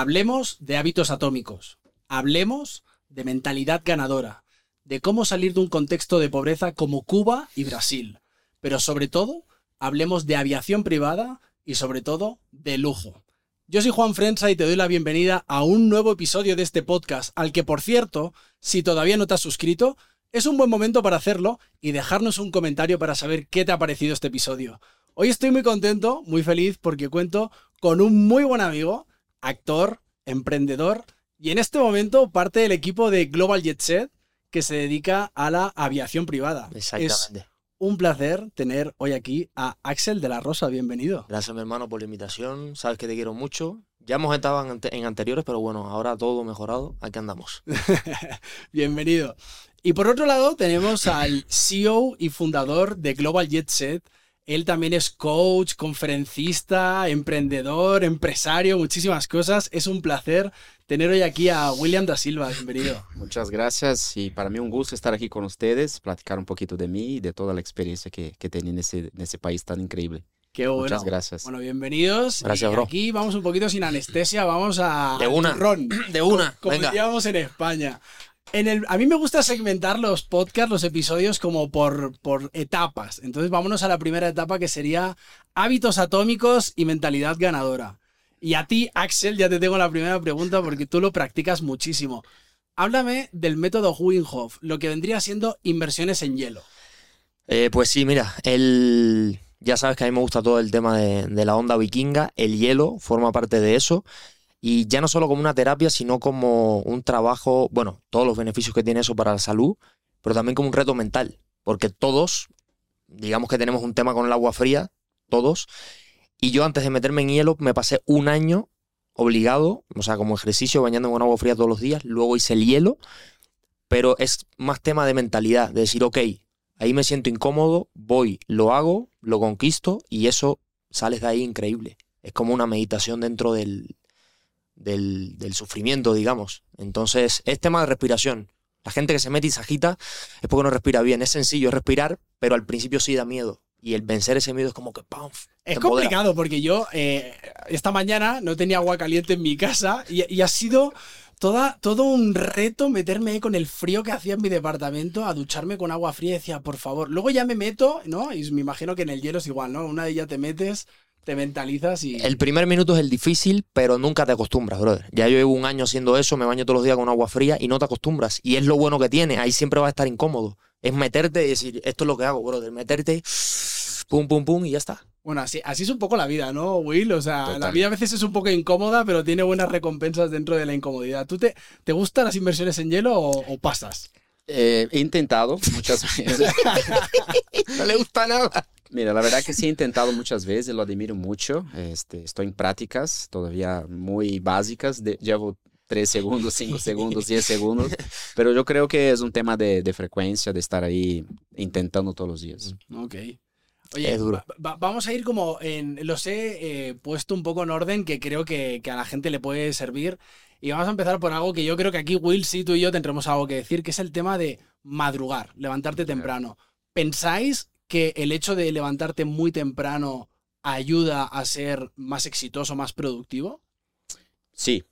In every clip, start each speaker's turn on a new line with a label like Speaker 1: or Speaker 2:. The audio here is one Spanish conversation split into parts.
Speaker 1: Hablemos de hábitos atómicos. Hablemos de mentalidad ganadora. De cómo salir de un contexto de pobreza como Cuba y Brasil. Pero sobre todo, hablemos de aviación privada y sobre todo de lujo. Yo soy Juan Frenza y te doy la bienvenida a un nuevo episodio de este podcast, al que por cierto, si todavía no te has suscrito, es un buen momento para hacerlo y dejarnos un comentario para saber qué te ha parecido este episodio. Hoy estoy muy contento, muy feliz porque cuento con un muy buen amigo, actor, emprendedor y en este momento parte del equipo de Global Jet Set que se dedica a la aviación privada.
Speaker 2: Exactamente.
Speaker 1: Es un placer tener hoy aquí a Axel de la Rosa. Bienvenido.
Speaker 2: Gracias, mi hermano, por la invitación. Sabes que te quiero mucho. Ya hemos estado en, ante- en anteriores, pero bueno, ahora todo mejorado. Aquí andamos.
Speaker 1: Bienvenido. Y por otro lado tenemos al CEO y fundador de Global Jet Set. Él también es coach, conferencista, emprendedor, empresario, muchísimas cosas. Es un placer tener hoy aquí a William da Silva. Bienvenido.
Speaker 3: Muchas gracias y para mí un gusto estar aquí con ustedes, platicar un poquito de mí y de toda la experiencia que, que tenía en ese, en ese país tan increíble.
Speaker 1: Qué bueno.
Speaker 3: Muchas gracias.
Speaker 1: Bueno, bienvenidos.
Speaker 2: Gracias,
Speaker 1: Y
Speaker 2: bro.
Speaker 1: Aquí vamos un poquito sin anestesia, vamos a
Speaker 2: De una.
Speaker 1: Ron.
Speaker 2: De una,
Speaker 1: como
Speaker 2: venga.
Speaker 1: diríamos en España. En el, a mí me gusta segmentar los podcasts, los episodios como por, por etapas. Entonces vámonos a la primera etapa que sería hábitos atómicos y mentalidad ganadora. Y a ti, Axel, ya te tengo la primera pregunta porque tú lo practicas muchísimo. Háblame del método Wim Hof, lo que vendría siendo inversiones en hielo.
Speaker 2: Eh, pues sí, mira, el... ya sabes que a mí me gusta todo el tema de la onda vikinga. El hielo forma parte de eso. Y ya no solo como una terapia, sino como un trabajo, bueno, todos los beneficios que tiene eso para la salud, pero también como un reto mental. Porque todos, digamos que tenemos un tema con el agua fría, todos. Y yo antes de meterme en hielo me pasé un año obligado, o sea, como ejercicio, bañándome con agua fría todos los días. Luego hice el hielo, pero es más tema de mentalidad, de decir, ok, ahí me siento incómodo, voy, lo hago, lo conquisto y eso sales de ahí increíble. Es como una meditación dentro del, del, del sufrimiento, digamos. Entonces, es tema de respiración. La gente que se mete y se agita es porque no respira bien. Es sencillo respirar, pero al principio sí da miedo. Y el vencer ese miedo es como que te
Speaker 1: Es
Speaker 2: empodera.
Speaker 1: complicado porque yo eh, esta mañana no tenía agua caliente en mi casa y, y ha sido toda, todo un reto meterme ahí con el frío que hacía en mi departamento a ducharme con agua fría y decía, por favor. Luego ya me meto, ¿no? Y me imagino que en el hielo es igual, ¿no? Una de ellas te metes, te mentalizas y...
Speaker 2: El primer minuto es el difícil, pero nunca te acostumbras, brother. Ya yo llevo un año haciendo eso, me baño todos los días con agua fría y no te acostumbras. Y es lo bueno que tiene, ahí siempre vas a estar incómodo. Es meterte y decir, esto es lo que hago, brother. Meterte, pum, pum, pum y ya está.
Speaker 1: Bueno, así, así es un poco la vida, ¿no, Will? O sea, la
Speaker 3: Total.
Speaker 1: vida a veces es un poco incómoda, pero tiene buenas recompensas dentro de la incomodidad. ¿Tú te, te gustan las inversiones en hielo o, o pasas?
Speaker 3: Eh, he intentado muchas veces.
Speaker 2: No le gusta nada.
Speaker 3: Mira, la verdad que sí he intentado muchas veces, lo admiro mucho. Este, estoy en prácticas todavía muy básicas, de- llevo 3 segundos, 5 segundos, 10 segundos, pero yo creo que es un tema de, de frecuencia, de estar ahí intentando todos los días.
Speaker 1: Ok. Oye,
Speaker 2: Es duro.
Speaker 1: va- va- vamos a ir como en. Los he eh, puesto un poco en orden que creo que, que a la gente le puede servir. Y vamos a empezar por algo que yo creo que aquí, Will, sí, tú y yo tendremos algo que decir, que es el tema de madrugar, levantarte temprano. ¿Pensáis que el hecho de levantarte muy temprano ayuda a ser más exitoso, más productivo?
Speaker 3: Sí,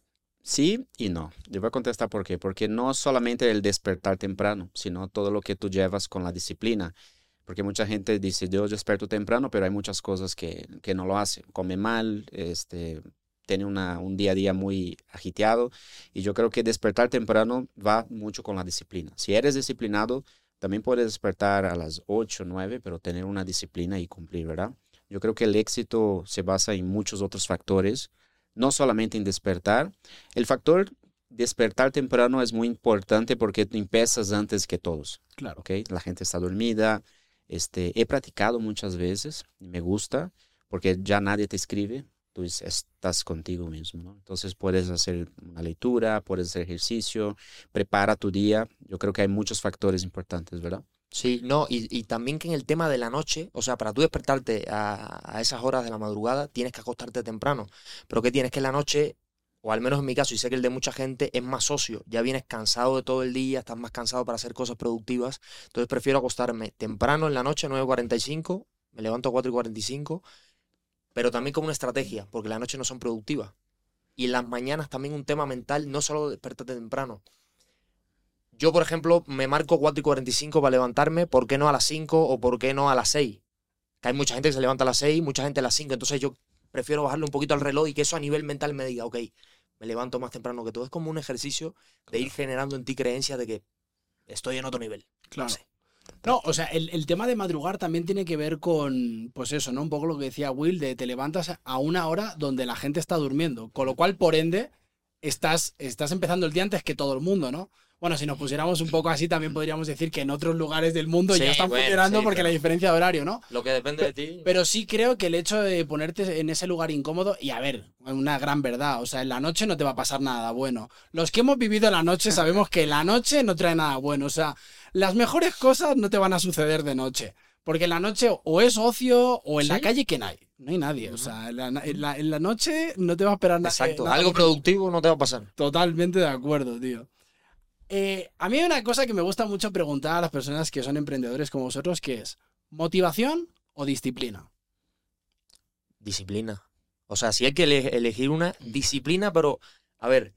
Speaker 3: sí y no. Yo voy a contestar por qué. Porque no solamente el despertar temprano, sino todo lo que tú llevas con la disciplina. Porque mucha gente dice, yo desperto temprano, pero hay muchas cosas que, que no lo hacen. Come mal, este, tiene una, un día a día muy agiteado. Y yo creo que despertar temprano va mucho con la disciplina. Si eres disciplinado, también puedes despertar a las 8, 9, pero tener una disciplina y cumplir, ¿verdad? Yo creo que el éxito se basa en muchos otros factores no solamente en despertar. El factor despertar temprano es muy importante porque tú empiezas antes que todos,
Speaker 1: Claro.
Speaker 3: ¿ok? La gente está dormida. Este, he practicado muchas veces y me gusta porque ya nadie te escribe, tú es- estás contigo mismo. Entonces puedes hacer una lectura, puedes hacer ejercicio, prepara tu día. Yo creo que hay muchos factores importantes, ¿verdad?
Speaker 2: Sí, no, y, y también que en el tema de la noche, o sea, para tú despertarte a, a esas horas de la madrugada, tienes que acostarte temprano. Pero que tienes que en la noche, o al menos en mi caso, y sé que el de mucha gente, es más socio. Ya vienes cansado de todo el día, estás más cansado para hacer cosas productivas. Entonces prefiero acostarme temprano en la noche, 9.45, me levanto a 4.45, pero también como una estrategia, porque las noches no son productivas. Y en las mañanas también un tema mental, no solo despertarte temprano. Yo, por ejemplo, me marco 4 y 45 para levantarme, ¿por qué no a las 5 o por qué no a las 6? Que hay mucha gente que se levanta a las 6, mucha gente a las 5, entonces yo prefiero bajarle un poquito al reloj y que eso a nivel mental me diga, ok, me levanto más temprano que todo. Es como un ejercicio de ir generando en ti creencias de que estoy en otro nivel.
Speaker 1: Claro.
Speaker 2: No sé.
Speaker 1: No, o sea, el, el tema de madrugar también tiene que ver con, pues eso, ¿no? Un poco lo que decía Will, de te levantas a una hora donde la gente está durmiendo, con lo cual, por ende, estás, estás empezando el día antes que todo el mundo, ¿no? Bueno, si nos pusiéramos un poco así, también podríamos decir que en otros lugares del mundo
Speaker 2: Sí,
Speaker 1: ya están
Speaker 2: bueno,
Speaker 1: funcionando
Speaker 2: sí,
Speaker 1: porque la diferencia de horario, ¿no?
Speaker 2: Lo que depende de ti.
Speaker 1: Pero sí creo que el hecho de ponerte en ese lugar incómodo, y a ver, una gran verdad, o sea, en la noche no te va a pasar nada bueno. Los que hemos vivido la noche sabemos que la noche no trae nada bueno, o sea, las mejores cosas no te van a suceder de noche. Porque en la noche o es ocio o en la calle que no hay. No hay nadie. O sea, en la, en la- en la noche no te va a esperar
Speaker 2: Exacto.
Speaker 1: eh, nada.
Speaker 2: Algo productivo no te va a pasar.
Speaker 1: Totalmente de acuerdo, tío. Eh, a mí hay una cosa que me gusta mucho preguntar a las personas que son emprendedores como vosotros, que es motivación o disciplina.
Speaker 2: Disciplina. O sea, si hay que ele- elegir una disciplina, pero, a ver,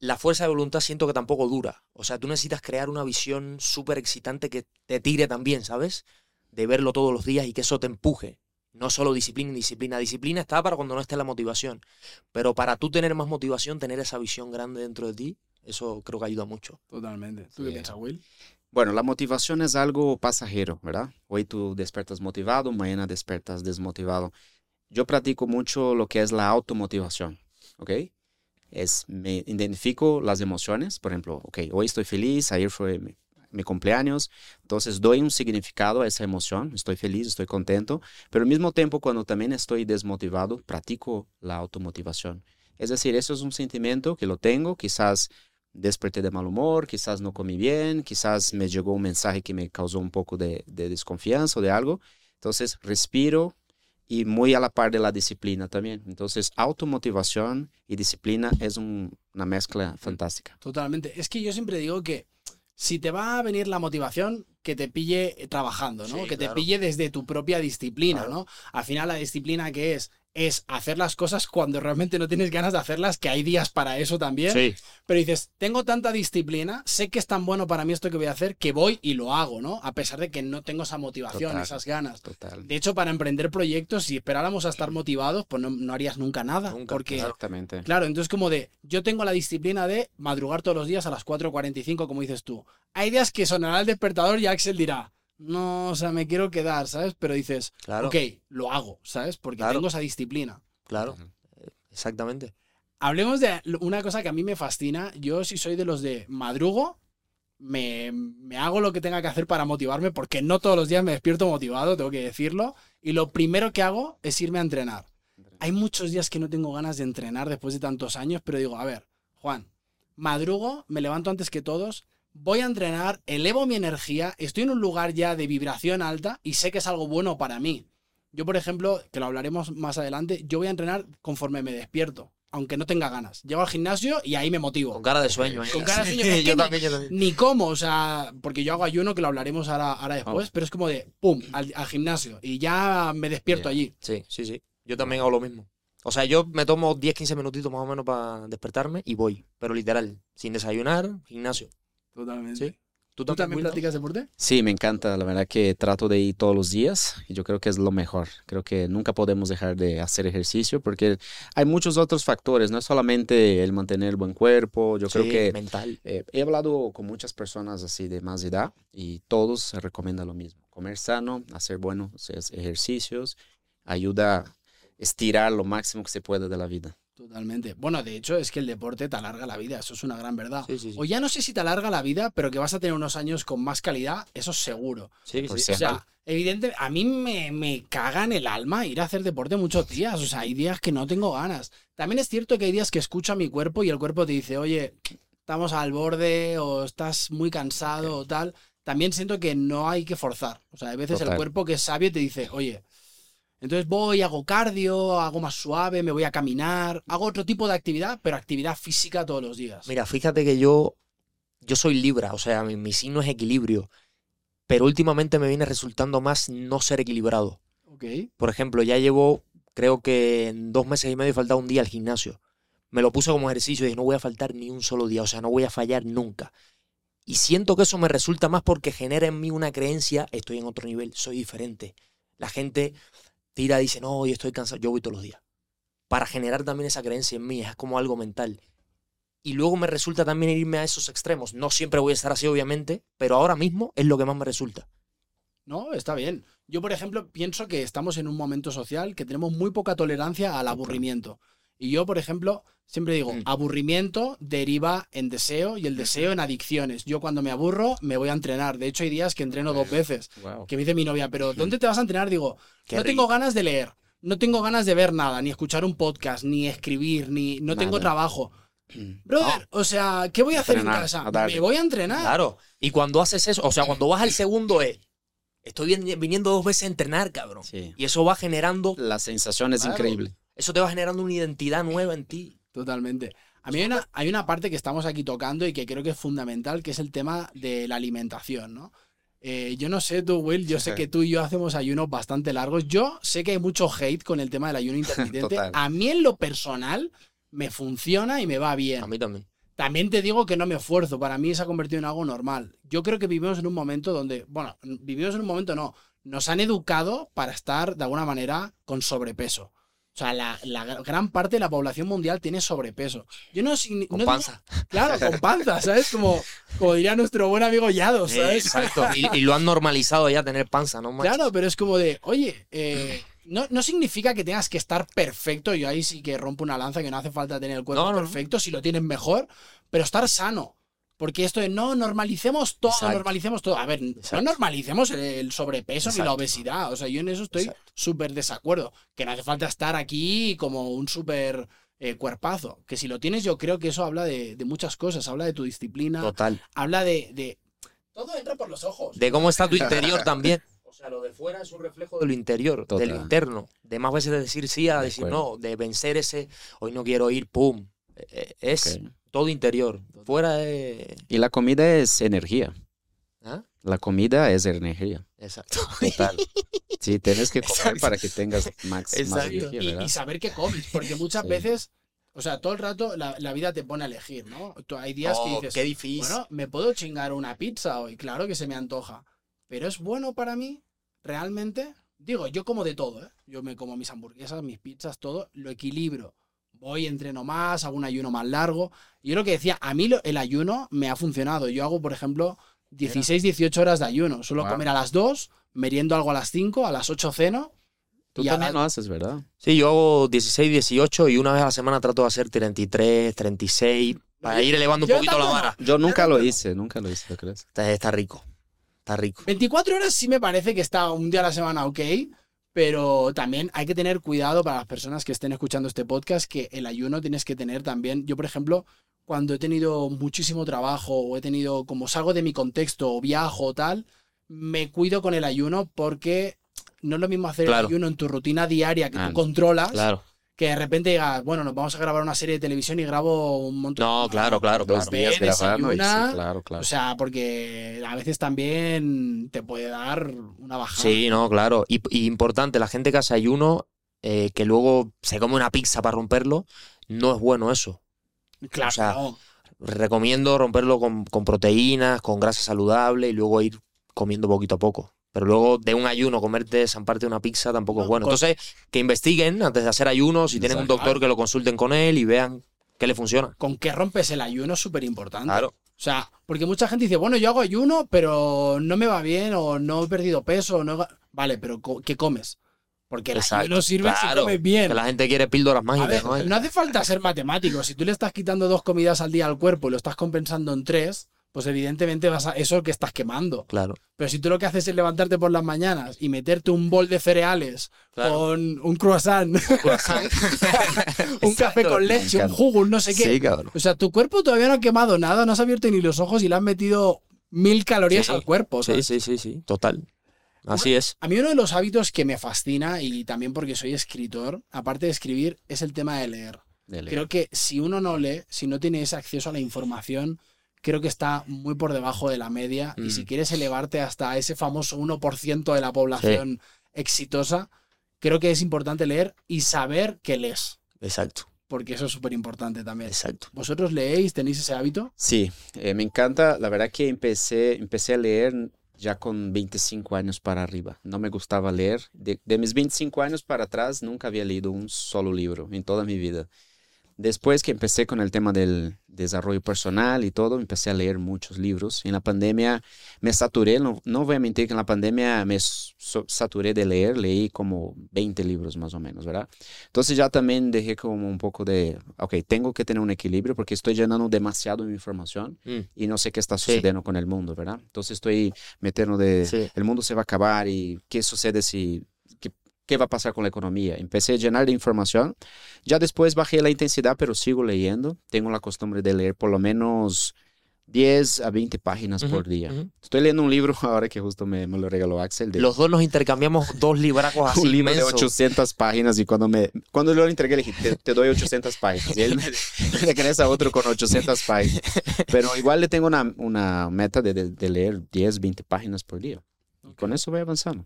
Speaker 2: la fuerza de voluntad siento que tampoco dura. O sea, tú necesitas crear una visión súper excitante que te tire también, ¿sabes? De verlo todos los días y que eso te empuje. No solo disciplina y disciplina. Disciplina está para cuando no esté la motivación. Pero para tú tener más motivación, tener esa visión grande dentro de ti, eso creo que ayuda mucho.
Speaker 1: Totalmente. ¿Tú qué piensas, Will?
Speaker 3: Bueno, la motivación es algo pasajero, ¿verdad? Hoy tú despiertas motivado, mañana despiertas desmotivado. Yo practico mucho lo que es la automotivación, ¿ok? Es, me identifico las emociones, por ejemplo, ok, hoy estoy feliz, ayer fue mi, mi cumpleaños, entonces doy un significado a esa emoción, estoy feliz, estoy contento, pero al mismo tiempo cuando también estoy desmotivado, practico la automotivación. Es decir, eso es un sentimiento que lo tengo, quizás desperté de mal humor, quizás no comí bien, quizás me llegó un mensaje que me causó un poco de, de desconfianza o de algo. Entonces respiro y muy a la par de la disciplina también. Entonces automotivación y disciplina es un- una mezcla fantástica.
Speaker 1: Totalmente. Es que yo siempre digo que si te va a venir la motivación, que te pille trabajando, ¿no?
Speaker 2: Sí,
Speaker 1: que te
Speaker 2: claro.
Speaker 1: pille desde tu propia disciplina,
Speaker 2: Claro.
Speaker 1: ¿no? Al final la disciplina que es es hacer las cosas cuando realmente no tienes ganas de hacerlas, que hay días para eso también.
Speaker 3: Sí,
Speaker 1: Pero dices, tengo tanta disciplina, sé que es tan bueno para mí esto que voy a hacer, que voy y lo hago, ¿no? A pesar de que no tengo esa motivación,
Speaker 3: Total.
Speaker 1: esas ganas.
Speaker 3: total.
Speaker 1: De hecho, para emprender proyectos, si esperáramos a estar motivados, pues no, no harías nunca nada.
Speaker 2: Nunca,
Speaker 1: porque, claro.
Speaker 3: Exactamente.
Speaker 1: entonces como de, yo tengo la disciplina de madrugar todos los días a las 4.45, como dices tú. Hay días que sonará el despertador y Axel dirá, no, o sea, me quiero quedar, ¿sabes? Pero dices,
Speaker 2: Claro,
Speaker 1: ok, lo hago, ¿sabes? Porque
Speaker 2: Claro.
Speaker 1: tengo esa disciplina.
Speaker 2: claro, exactamente.
Speaker 1: Hablemos de una cosa que a mí me fascina. Yo sí soy de los de madrugo, me, me hago lo que tenga que hacer para motivarme, porque no todos los días me despierto motivado, tengo que decirlo. Y lo primero que hago es irme a entrenar. Hay muchos días que no tengo ganas de entrenar después de tantos años, pero digo, a ver, Juan, madrugo, me levanto antes que todos, voy a entrenar, elevo mi energía, estoy en un lugar ya de vibración alta y sé que es algo bueno para mí. Yo, por ejemplo, que lo hablaremos más adelante, yo voy a entrenar conforme me despierto, aunque no tenga ganas. Llego al gimnasio y ahí me motivo.
Speaker 2: Con cara de sueño. ¿eh?
Speaker 1: Con cara de sueño,
Speaker 2: yo
Speaker 1: ni-
Speaker 2: también, yo también.
Speaker 1: Ni como, o sea, porque yo hago ayuno, que lo hablaremos ahora, ahora después,
Speaker 3: Vamos.
Speaker 1: pero es como de, pum, al, al gimnasio y ya me despierto allí.
Speaker 2: Sí, sí, sí. Yo también hago lo mismo. O sea, yo me tomo 10, 15 minutitos más o menos para despertarme y voy. Pero literal, sin desayunar, gimnasio.
Speaker 1: Totalmente.
Speaker 2: Sí. ¿Tú
Speaker 1: ¿Tú
Speaker 2: también,
Speaker 1: practicas deporte?
Speaker 3: Sí, me encanta. La verdad que trato de ir todos los días y yo creo que es lo mejor. Creo que nunca podemos dejar de hacer ejercicio porque hay muchos otros factores, no es solamente el mantener el buen cuerpo. Yo creo que
Speaker 2: mental.
Speaker 3: eh, he hablado con muchas personas así de más edad y todos se recomiendan lo mismo. Comer sano, hacer buenos es- ejercicios, ayuda a estirar lo máximo que se puede de la vida.
Speaker 1: Totalmente. Bueno, de hecho, es que el deporte te alarga la vida, eso es una gran verdad.
Speaker 2: Sí, sí, sí.
Speaker 1: O ya no sé si te alarga la vida, pero que vas a tener unos años con más calidad, eso es seguro.
Speaker 2: Sí,
Speaker 3: por
Speaker 2: sí.
Speaker 1: O sea, evidente, a mí me, me caga en el alma ir a hacer deporte muchos días. O sea, hay días que no tengo ganas. También es cierto que hay días que escucho a mi cuerpo y el cuerpo te dice, oye, estamos al borde o estás muy cansado o tal. También siento que no hay que forzar. O sea, hay veces el cuerpo que es sabio te dice, oye, entonces voy, hago cardio, hago más suave, me voy a caminar, hago otro tipo de actividad, pero actividad física todos los días.
Speaker 2: Mira, fíjate que yo, yo soy Libra, o sea, mi, mi signo es equilibrio. Pero últimamente me viene resultando más no ser equilibrado.
Speaker 1: Ok.
Speaker 2: Por ejemplo, ya llevo, creo que en dos meses y medio he faltado un día al gimnasio. me lo puse como ejercicio y dije, no voy a faltar ni un solo día, o sea, no voy a fallar nunca. Y siento que eso me resulta más porque genera en mí una creencia, estoy en otro nivel, soy diferente. La gente tira y dice, no, hoy estoy cansado, yo voy todos los días. Para generar también esa creencia en mí, es como algo mental. Y luego me resulta también irme a esos extremos. No siempre voy a estar así, obviamente, pero ahora mismo es lo que más me resulta.
Speaker 1: No, está bien. Yo, por ejemplo, pienso que estamos en un momento social que tenemos muy poca tolerancia al aburrimiento. Y yo, por ejemplo, siempre digo,
Speaker 3: Mm.
Speaker 1: aburrimiento deriva en deseo y el deseo en adicciones. Yo cuando me aburro me voy a entrenar. De hecho, hay días que entreno dos veces.
Speaker 3: Wow.
Speaker 1: Que me dice mi novia, pero ¿dónde te vas a entrenar? Digo,
Speaker 2: Qué
Speaker 1: no tengo ganas de leer, no tengo ganas de ver nada, ni escuchar un podcast, ni escribir, ni no tengo trabajo. Brother, o sea, ¿qué voy a hacer en
Speaker 3: Entrenar,
Speaker 1: casa?
Speaker 3: a darle.
Speaker 1: Me voy a entrenar.
Speaker 2: Claro. Y cuando haces eso, o sea, cuando vas al segundo es, estoy vin- viniendo dos veces a entrenar, cabrón.
Speaker 3: Sí.
Speaker 2: Y eso va generando,
Speaker 3: La sensación es
Speaker 1: Claro.
Speaker 3: increíble.
Speaker 2: eso te va generando una identidad nueva en ti.
Speaker 1: Totalmente. A mí hay una, hay una parte que estamos aquí tocando y que creo que es fundamental, que es el tema de la alimentación, ¿no? Eh, yo no sé tú, Will, yo sé que tú y yo hacemos ayunos bastante largos. Yo sé que hay mucho hate con el tema del ayuno intermitente.
Speaker 3: Total.
Speaker 1: A mí en lo personal me funciona y me va bien.
Speaker 2: A mí también.
Speaker 1: También te digo que no me esfuerzo, para mí se ha convertido en algo normal. Yo creo que vivimos en un momento donde, bueno, vivimos en un momento no, nos han educado para estar de alguna manera con sobrepeso. O sea, la, la gran parte de la población mundial tiene sobrepeso. Yo no,
Speaker 2: Con
Speaker 1: no digo-
Speaker 2: panza.
Speaker 1: claro, con panza, ¿sabes? Como, como diría nuestro buen amigo Yado,
Speaker 2: Eh,
Speaker 1: ¿sabes?
Speaker 2: exacto. Y, y lo han normalizado ya tener panza, ¿no? macho?
Speaker 1: Claro, pero es como de, oye, eh, no, no significa que tengas que estar perfecto. Yo ahí sí que rompo una lanza que no hace falta tener el cuerpo
Speaker 2: no.
Speaker 1: perfecto, si lo tienes mejor, pero estar sano. Porque esto de no normalicemos todo,
Speaker 2: Exacto.
Speaker 1: normalicemos todo. A ver, no normalicemos el, sobrepeso ni la obesidad. O sea, yo en eso estoy súper desacuerdo. Que no hace falta estar aquí como un súper eh, cuerpazo. Que si lo tienes, yo creo que eso habla de, de muchas cosas. Habla de tu disciplina,
Speaker 2: Total.
Speaker 1: habla de, de- Todo entra por los ojos.
Speaker 2: De cómo está tu interior también. O sea, lo de fuera es un reflejo de lo interior,
Speaker 3: Total.
Speaker 2: de lo interno. De más veces de decir sí a
Speaker 3: De
Speaker 2: decir
Speaker 3: acuerdo.
Speaker 2: no, de vencer ese, hoy no quiero ir, pum. Eh, eh, Es. Todo interior. Fuera es...
Speaker 3: Y la comida es energía.
Speaker 2: ¿Ah?
Speaker 3: La comida es energía.
Speaker 2: Exacto.
Speaker 3: Total. Sí, tienes que comer
Speaker 2: Exacto.
Speaker 3: para que tengas max, más energía,
Speaker 1: y,
Speaker 3: ¿verdad?
Speaker 1: y saber qué comes, porque muchas
Speaker 3: Sí.
Speaker 1: veces, o sea, todo el rato la, la vida te pone a elegir, ¿no? Tú- hay días que
Speaker 2: Oh,
Speaker 1: dices,
Speaker 2: qué difícil.
Speaker 1: bueno, me puedo chingar una pizza hoy, claro que se me antoja, pero es bueno para mí, realmente. Digo, yo como de todo, ¿eh? Yo me como mis hamburguesas, mis pizzas, todo, lo equilibro. Voy, entreno más, hago un ayuno más largo. Y yo lo que decía, a mí lo- el ayuno me ha funcionado. Yo hago, por ejemplo, 16, 18 horas de ayuno. Suelo
Speaker 3: Wow.
Speaker 1: comer a las 2, meriendo algo a las 5, a las 8 ceno.
Speaker 3: Tú también
Speaker 1: la-
Speaker 3: lo haces, ¿verdad?
Speaker 2: Sí, yo hago 16, 18 y una vez a la semana trato de hacer 33, 36, para ir elevando un
Speaker 1: Yo
Speaker 2: poquito la vara.
Speaker 3: Yo nunca lo hice, nunca lo hice, ¿lo crees?
Speaker 2: Está, está rico. Está rico.
Speaker 1: 24 horas sí me parece que está un día a la semana ok, pero también hay que tener cuidado para las personas que estén escuchando este podcast, que el ayuno tienes que tener también. Yo, por ejemplo, cuando he tenido muchísimo trabajo o he tenido, como salgo de mi contexto o viajo o tal, me cuido con el ayuno porque no es lo mismo hacer
Speaker 2: Claro.
Speaker 1: el ayuno en tu rutina diaria que
Speaker 3: Ah,
Speaker 1: tú controlas,
Speaker 2: Claro.
Speaker 1: Que de repente digas, bueno, nos vamos a grabar una serie de televisión y grabo un montón.
Speaker 2: No, claro, claro,
Speaker 3: Dos
Speaker 2: claro.
Speaker 1: Ve,
Speaker 3: días grabando y sí, claro, claro.
Speaker 1: O sea, porque a veces también te puede dar una bajada.
Speaker 2: Sí, no, claro. Y, y importante, la gente que hace ayuno, eh, que luego se come una pizza para romperlo, no es bueno eso.
Speaker 1: Claro,
Speaker 2: O sea,
Speaker 1: no.
Speaker 2: Recomiendo romperlo con, con proteínas, con grasa saludable y luego ir comiendo poquito a poco. Pero luego de un ayuno, comerte, zamparte una pizza tampoco
Speaker 1: No,
Speaker 2: es bueno. Entonces, que investiguen antes de hacer ayunos, si tienen un doctor que lo consulten con él y vean qué le funciona.
Speaker 1: con qué rompes el ayuno es súper importante.
Speaker 2: Claro.
Speaker 1: O sea, porque mucha gente dice, bueno, yo hago ayuno, pero no me va bien, o no he perdido peso, o no. he ga-". Vale, pero ¿qué comes? Porque el
Speaker 2: Exacto,
Speaker 1: ayuno sirve si comes bien.
Speaker 2: Que la gente quiere píldoras mágicas,
Speaker 1: ver,
Speaker 2: ¿no?
Speaker 1: no hace falta ser matemático. Si tú le estás quitando dos comidas al día al cuerpo y lo estás compensando en tres, pues evidentemente vas a eso que estás quemando.
Speaker 2: Claro.
Speaker 1: Pero si tú lo que haces es levantarte por las mañanas y meterte un bol de cereales
Speaker 2: Claro.
Speaker 1: con un croissant, un café con leche, un jugo, un no sé qué,
Speaker 2: Sí, cabrón.
Speaker 1: O sea, tu cuerpo todavía no ha quemado nada, no has abierto ni los ojos y le has metido mil calorías
Speaker 2: Sí.
Speaker 1: al cuerpo.
Speaker 2: Sí, sí, sí, sí. Total. Así es.
Speaker 1: A mí uno de los hábitos que me fascina y también porque soy escritor, aparte de escribir, es el tema de leer.
Speaker 3: De leer.
Speaker 1: Creo que si uno no lee, si no tiene ese acceso a la información, creo que está muy por debajo de la media. Y
Speaker 2: Mm.
Speaker 1: si quieres elevarte hasta ese famoso 1% de la población exitosa, creo que es importante leer y saber que lees.
Speaker 2: Exacto.
Speaker 1: porque eso es súper importante también.
Speaker 2: Exacto.
Speaker 1: ¿Vosotros leéis? ¿Tenéis ese hábito?
Speaker 3: Sí, eh, me encanta. La verdad que empecé, empecé a leer ya con 25 años para arriba. No me gustaba leer. De, de mis 25 años para atrás nunca había leído un solo libro en toda mi vida. Después que empecé con el tema del desarrollo personal y todo, empecé a leer muchos libros. En la pandemia me saturé, no, no voy a mentir que en la pandemia me so- saturé de leer, leí como 20 libros más o menos, ¿verdad? Entonces ya también dejé como un poco de, ok, tengo que tener un equilibrio porque estoy llenando demasiado de información
Speaker 2: Mm,
Speaker 3: y no sé qué está
Speaker 2: Sí.
Speaker 3: sucediendo con el mundo, ¿verdad? Entonces estoy metiendo de,
Speaker 2: Sí.
Speaker 3: el mundo se va a acabar y qué sucede si, qué, va a pasar con la economía. Empecé a llenar de información. Ya después bajé la intensidad, pero sigo leyendo. Tengo la costumbre de leer por lo menos 10 a 20 páginas
Speaker 2: ujú,
Speaker 3: por día.
Speaker 2: ujú.
Speaker 3: Estoy leyendo un libro ahora que justo me, me lo regaló Axel. De,
Speaker 2: Los dos nos intercambiamos dos libracos así
Speaker 3: un libro de
Speaker 2: inmensos.
Speaker 3: 800 páginas y cuando me cuando lo entregué le dije, te, te doy 800 páginas. Y él me, me regresa otro con 800 páginas. Pero igual le tengo una, una meta de, de- de leer 10, 20 páginas por día. Y con eso voy avanzando.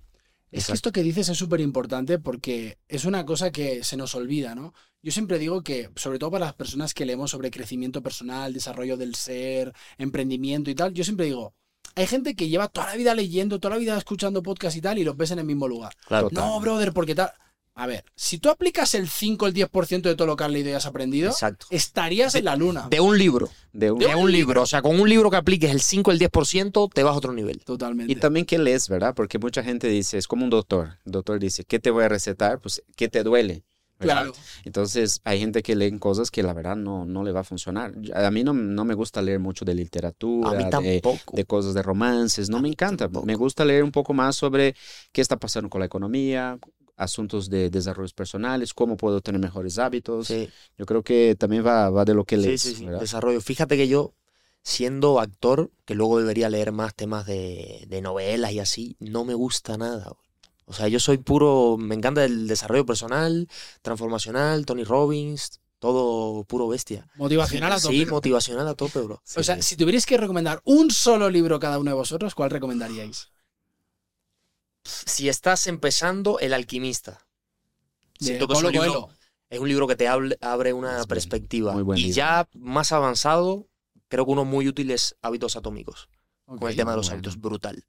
Speaker 1: Es que esto que dices es súper importante porque es una cosa que se nos olvida, ¿no? Yo siempre digo que, sobre todo para las personas que leemos sobre crecimiento personal, desarrollo del ser, emprendimiento y tal, yo siempre digo, hay gente que lleva toda la vida leyendo, toda la vida escuchando podcast y tal, y los ves en el mismo lugar.
Speaker 2: Claro.
Speaker 1: No, brother, porque tal. A ver, si tú aplicas el 5 o el 10% de todo lo que has leído y has aprendido,
Speaker 2: Exacto.
Speaker 1: estarías en la luna.
Speaker 2: De un libro.
Speaker 3: De un-
Speaker 2: De un libro. O sea, con un libro que apliques el 5 el 10%, te vas a otro nivel.
Speaker 1: Totalmente.
Speaker 3: Y también qué lees, ¿verdad? Porque mucha gente dice, es como un doctor. El doctor dice, ¿qué te voy a recetar? Pues, ¿qué te duele? ¿verdad?
Speaker 1: Claro.
Speaker 3: Entonces, hay gente que lee cosas que la verdad no, no le va a funcionar. A mí no, no me gusta leer mucho de literatura,
Speaker 2: A mí
Speaker 3: de,
Speaker 2: tampoco.
Speaker 3: de cosas de romances, no
Speaker 2: A
Speaker 3: me encanta.
Speaker 2: tampoco.
Speaker 3: Me gusta leer un poco más sobre qué está pasando con la economía, asuntos de desarrollos personales, cómo puedo tener mejores hábitos.
Speaker 2: Sí,
Speaker 3: Yo creo que también va, va de lo que lees.
Speaker 2: sí. Desarrollo. Fíjate que yo, siendo actor, que luego debería leer más temas de, de novelas y así, no me gusta nada. güey. O sea, yo soy puro, me encanta el desarrollo personal, transformacional, Tony Robbins, todo puro bestia.
Speaker 1: Motivacional a tope.
Speaker 2: Sí, motivacional a tope, bro.
Speaker 1: O sea, si tuvierais que recomendar un solo libro cada uno de vosotros, ¿cuál recomendaríais?
Speaker 2: Si estás empezando, El alquimista. Siento que es un libro-
Speaker 1: Coelho.
Speaker 2: Es un libro que te hable- abre una perspectiva.
Speaker 3: muy buen
Speaker 2: y
Speaker 3: libro.
Speaker 2: ya más avanzado, creo que uno muy útil es Hábitos Atómicos. Con el tema de los
Speaker 3: bueno.
Speaker 2: hábitos. Brutal.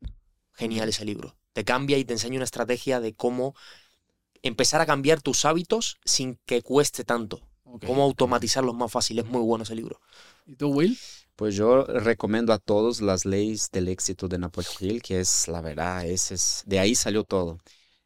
Speaker 2: Genial ese libro. Te cambia y te enseña una estrategia de cómo empezar a cambiar tus hábitos sin que cueste tanto. Cómo automatizarlos más fácil. Es muy bueno ese libro.
Speaker 1: ¿Y tú, Will?
Speaker 3: Pues yo recomiendo a todos las leyes del éxito de Napoleon Hill, que es la verdad, ese es, de ahí salió todo.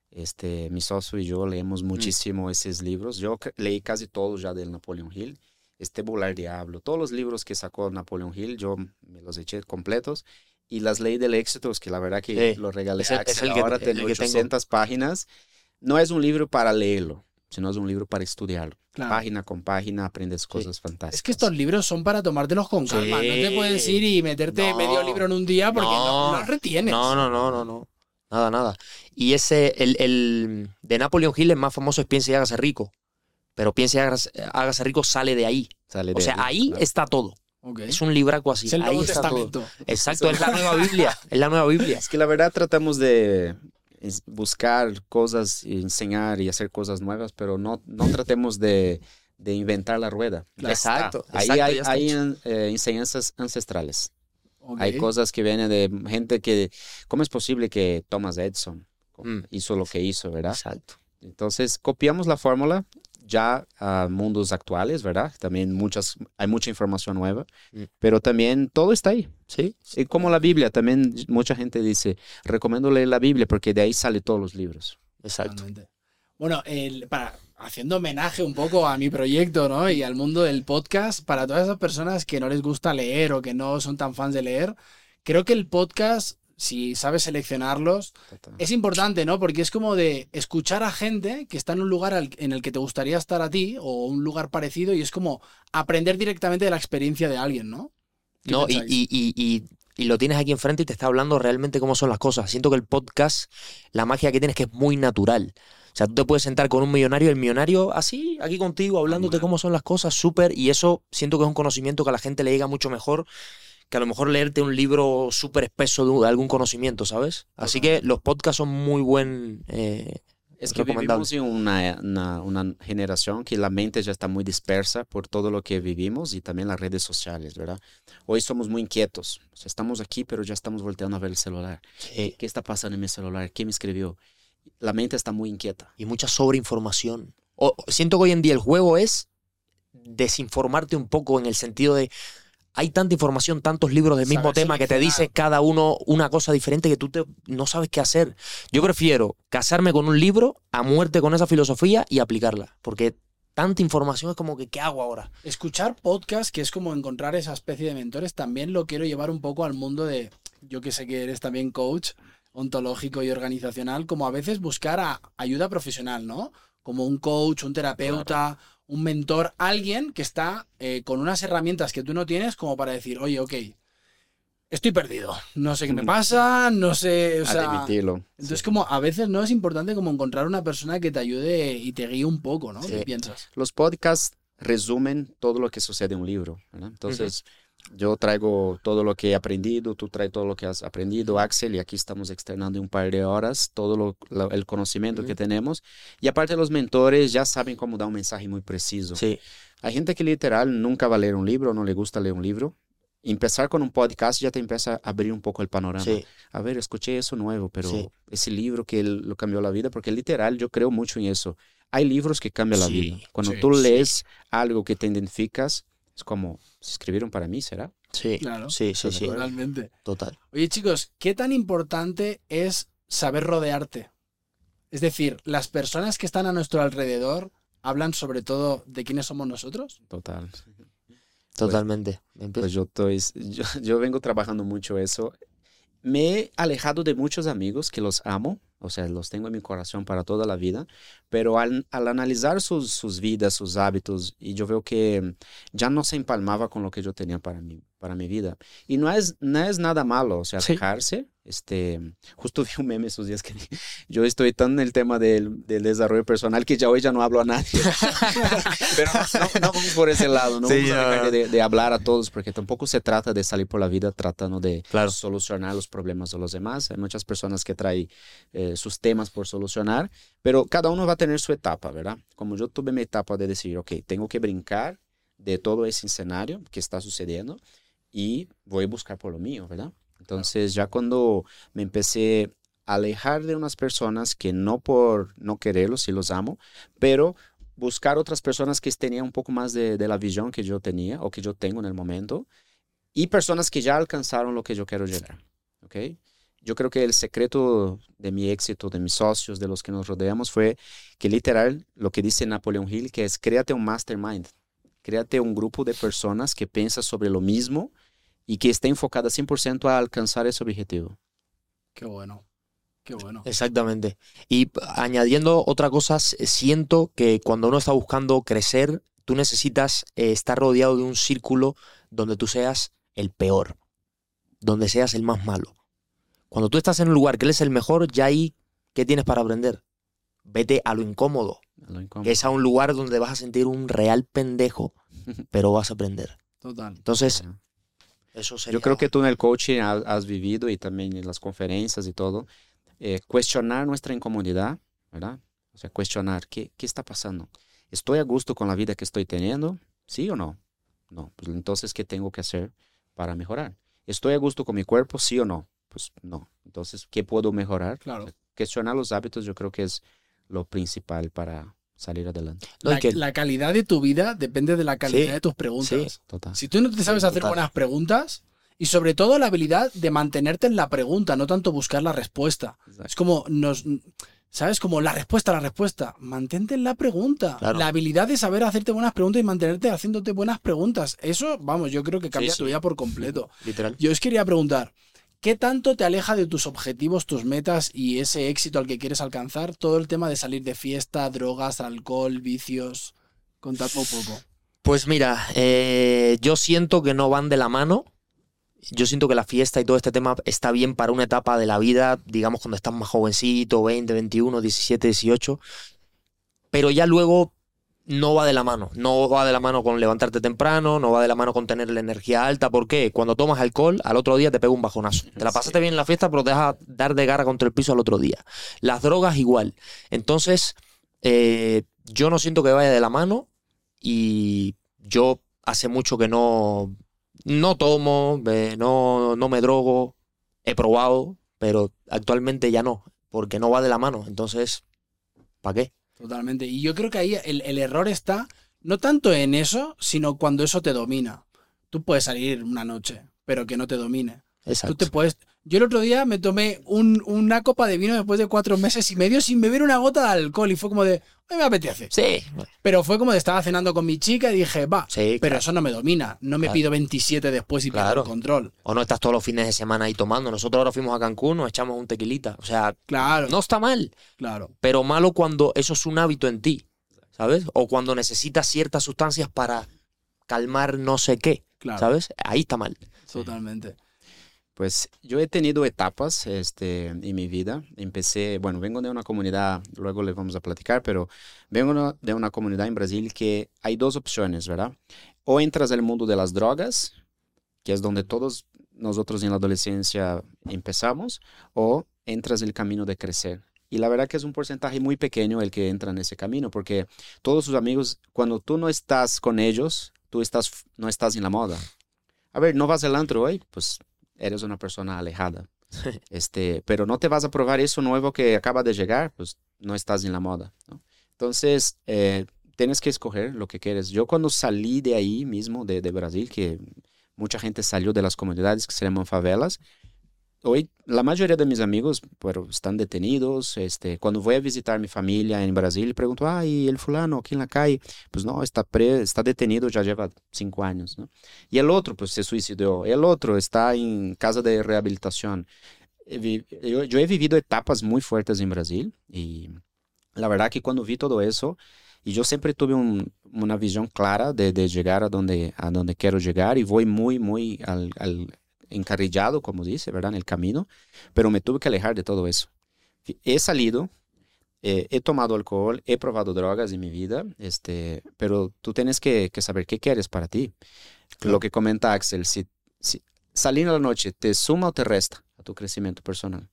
Speaker 3: Este, mi socio y yo leemos muchísimo esos libros. Yo leí casi todos ya del Napoleon Hill. Este Volar Diablo, todos los libros que sacó Napoleon Hill, yo me los eché completos. Y las leyes del éxito, que la verdad que
Speaker 2: Sí,
Speaker 3: lo regalé
Speaker 2: es el-
Speaker 3: a
Speaker 2: es el que-
Speaker 3: ahora
Speaker 2: el
Speaker 3: tiene
Speaker 2: que tengo.
Speaker 3: 800 páginas. No es un libro para leerlo, sino es un libro para estudiarlo.
Speaker 1: Claro.
Speaker 3: Página con página aprendes cosas fantásticas.
Speaker 1: Es que estos libros son para tomártelos con
Speaker 2: Sí.
Speaker 1: calma. No te puedes ir y meterte
Speaker 2: No.
Speaker 1: medio libro en un día porque no,
Speaker 2: No.
Speaker 1: no retienes.
Speaker 2: No, no, no, no, no. Nada, nada. Y ese, el, el de Napoleon Hill, el más famoso es Piense y hágase rico. Pero Piense y hágase, hágase rico sale de ahí.
Speaker 3: Sale
Speaker 2: O sea, ahí
Speaker 3: claro.
Speaker 2: está todo. Es un libraco así.
Speaker 1: Es el
Speaker 2: ahí
Speaker 1: Nuevo
Speaker 2: está todo.
Speaker 1: Testamento.
Speaker 2: Exacto, es la nueva Biblia. Es la nueva Biblia.
Speaker 3: Es que la verdad tratamos de buscar cosas, y enseñar y hacer cosas nuevas, pero no, no tratemos de, de inventar la rueda. Ya
Speaker 2: Exacto,
Speaker 3: está. Ahí
Speaker 2: exacto,
Speaker 3: hay, hay en- eh, enseñanzas ancestrales.
Speaker 1: Ok.
Speaker 3: Hay cosas que vienen de gente que... ¿Cómo es posible que Thomas Edison
Speaker 2: Mm.
Speaker 3: hizo lo que hizo, verdad?
Speaker 2: Exacto.
Speaker 3: Entonces, copiamos la fórmula ya a mundos actuales, ¿verdad? También muchas, hay mucha información nueva,
Speaker 2: Mm.
Speaker 3: pero también todo está ahí.
Speaker 2: Sí.
Speaker 3: Y como la Biblia, también mucha gente dice, recomiendo leer la Biblia porque de ahí sale todos los libros.
Speaker 2: Exacto.
Speaker 1: Bueno, el- para, haciendo homenaje un poco a mi proyecto ¿no? y al mundo del podcast, para todas esas personas que no les gusta leer o que no son tan fans de leer, creo que el podcast, si sabes seleccionarlos, es importante, ¿no? Porque es como de escuchar a gente que está en un lugar al- en el que te gustaría estar a ti o un lugar parecido y es como aprender directamente de la experiencia de alguien, ¿no? ¿Qué
Speaker 2: No, y, y, y, y, y lo tienes aquí enfrente y te está hablando realmente cómo son las cosas. Siento que el podcast, la magia que tiene es que es muy natural. O sea, tú te puedes sentar con un millonario, el millonario así, aquí contigo, hablándote cómo son las cosas, súper, y eso siento que es un conocimiento que a la gente le llega mucho mejor que a lo mejor leerte un libro súper espeso de, algún conocimiento, ¿sabes? Así que los podcasts son muy buen eh,
Speaker 3: Es que vivimos en una, una, una generación que la mente ya está muy dispersa por todo lo que vivimos y también las redes sociales, ¿verdad? Hoy somos muy inquietos. O sea, estamos aquí, pero ya estamos volteando a ver el celular.
Speaker 2: Sí.
Speaker 3: ¿Qué está pasando en mi celular? ¿Quién me escribió? La mente está muy inquieta.
Speaker 2: Y mucha sobreinformación. O- siento que hoy en día el juego es desinformarte un poco en el sentido de hay tanta información, tantos libros del mismo tema que te dice cada uno una cosa diferente que tú te- no sabes qué hacer. Yo prefiero casarme con un libro a muerte con esa filosofía y aplicarla, porque tanta información es como que ¿qué hago ahora?
Speaker 1: Escuchar podcast, que es como encontrar esa especie de mentores, también lo quiero llevar un poco al mundo de, yo que sé que eres también coach ontológico y organizacional, como a veces buscar a- ayuda profesional, ¿no? Como un coach, un terapeuta, un mentor, alguien que está eh, con unas herramientas que tú no tienes como para decir, oye, ok, estoy perdido, no sé qué me pasa, no sé, o sea... Entonces,
Speaker 3: Sí.
Speaker 1: como a veces no es importante como encontrar una persona que te ayude y te guíe un poco, ¿no?
Speaker 2: Sí.
Speaker 1: ¿Qué piensas?
Speaker 3: Los podcasts resumen todo lo que sucede en un libro. ¿verdad? Entonces, yo traigo todo lo que he aprendido, tú traes todo lo que has aprendido, Axel, y aquí estamos externando un par de horas todo lo, lo- el conocimiento que tenemos. Y aparte, los mentores ya saben cómo dar un mensaje muy preciso.
Speaker 2: Sí,
Speaker 3: Hay gente que literal nunca va a leer un libro, no le gusta leer un libro. Empezar con un podcast ya te empieza a abrir un poco el panorama.
Speaker 2: sí,
Speaker 3: A ver, escuché eso nuevo, pero
Speaker 2: Sí.
Speaker 3: ese libro que lo cambió la vida, porque literal yo creo mucho en eso. Hay libros que cambian la vida. Cuando tú lees algo que te identificas, es como, ¿se escribieron para mí, será?
Speaker 2: sí,
Speaker 1: Claro.
Speaker 2: sí, sí, sí,
Speaker 1: Totalmente.
Speaker 2: total.
Speaker 1: Oye, chicos, ¿qué tan importante es saber rodearte? Es decir, las personas que están a nuestro alrededor hablan sobre todo de quiénes somos nosotros.
Speaker 3: Total.
Speaker 2: Totalmente. Empieza-
Speaker 3: Pues yo, estoy, yo, yo vengo trabajando mucho eso. Me he alejado de muchos amigos que los amo, o sea, los tengo en mi corazón para toda la vida, pero al, al analizar sus, sus vidas, sus hábitos, y yo veo que ya no se empalmaba con lo que yo tenía para mi, para mi vida. Y no es, no es nada malo, o sea,
Speaker 2: Sí.
Speaker 3: dejarse. Este, justo vi un meme esos días que yo estoy tan en el tema del, del desarrollo personal que ya hoy ya no hablo a nadie. Pero no, no- no vamos por ese lado, no
Speaker 2: Sí,
Speaker 3: vamos a dejar de, de hablar a todos, porque tampoco se trata de salir por la vida tratando de
Speaker 2: Claro.
Speaker 3: solucionar los problemas de los demás. Hay muchas personas que traen eh, sus temas por solucionar, pero cada uno va a tener su etapa, ¿verdad? Como yo tuve mi etapa de decir, ok, tengo que brincar de todo ese escenario que está sucediendo y voy a buscar por lo mío, ¿verdad? Entonces ya cuando me empecé a alejar de unas personas que no por no quererlos, sí los amo, pero buscar otras personas que tenían un poco más de, de la visión que yo tenía o que yo tengo en el momento y personas que ya alcanzaron lo que yo quiero llegar, ¿ok? Yo creo que el secreto de mi éxito, de mis socios, de los que nos rodeamos, fue que literal lo que dice Napoleon Hill, que es créate un mastermind, créate un grupo de personas que piensa sobre lo mismo y que esté enfocada 100% a alcanzar ese objetivo.
Speaker 1: Qué bueno. Qué bueno.
Speaker 2: Exactamente. Y añadiendo otra cosa, siento que cuando uno está buscando crecer, tú necesitas eh, estar rodeado de un círculo donde tú seas el peor, donde seas el más malo. Cuando tú estás en un lugar que él es el mejor, ya ahí, ¿qué tienes para aprender? Vete a lo incómodo,
Speaker 3: Lo incómodo.
Speaker 2: que es a un lugar donde vas a sentir un real pendejo, pero vas a aprender.
Speaker 1: Total.
Speaker 2: Entonces. Eso sería...
Speaker 3: Yo creo que tú en el coaching ha- has vivido y también en las conferencias y todo, eh, cuestionar nuestra incomodidad, ¿verdad? O sea, cuestionar, ¿qué, ¿qué está pasando? ¿Estoy a gusto con la vida que estoy teniendo? ¿Sí o no? No. Pues entonces, ¿qué tengo que hacer para mejorar? ¿Estoy a gusto con mi cuerpo? ¿Sí o no? Pues no. Entonces, ¿qué puedo mejorar?
Speaker 1: Claro.
Speaker 3: Cuestionar los hábitos yo creo que es lo principal para salir adelante.
Speaker 2: No,
Speaker 1: La,
Speaker 2: que-
Speaker 1: la calidad de tu vida depende de la calidad
Speaker 2: Sí,
Speaker 1: de tus preguntas.
Speaker 3: Total.
Speaker 1: Si tú no te sabes hacer
Speaker 2: Total.
Speaker 1: buenas preguntas, y sobre todo la habilidad de mantenerte en la pregunta, no tanto buscar la respuesta. Es como nos. ¿Sabes? Como la respuesta, la respuesta. Mantente en la pregunta.
Speaker 2: Claro.
Speaker 1: La habilidad de saber hacerte buenas preguntas y mantenerte haciéndote buenas preguntas. Eso, vamos, yo creo que cambia
Speaker 2: Sí,
Speaker 1: tu vida por completo.
Speaker 2: Literal.
Speaker 1: Yo os quería preguntar, ¿qué tanto te aleja de tus objetivos, tus metas y ese éxito al que quieres alcanzar todo el tema de salir de fiesta, drogas, alcohol, vicios? Contadme un poco.
Speaker 2: Pues mira, eh, yo siento que no van de la mano. Yo siento que la fiesta y todo este tema está bien para una etapa de la vida, digamos cuando estás más jovencito, 20, 21, 17, 18. Pero ya luego no va de la mano. No va de la mano con levantarte temprano, no va de la mano con tener la energía alta. ¿Por qué? Cuando tomas alcohol, al otro día te pega un bajonazo. Te la pasaste bien en la fiesta, pero te dejas dar de garra contra el piso al otro día. Las drogas igual. Entonces, eh, yo no siento que vaya de la mano y yo hace mucho que no, no tomo, eh, no, no me drogo. He probado, pero actualmente ya no, porque no va de la mano. Entonces, ¿para qué?
Speaker 1: Totalmente. Y yo creo que ahí el, el error está no tanto en eso, sino cuando eso te domina. Tú puedes salir una noche, pero que no te domine.
Speaker 2: Exacto.
Speaker 1: Tú te puedes. Yo el otro día me tomé un- una copa de vino después de cuatro meses y medio sin beber una gota de alcohol y fue como de, hoy me apetece.
Speaker 2: Sí,
Speaker 1: Pero fue como de estaba cenando con mi chica y dije, va,
Speaker 2: sí,
Speaker 1: pero eso no me domina. No me
Speaker 2: Claro.
Speaker 1: pido 27 después y pierdo
Speaker 2: Claro.
Speaker 1: el control.
Speaker 2: O no estás todos los fines de semana ahí tomando. Nosotros ahora fuimos a Cancún, nos echamos un tequilita. O sea,
Speaker 1: Claro,
Speaker 2: no está mal,
Speaker 1: claro.
Speaker 2: pero malo cuando eso es un hábito en ti, ¿sabes? O cuando necesitas ciertas sustancias para calmar no sé qué,
Speaker 1: Claro,
Speaker 2: ¿sabes? Ahí está mal.
Speaker 1: totalmente.
Speaker 3: Pues yo he tenido etapas este, en mi vida. Empecé, bueno, vengo de una comunidad, luego le vamos a platicar, pero vengo de una comunidad en Brasil que hay dos opciones, ¿verdad? O entras al mundo de las drogas, que es donde todos nosotros en la adolescencia empezamos, o entras el camino de crecer. Y la verdad que es un porcentaje muy pequeño el que entra en ese camino, porque todos sus amigos, cuando tú no estás con ellos, tú estás, no estás en la moda. A ver, ¿no vas al antro hoy? Pues eres una persona alejada. Este, pero no te vas a probar eso nuevo que acaba de llegar, pues no estás en la moda. ¿no? Entonces, eh, tienes que escoger lo que quieres. Yo cuando salí de ahí mismo, de, de Brasil, que mucha gente salió de las comunidades que se llaman favelas, hoy la mayoría de mis amigos están detenidos. Este, cuando voy a visitar mi familia en Brasil, pregunto, ah, ¿y el fulano aquí en la calle? Pues no, está, pre, está detenido, ya lleva cinco años. ¿no? Y el otro, pues se suicidó. El otro está en casa de rehabilitación. Yo, yo he vivido etapas muy fuertes en Brasil y la verdad que cuando vi todo eso, y yo siempre tuve un- una visión clara de, de llegar a donde, a donde quiero llegar y voy muy, muy al, al encarrillado, como dice, ¿verdad? En el camino, pero me tuve que alejar de todo eso. He salido, eh, he tomado alcohol, he probado drogas en mi vida, este, pero tú tienes que, que saber qué quieres para ti. Lo que comenta Axel, si, si salir a la noche te suma o te resta a tu crecimiento personal.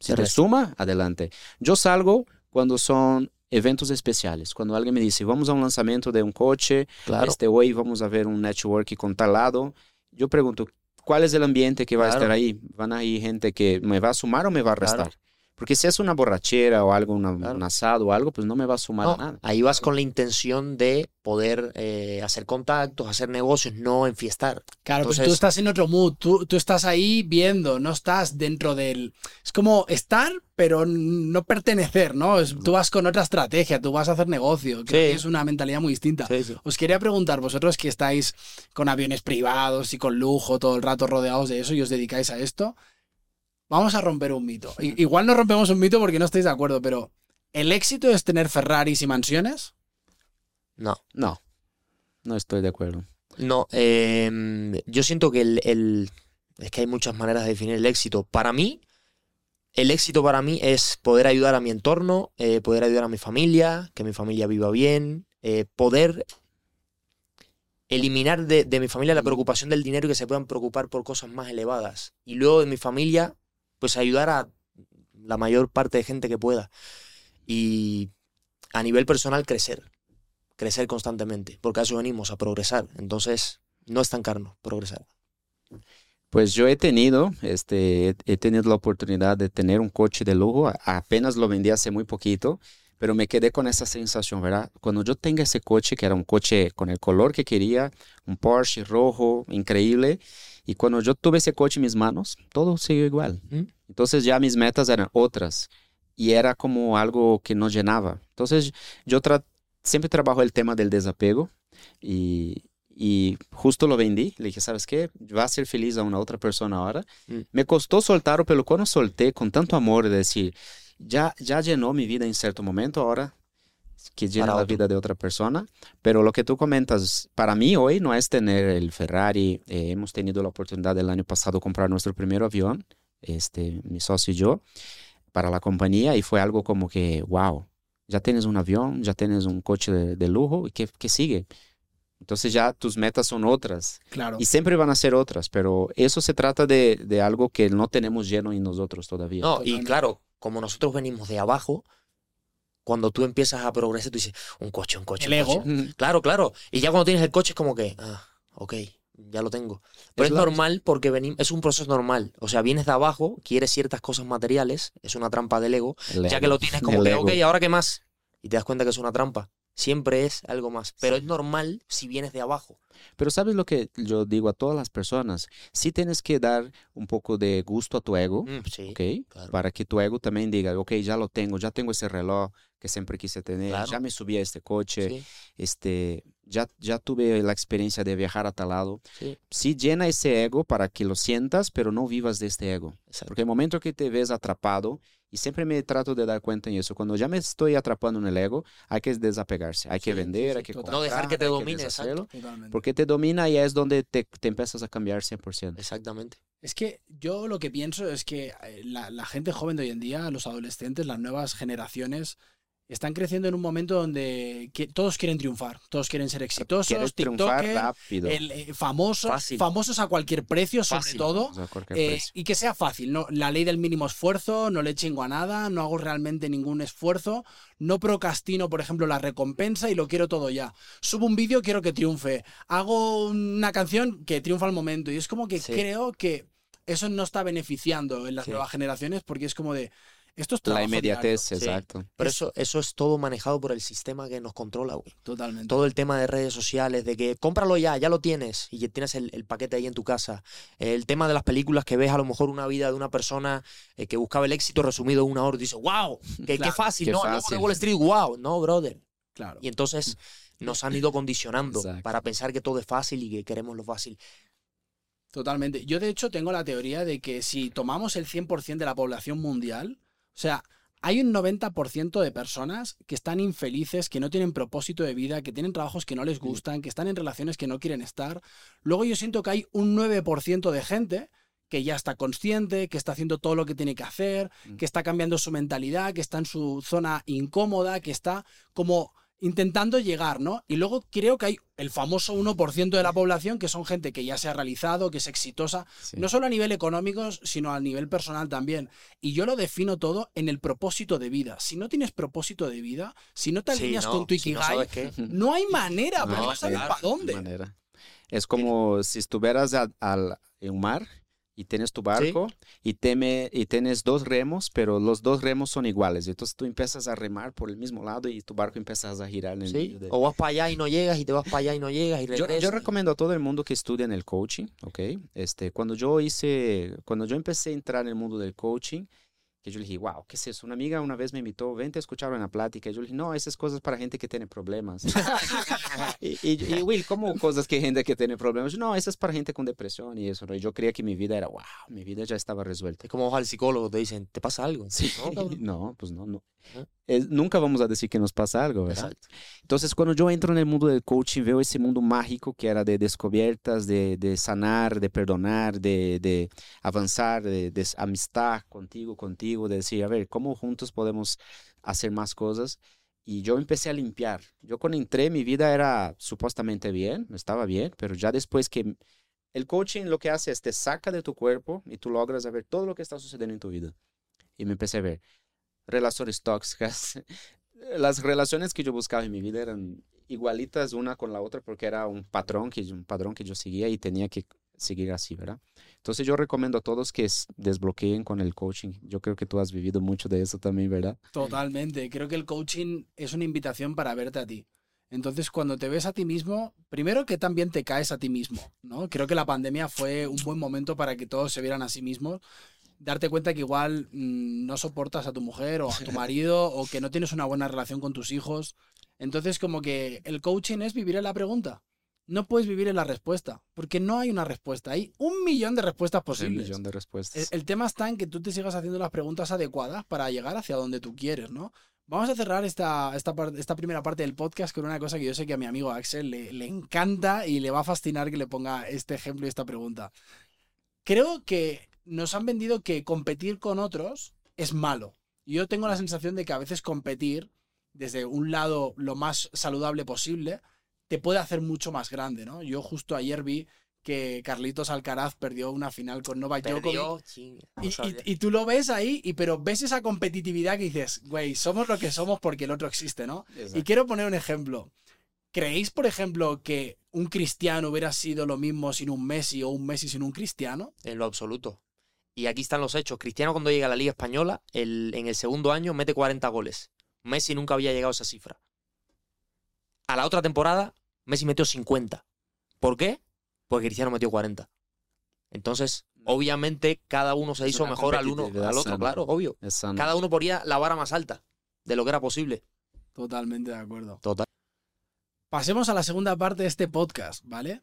Speaker 3: Si
Speaker 2: Te
Speaker 3: suma, adelante. Yo salgo cuando son eventos especiales, cuando alguien me dice, vamos a un lanzamiento de un coche,
Speaker 2: Claro.
Speaker 3: este hoy vamos a ver un network con tal lado. Yo pregunto, ¿cuál es el ambiente que va
Speaker 2: Claro.
Speaker 3: a estar ahí? ¿Van a ir gente que me va a sumar o me va a
Speaker 2: Claro.
Speaker 3: Porque si es una borrachera o algo, una-
Speaker 2: Claro.
Speaker 3: un asado o algo, pues no me va a sumar
Speaker 2: No,
Speaker 3: nada.
Speaker 2: ahí vas con la intención de poder eh, hacer contactos, hacer negocios, no enfiestar.
Speaker 1: Claro, pues
Speaker 2: Entonces-
Speaker 1: tú estás en otro mood, tú, tú estás ahí viendo, no estás dentro del... Es como estar, pero no pertenecer, ¿no? Es- tú vas con otra estrategia, tú vas a hacer negocio, creo
Speaker 2: Sí.
Speaker 1: que es una mentalidad muy distinta.
Speaker 2: Sí, sí.
Speaker 1: Os quería preguntar, vosotros que estáis con aviones privados y con lujo todo el rato rodeados de eso y os dedicáis a esto, vamos a romper un mito. I- Igual no rompemos un mito porque no estáis de acuerdo, pero ¿el éxito es tener Ferraris y mansiones?
Speaker 2: No.
Speaker 3: No, no estoy de acuerdo.
Speaker 2: No, eh, yo siento que el, el- Es que hay muchas maneras de definir el éxito. Para mí, el éxito para mí es poder ayudar a mi entorno, eh, poder ayudar a mi familia, que mi familia viva bien, eh, poder eliminar de, de mi familia la preocupación del dinero y que se puedan preocupar por cosas más elevadas. Y luego de mi familia, pues ayudar a la mayor parte de gente que pueda. Y a nivel personal, crecer. Crecer constantemente. Porque a eso venimos, a progresar. Entonces, no estancarnos, progresar.
Speaker 3: Pues yo he tenido, este, he- tenido la oportunidad de tener un coche de lujo, apenas lo vendí hace muy poquito, pero me quedé con esa sensación, ¿verdad? Cuando yo tenga ese coche, que era un coche con el color que quería, un Porsche rojo, increíble, y cuando yo tuve ese coche en mis manos, todo siguió igual.
Speaker 2: ¿Mm?
Speaker 3: Entonces ya mis metas eran otras, y era como algo que no llenaba. Entonces yo tra- siempre trabajo el tema del desapego, y, y justo lo vendí. Le dije, ¿sabes qué? Va a ser feliz a una otra persona ahora.
Speaker 2: Mm.
Speaker 3: Me costó soltarlo, pero cuando solté con tanto amor de decir, ya, ya llenó mi vida en cierto momento, ahora que llena la
Speaker 2: otro.
Speaker 3: vida de otra persona. Pero lo que tú comentas, para mí hoy no es tener el Ferrari. Eh, hemos tenido la oportunidad el año pasado comprar nuestro primer avión, este, mi socio y yo, para la compañía, y fue algo como que, wow. ya tienes un avión, ya tienes un coche de, de lujo, ¿y qué, qué sigue? Entonces ya tus metas son otras.
Speaker 1: Claro.
Speaker 3: Y siempre van a ser otras, pero eso se trata de, de algo que no tenemos lleno en nosotros todavía.
Speaker 2: No, y claro, como nosotros venimos de abajo, cuando tú empiezas a progresar, tú dices, un coche, un coche.
Speaker 1: El
Speaker 2: un coche". Claro, claro. Y ya cuando tienes el coche es como que, ah, ok, ya lo tengo. Pero
Speaker 3: Es
Speaker 2: normal porque venimos, es un proceso normal. O sea, vienes de abajo, quieres ciertas cosas materiales, es una trampa del ego.
Speaker 3: El
Speaker 2: Ya que lo tienes como
Speaker 3: el
Speaker 2: que,
Speaker 3: ego.
Speaker 2: ok, ¿ahora qué más? Y te das cuenta que es una trampa. Siempre es algo más. Pero es normal si vienes de abajo.
Speaker 3: Pero sabes lo que yo digo a todas las personas, sí tienes que dar un poco de gusto a tu ego,
Speaker 2: Mm, sí.
Speaker 3: Para que tu ego también diga, ok, ya lo tengo, ya tengo ese reloj que siempre quise tener,
Speaker 2: Claro.
Speaker 3: ya me subí a este coche,
Speaker 2: Sí,
Speaker 3: este, ya, ya tuve la experiencia de viajar a tal lado.
Speaker 2: sí,
Speaker 3: Sí llena ese ego para que lo sientas, pero no vivas de este ego.
Speaker 2: exacto.
Speaker 3: Porque el momento que te ves atrapado, y siempre me trato de dar cuenta en eso, cuando ya me estoy atrapando en el ego, hay que desapegarse, hay que
Speaker 1: Sí,
Speaker 3: vender,
Speaker 1: sí,
Speaker 3: hay que
Speaker 1: total.
Speaker 2: No dejar que te
Speaker 3: comprar,
Speaker 2: domine,
Speaker 1: Totalmente.
Speaker 3: Porque te domina y es donde te, te empiezas a cambiar 100%.
Speaker 2: Exactamente.
Speaker 1: Es que yo lo que pienso es que eh, la, la gente joven de hoy en día, los adolescentes, las nuevas generaciones, están creciendo en un momento donde que- todos quieren triunfar, todos quieren ser exitosos, TikToker,
Speaker 3: rápido.
Speaker 1: el, eh, famoso,
Speaker 2: Fácil.
Speaker 1: famosos a cualquier precio, sobre
Speaker 2: Fácil.
Speaker 1: todo.
Speaker 3: cualquier
Speaker 1: eh,
Speaker 3: precio.
Speaker 1: y que sea fácil, ¿no? La ley del mínimo esfuerzo, no le chingo a nada, no hago realmente ningún esfuerzo, no procrastino, por ejemplo, la recompensa y lo quiero todo ya. Subo un vídeo, quiero que triunfe. Hago una canción que triunfa al momento. Y es como que
Speaker 2: Sí.
Speaker 1: creo que eso no está beneficiando en las
Speaker 2: Sí.
Speaker 1: nuevas generaciones porque es como de. Esto es
Speaker 3: La inmediatez,
Speaker 2: Sí.
Speaker 3: exacto.
Speaker 2: Pero
Speaker 1: Es-
Speaker 2: eso, eso es todo manejado por el sistema que nos controla, güey.
Speaker 1: Totalmente.
Speaker 2: Todo el tema de redes sociales, de que cómpralo ya, ya lo tienes y ya tienes el, el paquete ahí en tu casa. El tema de las películas que ves a lo mejor una vida de una persona eh, que buscaba el éxito resumido en una hora y dices, wow, qué, fácil,
Speaker 3: qué
Speaker 2: no, luego de
Speaker 3: fácil.
Speaker 2: Wall Street, wow, no, brother.
Speaker 1: Claro.
Speaker 2: Y entonces nos han ido condicionando
Speaker 3: Exacto.
Speaker 2: para pensar que todo es fácil y que queremos lo fácil.
Speaker 1: Totalmente. Yo de hecho tengo la teoría de que si tomamos el 100% de la población mundial, o sea, hay un 90% de personas que están infelices, que no tienen propósito de vida, que tienen trabajos que no les gustan, que están en relaciones que no quieren estar. Luego yo siento que hay un 9% de gente que ya está consciente, que está haciendo todo lo que tiene que hacer,
Speaker 3: Mm.
Speaker 1: que está cambiando su mentalidad, que está en su zona incómoda, que está como intentando llegar, ¿no? Y luego creo que hay el famoso 1% de la población que son gente que ya se ha realizado, que es exitosa,
Speaker 3: Sí.
Speaker 1: no solo a nivel económico, sino a nivel personal también. Y yo lo defino todo en el propósito de vida. Si no tienes propósito de vida, si no te
Speaker 2: Sí,
Speaker 1: alineas
Speaker 2: no,
Speaker 1: con tu
Speaker 2: si no
Speaker 1: Ikigai, no hay manera, porque
Speaker 3: No,
Speaker 1: no sabes para
Speaker 3: de
Speaker 1: dónde.
Speaker 3: manera. Es como si estuvieras al, en un mar y tienes tu barco y, teme, y tienes dos remos, pero los dos remos son iguales. Entonces tú empiezas a remar por el mismo lado y tu barco empiezas a girar en el
Speaker 2: Sí,
Speaker 3: de-
Speaker 2: O vas para allá y no llegas y te vas para allá y no llegas y
Speaker 3: Yo,
Speaker 2: regresas.
Speaker 3: yo recomiendo a todo el mundo que estudie en el coaching, ¿ok? Este, cuando yo hice, cuando yo empecé a entrar en el mundo del coaching, que yo le dije, wow, ¿qué es eso? Una amiga una vez me invitó, vente a escuchar una plática. Y yo le dije, no, esas cosas para gente que tiene problemas. y, y, y, Will, ¿cómo cosas que gente que tiene problemas? Yo, no, eso es para gente con depresión y eso. ¿no? Y yo creía que mi vida era, wow, mi vida ya estaba resuelta.
Speaker 2: Es como al psicólogo, te dicen, ¿te pasa algo?
Speaker 3: Sí,
Speaker 2: no,
Speaker 3: pues no, no. Es- nunca vamos a decir que nos pasa algo, ¿verdad?
Speaker 2: Exacto.
Speaker 3: Entonces, cuando yo entro en el mundo del coaching, veo ese mundo mágico que era de descubiertas, de, de sanar, de perdonar, de, de avanzar, de, de amistad contigo, contigo, de decir, a ver, ¿cómo juntos podemos hacer más cosas? Y yo empecé a limpiar. Yo cuando entré, mi vida era supuestamente bien, estaba bien, pero ya después que el coaching lo que hace es te saca de tu cuerpo y tú logras ver todo lo que está sucediendo en tu vida. Y me empecé a ver relaciones tóxicas. Las relaciones que yo buscaba en mi vida eran igualitas una con la otra porque era un patrón que, un padrón que yo seguía y tenía que seguir así, ¿verdad? Entonces yo recomiendo a todos que desbloqueen con el coaching. Yo creo que tú has vivido mucho de eso también, ¿verdad?
Speaker 1: Totalmente. Creo que el coaching es una invitación para verte a ti. Entonces, cuando te ves a ti mismo, primero que también te caes a ti mismo, ¿no? Creo que la pandemia fue un buen momento para que todos se vieran a sí mismos. Darte cuenta que igual mm, no soportas a tu mujer o a tu marido o que no tienes una buena relación con tus hijos. Entonces, como que el coaching es vivir en la pregunta. No puedes vivir en la respuesta, porque no hay una respuesta. Hay un millón de respuestas
Speaker 3: Un
Speaker 1: posibles.
Speaker 3: millón de
Speaker 1: El,
Speaker 3: respuestas.
Speaker 1: el tema está en que tú te sigas haciendo las preguntas adecuadas para llegar hacia donde tú quieres, ¿no? Vamos a cerrar esta, esta, esta primera parte del podcast con una cosa que yo sé que a mi amigo Axel le, le encanta y le va a fascinar que le ponga este ejemplo y esta pregunta. Creo que nos han vendido que competir con otros es malo. Yo tengo la sensación de que a veces competir desde un lado lo más saludable posible, te puede hacer mucho más grande, ¿no? Yo justo ayer vi que Carlitos Alcaraz perdió una final con Novak Djokovic. Y,
Speaker 2: sabía.
Speaker 1: y- y tú lo ves ahí, y, pero ves esa competitividad que dices, güey, somos lo que somos porque el otro existe, ¿no? Y quiero poner un ejemplo. ¿Creéis, por ejemplo, que un cristiano hubiera sido lo mismo sin un Messi o un Messi sin un cristiano?
Speaker 2: En lo absoluto. Y aquí están los hechos. Cristiano cuando llega a la Liga Española, el- en el segundo año mete 40 goles. Messi nunca había llegado a esa cifra. A la otra temporada, Messi metió 50. ¿Por qué? Porque Cristiano metió 40. Entonces, obviamente, cada uno se
Speaker 3: Es
Speaker 2: hizo mejor al uno al otro,
Speaker 3: sana.
Speaker 2: claro, obvio. Cada uno ponía la vara más alta de lo que era posible.
Speaker 1: Totalmente de acuerdo.
Speaker 2: Total.
Speaker 1: Pasemos a la segunda parte de este podcast, ¿vale?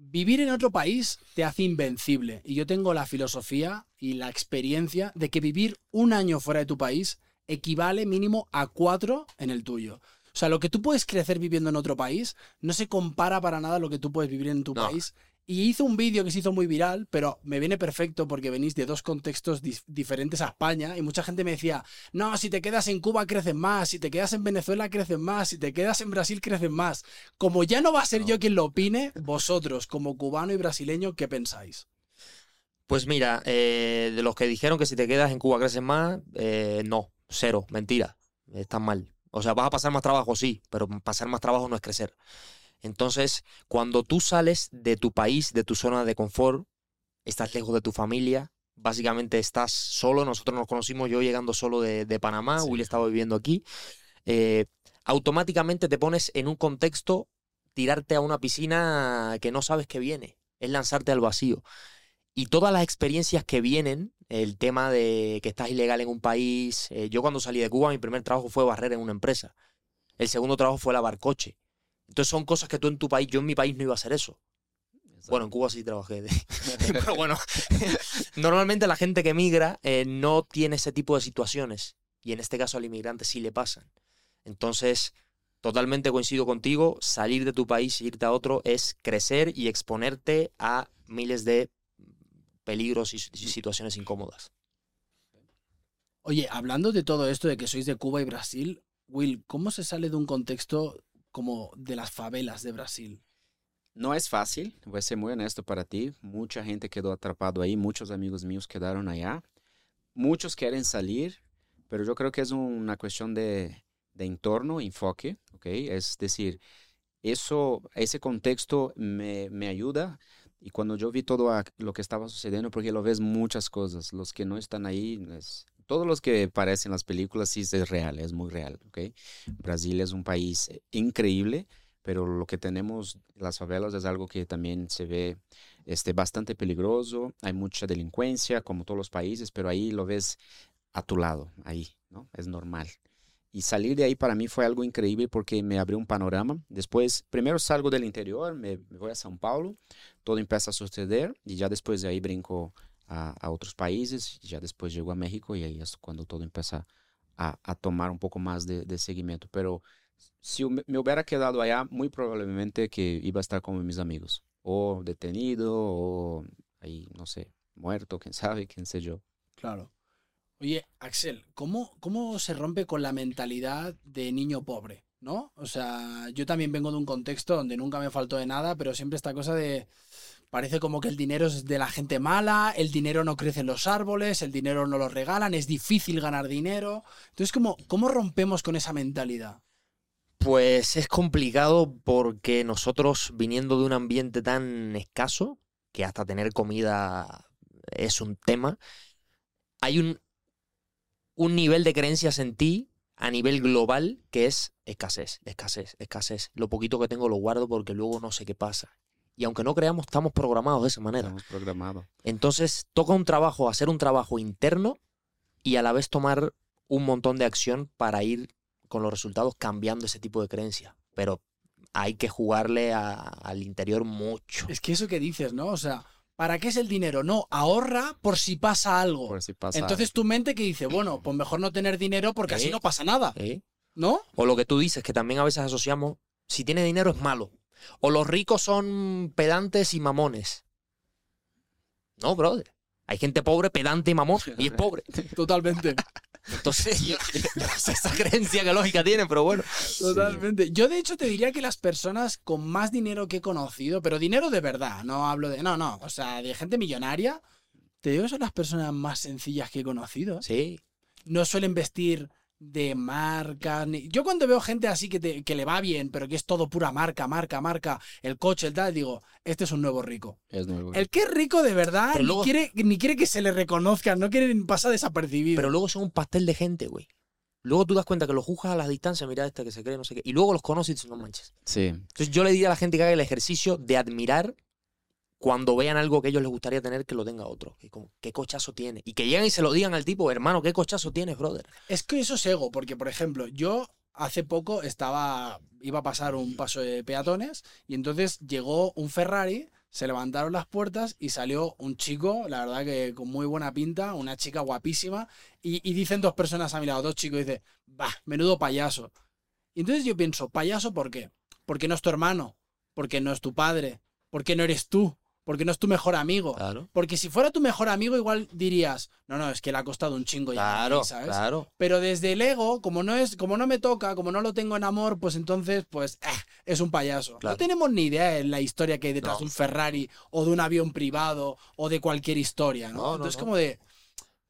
Speaker 1: Vivir en otro país te hace invencible. Y yo tengo la filosofía y la experiencia de que vivir un año fuera de tu país equivale mínimo a cuatro en el tuyo. O sea, lo que tú puedes crecer viviendo en otro país no se compara para nada a lo que tú puedes vivir en tu
Speaker 2: No.
Speaker 1: país. Y hizo un vídeo que se hizo muy viral, pero me viene perfecto porque venís de dos contextos dif- diferentes a España y mucha gente me decía, no, si te quedas en Cuba creces más, si te quedas en Venezuela creces más, si te quedas en Brasil creces más. Como ya no va a ser yo quien lo opine, vosotros como cubano y brasileño, ¿qué pensáis?
Speaker 2: Pues mira, eh, de los que dijeron que si te quedas en Cuba creces más, eh, no, cero, mentira, están mal. O sea, vas a pasar más trabajo, sí, pero pasar más trabajo no es crecer. Entonces, cuando tú sales de tu país, de tu zona de confort, estás lejos de tu familia, básicamente estás solo, nosotros nos conocimos yo llegando solo de, de Panamá,
Speaker 3: Sí.
Speaker 2: Will estaba viviendo aquí, eh, automáticamente te pones en un contexto, tirarte a una piscina que no sabes que viene, es lanzarte al vacío. Y todas las experiencias que vienen, el tema de que estás ilegal en un país, eh, yo cuando salí de Cuba mi primer trabajo fue barrer en una empresa, el segundo trabajo fue lavar coche. Entonces son cosas que tú en tu país, yo en mi país no iba a hacer eso.
Speaker 3: Exacto.
Speaker 2: Bueno, en Cuba sí trabajé. de- Pero bueno, normalmente la gente que migra eh, no tiene ese tipo de situaciones. Y en este caso al inmigrante sí le pasan. Entonces, totalmente coincido contigo. Salir de tu país e irte a otro es crecer y exponerte a miles de peligros y y situaciones incómodas.
Speaker 1: Oye, hablando de todo esto de que sois de Cuba y Brasil, Will, ¿cómo se sale de un contexto como de las favelas de Brasil?
Speaker 3: No es fácil, voy a ser muy honesto para ti. Mucha gente quedó atrapado ahí, muchos amigos míos quedaron allá. Muchos quieren salir, pero yo creo que es una cuestión de, de entorno, enfoque, ¿ok? Es decir, eso, ese contexto me, me ayuda y cuando yo vi todo lo que estaba sucediendo, porque lo ves muchas cosas, los que no están ahí, es- todos los que aparecen en las películas sí es real, es muy real, ¿ok? Brasil es un país eh, increíble pero lo que tenemos las favelas es algo que también se ve este, bastante peligroso, hay mucha delincuencia, como todos los países, pero ahí lo ves a tu lado, ahí, ¿no? Es normal. Y salir de ahí para mí fue algo increíble porque me abrió un panorama. Después, primero salgo del interior, me, me voy a São Paulo, todo empieza a suceder y ya después de ahí brinco a, otros países, ya después llego a México y ahí es cuando todo empieza a, a tomar un poco más de, de seguimiento. Pero si me hubiera quedado allá, muy probablemente que iba a estar como mis amigos, o detenido, o ahí, no sé, muerto, quién sabe, quién sé yo.
Speaker 1: Claro. Oye, Axel, ¿cómo, ¿cómo se rompe con la mentalidad de niño pobre? ¿No? O sea, yo también vengo de un contexto donde nunca me faltó de nada, pero siempre esta cosa de. Parece como que el dinero es de la gente mala, el dinero no crece en los árboles, el dinero no lo regalan, es difícil ganar dinero. Entonces, ¿cómo, cómo rompemos con esa mentalidad?
Speaker 2: Pues es complicado porque nosotros viniendo de un ambiente tan escaso, que hasta tener comida es un tema, hay un, un nivel de creencias en ti a nivel global que es escasez, escasez, escasez. Lo poquito que tengo lo guardo porque luego no sé qué pasa. Y aunque no creamos, estamos programados de esa manera.
Speaker 3: Estamos programados.
Speaker 2: Entonces toca un trabajo, hacer un trabajo interno y a la vez tomar un montón de acción para ir con los resultados cambiando ese tipo de creencia. Pero hay que jugarle a- al interior mucho.
Speaker 1: Es que eso que dices, ¿no? O sea, ¿para qué es el dinero? No, ahorra por si pasa algo.
Speaker 3: Por si pasa
Speaker 1: Entonces tu mente que dice, bueno, pues mejor no tener dinero porque así
Speaker 2: ¿Eh?
Speaker 1: no pasa nada,
Speaker 2: ¿eh?
Speaker 1: ¿no?
Speaker 2: O lo que tú dices, que también a veces asociamos, si tiene dinero es malo. O los ricos son pedantes y mamones. No, brother. Hay gente pobre, pedante y mamón, y es pobre.
Speaker 1: Totalmente.
Speaker 2: Entonces, yo, yo no sé esa creencia qué lógica tiene, pero bueno.
Speaker 1: Totalmente. Yo, de hecho, te diría que las personas con más dinero que he conocido, pero dinero de verdad, no hablo de. No, no, o sea, de gente millonaria, te digo que son las personas más sencillas que he conocido.
Speaker 2: Sí.
Speaker 1: No suelen vestir de marca. Ni... Yo cuando veo gente así que, te- que le va bien, pero que es todo pura marca, marca, marca, el coche, el tal, digo, este es un nuevo rico.
Speaker 3: Es nuevo.
Speaker 1: El que es rico de verdad
Speaker 2: Pero
Speaker 1: ni,
Speaker 2: luego-
Speaker 1: quiere, ni quiere que se le reconozca, no quiere ni pasar desapercibido.
Speaker 2: Pero luego son un pastel de gente, güey. Luego tú das cuenta que los juzgas a la distancia, mira este que se cree, no sé qué. Y luego los conoces y dices, no manches.
Speaker 3: Sí.
Speaker 2: Entonces yo le diría a la gente que haga el ejercicio de admirar cuando vean algo que ellos les gustaría tener que lo tenga otro. Y como, ¿qué cochazo tiene? Y que lleguen y se lo digan al tipo, hermano, ¿qué cochazo tienes, brother?
Speaker 1: Es que eso es ego, porque por ejemplo, yo hace poco estaba, iba a pasar un paso de peatones y entonces llegó un Ferrari, se levantaron las puertas y salió un chico, la verdad que con muy buena pinta, una chica guapísima, y, y dicen dos personas a mi lado, dos chicos, y dice, bah, menudo payaso. Y entonces yo pienso, payaso, ¿por qué? Porque no es tu hermano, porque no es tu padre, porque no eres tú, porque no es tu mejor amigo.
Speaker 2: Claro.
Speaker 1: Porque si fuera tu mejor amigo, igual dirías, no, no, es que le ha costado un chingo llegar
Speaker 2: Claro,
Speaker 1: aquí", ¿sabes?
Speaker 2: claro.
Speaker 1: Pero desde el ego, como no es, como no me toca, como no lo tengo en amor, pues entonces, pues, eh, es un payaso.
Speaker 2: Claro.
Speaker 1: No tenemos ni idea de la historia que hay detrás
Speaker 2: No.
Speaker 1: de un Ferrari o de un avión privado o de cualquier historia, ¿no?
Speaker 2: No, no,
Speaker 1: entonces,
Speaker 2: no.
Speaker 1: como de,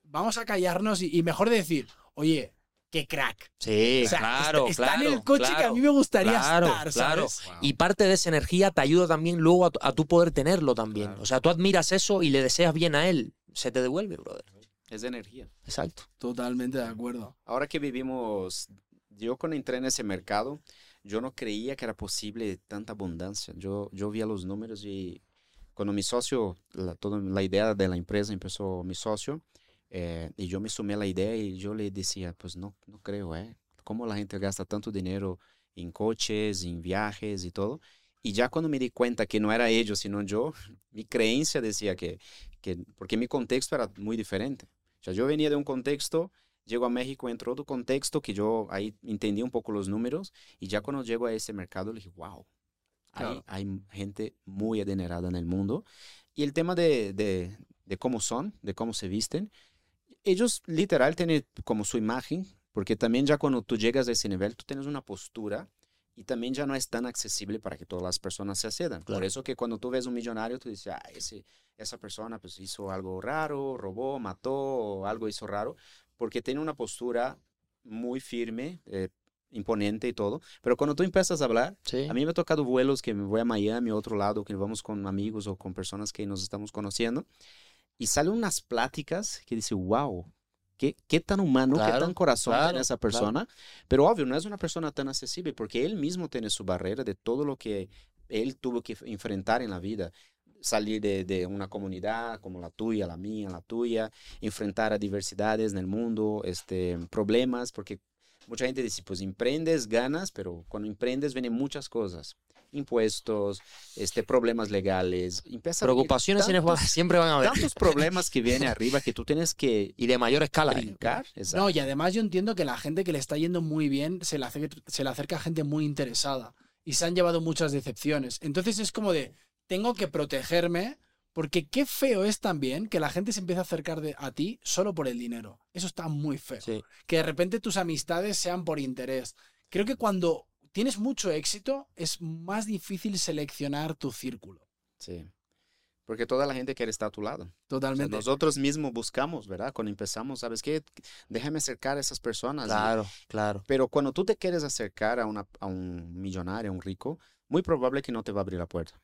Speaker 1: vamos a callarnos y, y mejor decir, oye, qué crack.
Speaker 2: Sí,
Speaker 1: O sea,
Speaker 2: claro,
Speaker 1: está, está
Speaker 2: claro.
Speaker 1: en el coche que a
Speaker 2: claro,
Speaker 1: mí me gustaría
Speaker 2: claro,
Speaker 1: estar,
Speaker 2: claro.
Speaker 1: ¿sabes?
Speaker 2: Y parte de esa energía te ayuda también luego a, tu- a tu poder tenerlo también.
Speaker 3: Claro.
Speaker 2: O sea, tú admiras eso y le deseas bien a él. Se te devuelve, brother.
Speaker 3: Es energía.
Speaker 2: Exacto.
Speaker 1: Totalmente de acuerdo.
Speaker 3: Ahora que vivimos, yo cuando entré en ese mercado, yo no creía que era posible tanta abundancia. Yo, yo veía los números y cuando mi socio, la, toda la idea de la empresa empezó mi socio, eh, y yo me sumé a la idea y yo le decía, pues no, no creo, ¿eh? ¿Cómo la gente gasta tanto dinero en coches, en viajes y todo? Y ya cuando me di cuenta que no era ellos, sino yo, mi creencia decía que, que porque mi contexto era muy diferente. O sea, yo venía de un contexto llego a México, entró otro contexto que yo ahí entendí un poco los números y ya cuando llego a ese mercado le dije, wow, hay,
Speaker 1: Claro.
Speaker 3: hay gente muy adinerada en el mundo. Y el tema de, de, de cómo son, de cómo se visten, ellos literal tienen como su imagen, porque también ya cuando tú llegas a ese nivel, tú tienes una postura y también ya no es tan accesible para que todas las personas se accedan. Por
Speaker 2: Claro.
Speaker 3: eso que cuando tú ves un millonario, tú dices, ah, ese, esa persona pues hizo algo raro, robó, mató, o algo hizo raro, porque tiene una postura muy firme, eh, imponente y todo. Pero cuando tú empiezas a hablar,
Speaker 2: Sí.
Speaker 3: a mí me ha tocado vuelos que me voy a Miami, a otro lado, que vamos con amigos o con personas que nos estamos conociendo, y salen unas pláticas que dice, wow, qué, qué tan humano, qué
Speaker 2: Claro,
Speaker 3: tan corazón
Speaker 2: claro,
Speaker 3: tiene esa
Speaker 2: claro.
Speaker 3: persona. Pero obvio, no es una persona tan accesible porque él mismo tiene su barrera de todo lo que él tuvo que enfrentar en la vida. Salir de, de una comunidad como la tuya, la mía, la tuya, enfrentar adversidades en el mundo, este, problemas, porque mucha gente dice, pues emprendes, ganas, pero cuando emprendes vienen muchas cosas. Impuestos, este, problemas legales. Empieza
Speaker 2: Preocupaciones siempre van-
Speaker 3: tantos-
Speaker 2: siempre van a haber.
Speaker 3: tantos problemas que vienen arriba que tú tienes que
Speaker 2: Y de mayor escala.
Speaker 3: brincar.
Speaker 1: No, y además yo entiendo que la gente que le está yendo muy bien se le, acer- se le acerca a gente muy interesada y se han llevado muchas decepciones. Entonces es como de, tengo que protegerme porque qué feo es también que la gente se empiece a acercar de- a ti solo por el dinero. Eso está muy feo.
Speaker 2: Sí.
Speaker 1: Que de repente tus amistades sean por interés. Creo que cuando tienes mucho éxito es más difícil seleccionar tu círculo.
Speaker 3: Sí. Porque toda la gente quiere estar a tu lado. O sea,
Speaker 1: Totalmente.
Speaker 3: nosotros mismos buscamos, ¿verdad? Cuando empezamos, ¿sabes qué? Déjame acercar a esas personas.
Speaker 2: Claro, claro.
Speaker 3: Pero cuando tú te quieres acercar a, una, a un millonario, a un rico, muy probable que no te va a abrir la puerta.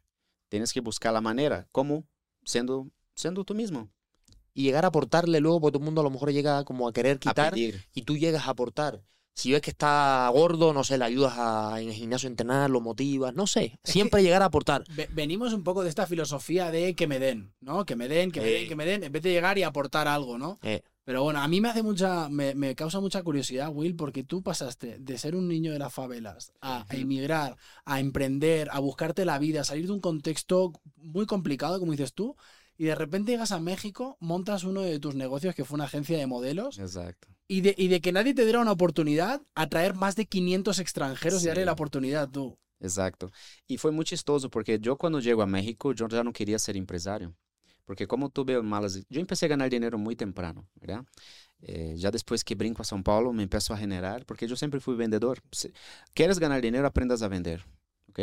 Speaker 3: Tienes que buscar la manera. ¿Cómo? Siendo, siendo tú mismo.
Speaker 2: Y llegar a aportarle luego, porque todo el mundo a lo mejor llega como a querer
Speaker 3: A
Speaker 2: quitar
Speaker 3: pedir.
Speaker 2: y tú llegas a aportar. Si ves que está gordo, no sé, le ayudas a, en el gimnasio a entrenar, lo motivas, no sé. Siempre llegar a aportar.
Speaker 1: Ve- venimos un poco de esta filosofía de que me den, ¿no? Que me den, que me den, que me den, en vez de llegar y aportar algo, ¿no?
Speaker 2: Eh,
Speaker 1: Pero bueno, a mí me hace mucha, me, me causa mucha curiosidad, Will, porque tú pasaste de ser un niño de las favelas a, a emigrar, a emprender, a buscarte la vida, a salir de un contexto muy complicado, como dices tú, y de repente llegas a México, montas uno de tus negocios que fue una agencia de modelos,
Speaker 3: Exacto.
Speaker 1: Y de, y de que nadie te diera una oportunidad a traer más de 500 extranjeros
Speaker 3: Sí.
Speaker 1: y darle la oportunidad tú.
Speaker 3: Exacto. Y fue muy chistoso porque yo cuando llego a México, yo ya no quería ser empresario. Porque como tuve malas... Yo empecé a ganar dinero muy temprano, ¿verdad? Eh, ya después que brinco a São Paulo, me empezó a generar, porque yo siempre fui vendedor. Si quieres ganar dinero, aprendas a vender, ¿ok?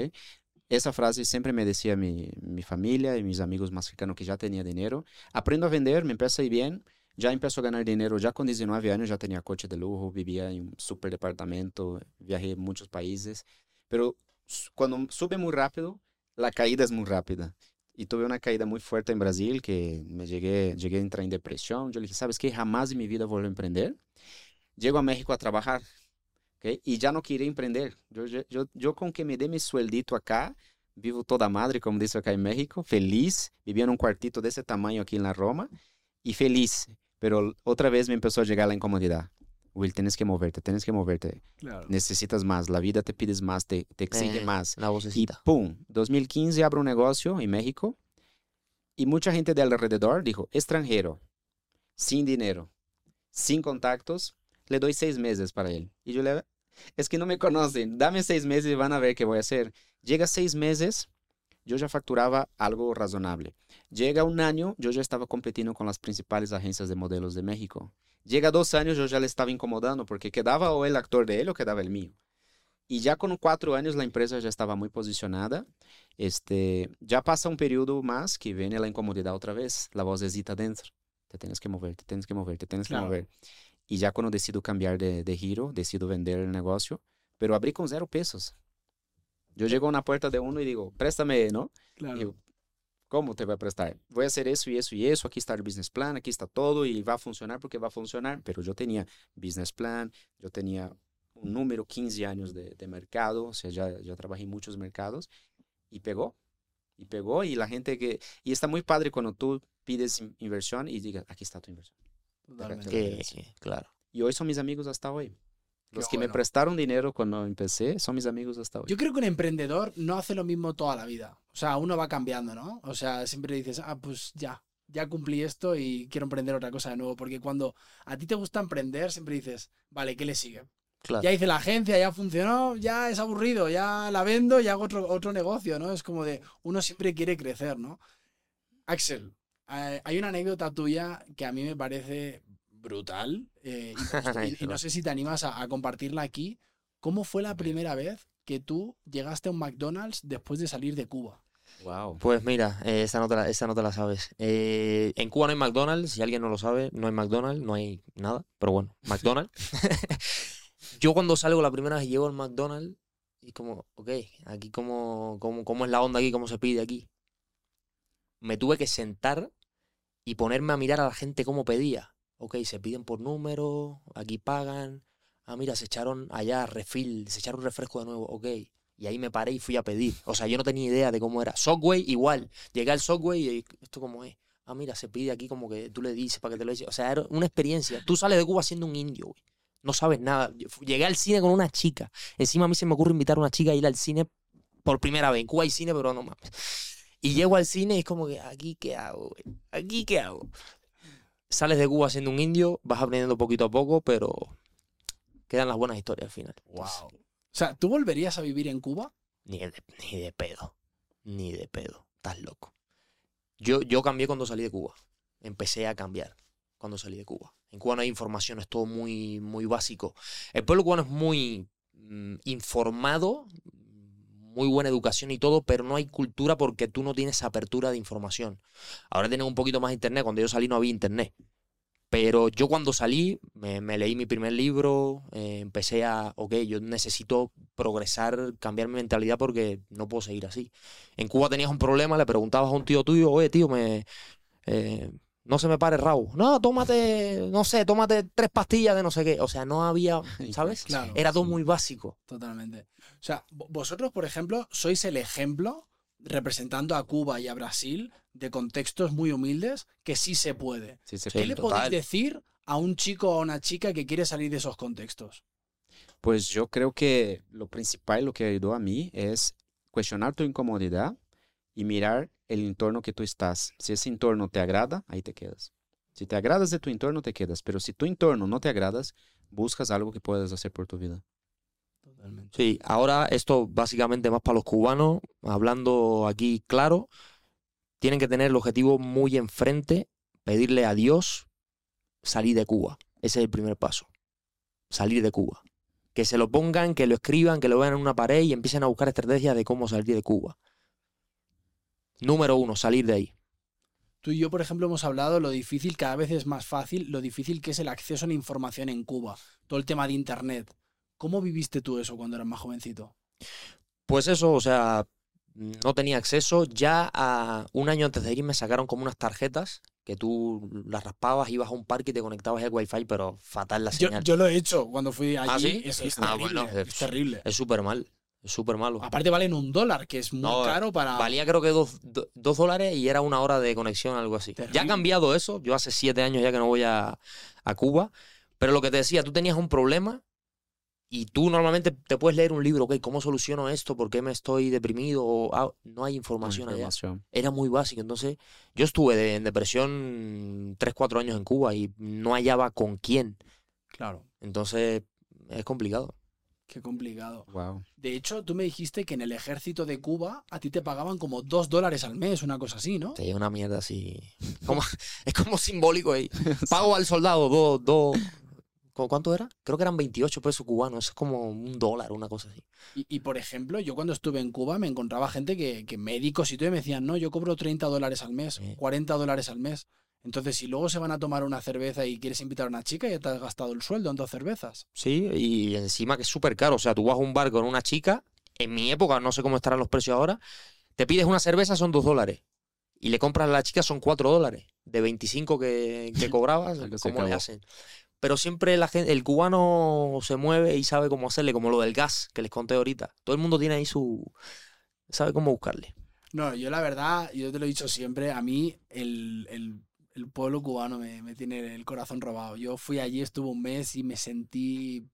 Speaker 3: Essa frase sempre me decía mi, mi familia y mis amigos más cercanos que já tinha dinheiro. Aprendo a vender, me empieza a ir bien, já empiezo a ganar dinheiro. Já com 19 anos já tinha coche de lujo, vivia em um super departamento, viajei muitos países. Pero quando sube muito rápido, a caída é muito rápida. E tuve uma caída muito forte em Brasil, que me cheguei, cheguei a entrar em depressão. Eu disse, sabes que Jamás em minha vida vou empreender. Chego a México a trabalhar. Okay? E já não queria empreender. Eu, eu, eu, com que me dê meu sueldito acá, vivo toda madre, como disse acá em México, feliz. Vivia num quartito desse tamanho aqui na Roma. E feliz. Pero outra vez me começou a chegar a incomodidade. Will, tienes que moverte, tienes que moverte.
Speaker 1: Claro.
Speaker 3: Necesitas más, la vida te pides más, te, te exige
Speaker 2: Eh,
Speaker 3: más.
Speaker 2: La
Speaker 3: Y
Speaker 2: vocecita.
Speaker 3: pum, 2015 abro un negocio en México y mucha gente de alrededor dijo, extranjero, sin dinero, sin contactos, le doy seis meses para él. Y yo le, es que no me conocen, dame seis meses y van a ver qué voy a hacer. Llega seis meses, yo ya facturaba algo razonable. Llega un año, yo ya estaba compitiendo con las principales agencias de modelos de México. Llega dos años, yo ya le estaba incomodando porque quedaba o el actor de él o quedaba el mío. Y ya con cuatro años la empresa ya estaba muy posicionada. Este, ya pasa un periodo más que viene la incomodidad otra vez, la vocecita dentro. Te tienes que mover, te tienes que mover, te tienes
Speaker 1: Claro.
Speaker 3: que mover. Y ya cuando decido cambiar de, de giro, decido vender el negocio, pero abrí con cero pesos. Yo llego a una puerta de uno y digo, préstame, ¿no?
Speaker 1: Claro.
Speaker 3: Y yo, ¿cómo te voy a prestar? Voy a hacer eso y eso y eso, aquí está el business plan, aquí está todo y va a funcionar porque va a funcionar. Pero yo tenía business plan, yo tenía un número, 15 años de, de mercado, o sea, ya, ya trabajé en muchos mercados y pegó. Y pegó y la gente que... Y está muy padre cuando tú pides in- inversión y digas, aquí está tu inversión.
Speaker 1: Totalmente.
Speaker 2: Que, claro.
Speaker 3: Y hoy son mis amigos hasta hoy. Los que me prestaron dinero cuando empecé son mis amigos hasta hoy.
Speaker 1: Yo creo que un emprendedor no hace lo mismo toda la vida. O sea, uno va cambiando, ¿no? O sea, siempre dices, ah, pues ya, ya cumplí esto y quiero emprender otra cosa de nuevo. Porque cuando a ti te gusta emprender, siempre dices, vale, ¿qué le sigue?
Speaker 2: Claro.
Speaker 1: Ya hice la agencia, ya funcionó, ya es aburrido, ya la vendo y hago otro, otro negocio, ¿no? Es como de, uno siempre quiere crecer, ¿no? Axel, eh, hay una anécdota tuya que a mí me parece brutal eh, y, y- y no sé si te animas a, a compartirla aquí. ¿Cómo fue la primera vez que tú llegaste a un McDonald's después de salir de Cuba?
Speaker 3: Wow.
Speaker 2: Pues mira, eh, esa, no te la, esa no te la sabes. Eh, en Cuba no hay McDonald's, si alguien no lo sabe, no hay McDonald's, no hay nada, pero bueno, McDonald's. Yo cuando salgo la primera vez llego al McDonald's y como, ok, aquí cómo, cómo, cómo es la onda aquí, cómo se pide aquí. Me tuve que sentar y ponerme a mirar a la gente cómo pedía. Ok, se piden por número, aquí pagan. Ah, mira, se echaron allá refil, se echaron refresco de nuevo, ok. Y ahí me paré y fui a pedir. O sea, yo no tenía idea de cómo era. Subway, igual. Llegué al Subway y esto cómo es. Ah, mira, se pide aquí como que tú le dices para que te lo eche. O sea, era una experiencia. Tú sales de Cuba siendo un indio, güey. No sabes nada. Llegué al cine con una chica. Encima a mí se me ocurre invitar a una chica a ir al cine por primera vez. En Cuba hay cine, pero no mames. Y llego al cine y es como que, ¿aquí qué hago, güey? ¿Aquí qué hago? Sales de Cuba siendo un indio, vas aprendiendo poquito a poco, pero quedan las buenas historias al final. Entonces,
Speaker 1: O sea, ¿tú volverías a vivir en Cuba?
Speaker 2: ni de, ni de pedo. Ni de pedo. Estás loco. Yo, yo cambié cuando salí de Cuba. Empecé a cambiar cuando salí de Cuba. En Cuba no hay información, es todo muy, muy básico. El pueblo cubano es muy mm, informado, muy buena educación y todo, pero no hay cultura porque tú no tienes apertura de información. Ahora tienen un poquito más internet. Cuando yo salí no había internet. Pero yo cuando salí, me, me leí mi primer libro, eh, empecé a, ok, yo necesito progresar, cambiar mi mentalidad porque no puedo seguir así. En Cuba tenías un problema, le preguntabas a un tío tuyo, oye, tío, me, eh, no se me pare el rabo. No, tómate, no sé, tómate tres pastillas de no sé qué. O sea, no había, ¿sabes?
Speaker 1: Claro.
Speaker 2: Era todo muy básico.
Speaker 1: Totalmente. O sea, vo- vosotros, por ejemplo, sois el ejemplo representando a Cuba y a Brasil de contextos muy humildes que sí se puede.
Speaker 3: Sí, se
Speaker 2: Sí,
Speaker 1: ¿Qué le
Speaker 2: total.
Speaker 1: podéis decir a un chico o a una chica que quiere salir de esos contextos?
Speaker 3: Pues yo creo que lo principal, lo que ayudó a mí es cuestionar tu incomodidad y mirar el entorno que tú estás. Si ese entorno te agrada, ahí te quedas. Si te agradas de tu entorno, te quedas. Pero si tu entorno no te agradas, buscas algo que puedas hacer por tu vida.
Speaker 1: Totalmente.
Speaker 2: Sí, ahora esto básicamente más para los cubanos, hablando aquí claro, tienen que tener el objetivo muy enfrente, pedirle a Dios salir de Cuba. Ese es el primer paso. Salir de Cuba. Que se lo pongan, que lo escriban, que lo vean en una pared y empiecen a buscar estrategias de cómo salir de Cuba. Número uno, salir de ahí.
Speaker 1: Tú y yo, por ejemplo, hemos hablado lo difícil, cada vez es más fácil, lo difícil que es el acceso a la información en Cuba, todo el tema de Internet. ¿Cómo viviste tú eso cuando eras más jovencito?
Speaker 2: Pues eso, o sea, no tenía acceso. Ya a un año antes de ir me sacaron como unas tarjetas que tú las raspabas, ibas a un parque y te conectabas al wifi, pero fatal la señal.
Speaker 1: yo lo he hecho cuando fui allí.
Speaker 2: ¿Ah, sí?
Speaker 1: Es, es
Speaker 2: Ah,
Speaker 1: terrible,
Speaker 2: bueno,
Speaker 1: es terrible.
Speaker 2: Es súper mal, es súper malo.
Speaker 1: Aparte valen un dólar, que es muy
Speaker 2: No,
Speaker 1: caro para...
Speaker 2: Valía creo que dos, do- dos dólares y era una hora de conexión, algo así. Ya ha cambiado eso. Yo hace siete años ya que no voy a, a Cuba. Pero lo que te decía, tú tenías un problema y tú normalmente te puedes leer un libro, ok, ¿cómo soluciono esto? ¿Por qué me estoy deprimido? O, ah, no hay información allá.
Speaker 3: Información.
Speaker 2: Era muy básico. Entonces, yo estuve de- en depresión tres, cuatro años en Cuba y no hallaba con quién.
Speaker 1: Claro,
Speaker 2: Entonces, es complicado.
Speaker 1: Qué complicado.
Speaker 3: Wow.
Speaker 1: De hecho, tú me dijiste que en el ejército de Cuba a ti te pagaban como dos dólares al mes, una cosa así, ¿no?
Speaker 2: Llega una mierda así. Como, es como simbólico ahí. Pago al soldado dos, dos. ¿cu- ¿Cuánto era? Creo que eran 28 pesos cubanos. Eso es como un dólar, una cosa así.
Speaker 1: Y, y, por ejemplo, yo cuando estuve en Cuba me encontraba gente que, que médicos y todo y me decían, no, yo cobro 30 dólares al mes,
Speaker 2: Sí.
Speaker 1: 40 dólares al mes. Entonces, si luego se van a tomar una cerveza y quieres invitar a una chica, ya te has gastado el sueldo en dos cervezas.
Speaker 2: Sí, y encima que es súper caro. O sea, tú vas a un bar con una chica. En mi época, no sé cómo estarán los precios ahora. Te pides una cerveza, son dos dólares. Y le compras a la chica, son cuatro dólares. De 25 que, que cobrabas,
Speaker 3: Se
Speaker 2: ¿cómo le hacen? Pero siempre la gente, el cubano se mueve y sabe cómo hacerle, como lo del gas que les conté ahorita. Todo el mundo tiene ahí su. sabe cómo buscarle.
Speaker 1: No, yo la verdad, yo te lo he dicho siempre, a mí el, el- el pueblo cubano me, me tiene el corazón robado. Yo fui allí, estuve un mes y me sentí...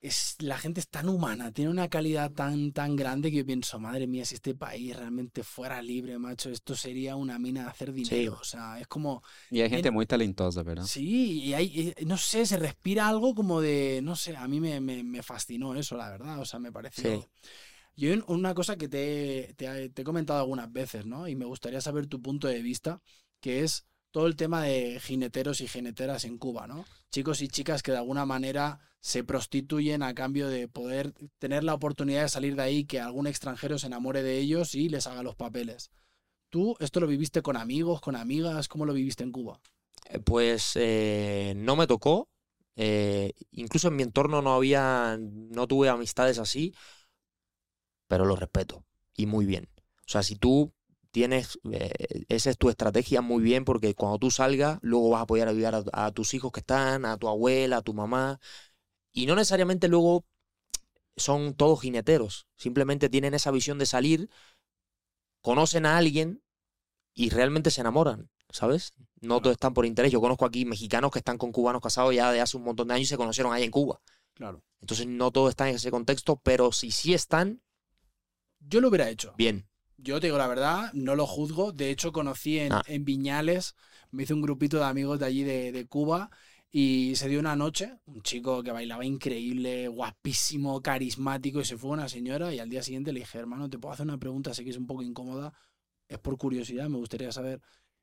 Speaker 1: es, la gente es tan humana, tiene una calidad tan, tan grande que yo pienso, madre mía, si este país realmente fuera libre, macho, esto sería una mina de hacer dinero. O sea, es como...
Speaker 3: Y hay gente
Speaker 1: En-
Speaker 3: muy talentosa, ¿verdad?
Speaker 1: Sí, y hay, no sé, se respira algo como de, no sé, a mí me, me- me fascinó eso, la verdad, o sea, me pareció...
Speaker 2: Sí.
Speaker 1: Yo una cosa que te, te- te he comentado algunas veces, ¿no? Y me gustaría saber tu punto de vista, que es todo el tema de jineteros y jineteras en Cuba, ¿no? Chicos y chicas que de alguna manera se prostituyen a cambio de poder tener la oportunidad de salir de ahí, que algún extranjero se enamore de ellos y les haga los papeles. ¿Tú esto lo viviste con amigos, con amigas? ¿Cómo lo viviste en Cuba?
Speaker 2: Eh, Pues eh, no me tocó. eh, incluso en mi entorno no había, no tuve amistades así, pero lo respeto y muy bien. O sea, si tú tienes, eh, esa es tu estrategia muy bien porque cuando tú salgas, luego vas a poder ayudar a, a tus hijos que están, a tu abuela, a tu mamá. Y no necesariamente luego son todos jineteros, simplemente tienen esa visión de salir, conocen a alguien y realmente se enamoran, ¿sabes? No todos están por interés. Yo conozco aquí mexicanos que están con cubanos casados ya de hace un montón de años y se conocieron allá en Cuba.
Speaker 1: Claro.
Speaker 2: Entonces no todos están en ese contexto, pero si sí están,
Speaker 1: Yo lo hubiera hecho.
Speaker 2: bien.
Speaker 1: Yo te digo la verdad, no lo juzgo. De hecho, conocí en,
Speaker 2: Ah.
Speaker 1: en Viñales, me hice un grupito de amigos de allí de, de Cuba y se dio una noche, un chico que bailaba increíble, guapísimo, carismático y se fue una señora y al día siguiente le dije, hermano, te puedo hacer una pregunta, sé que es un poco incómoda, es por curiosidad, me gustaría saber.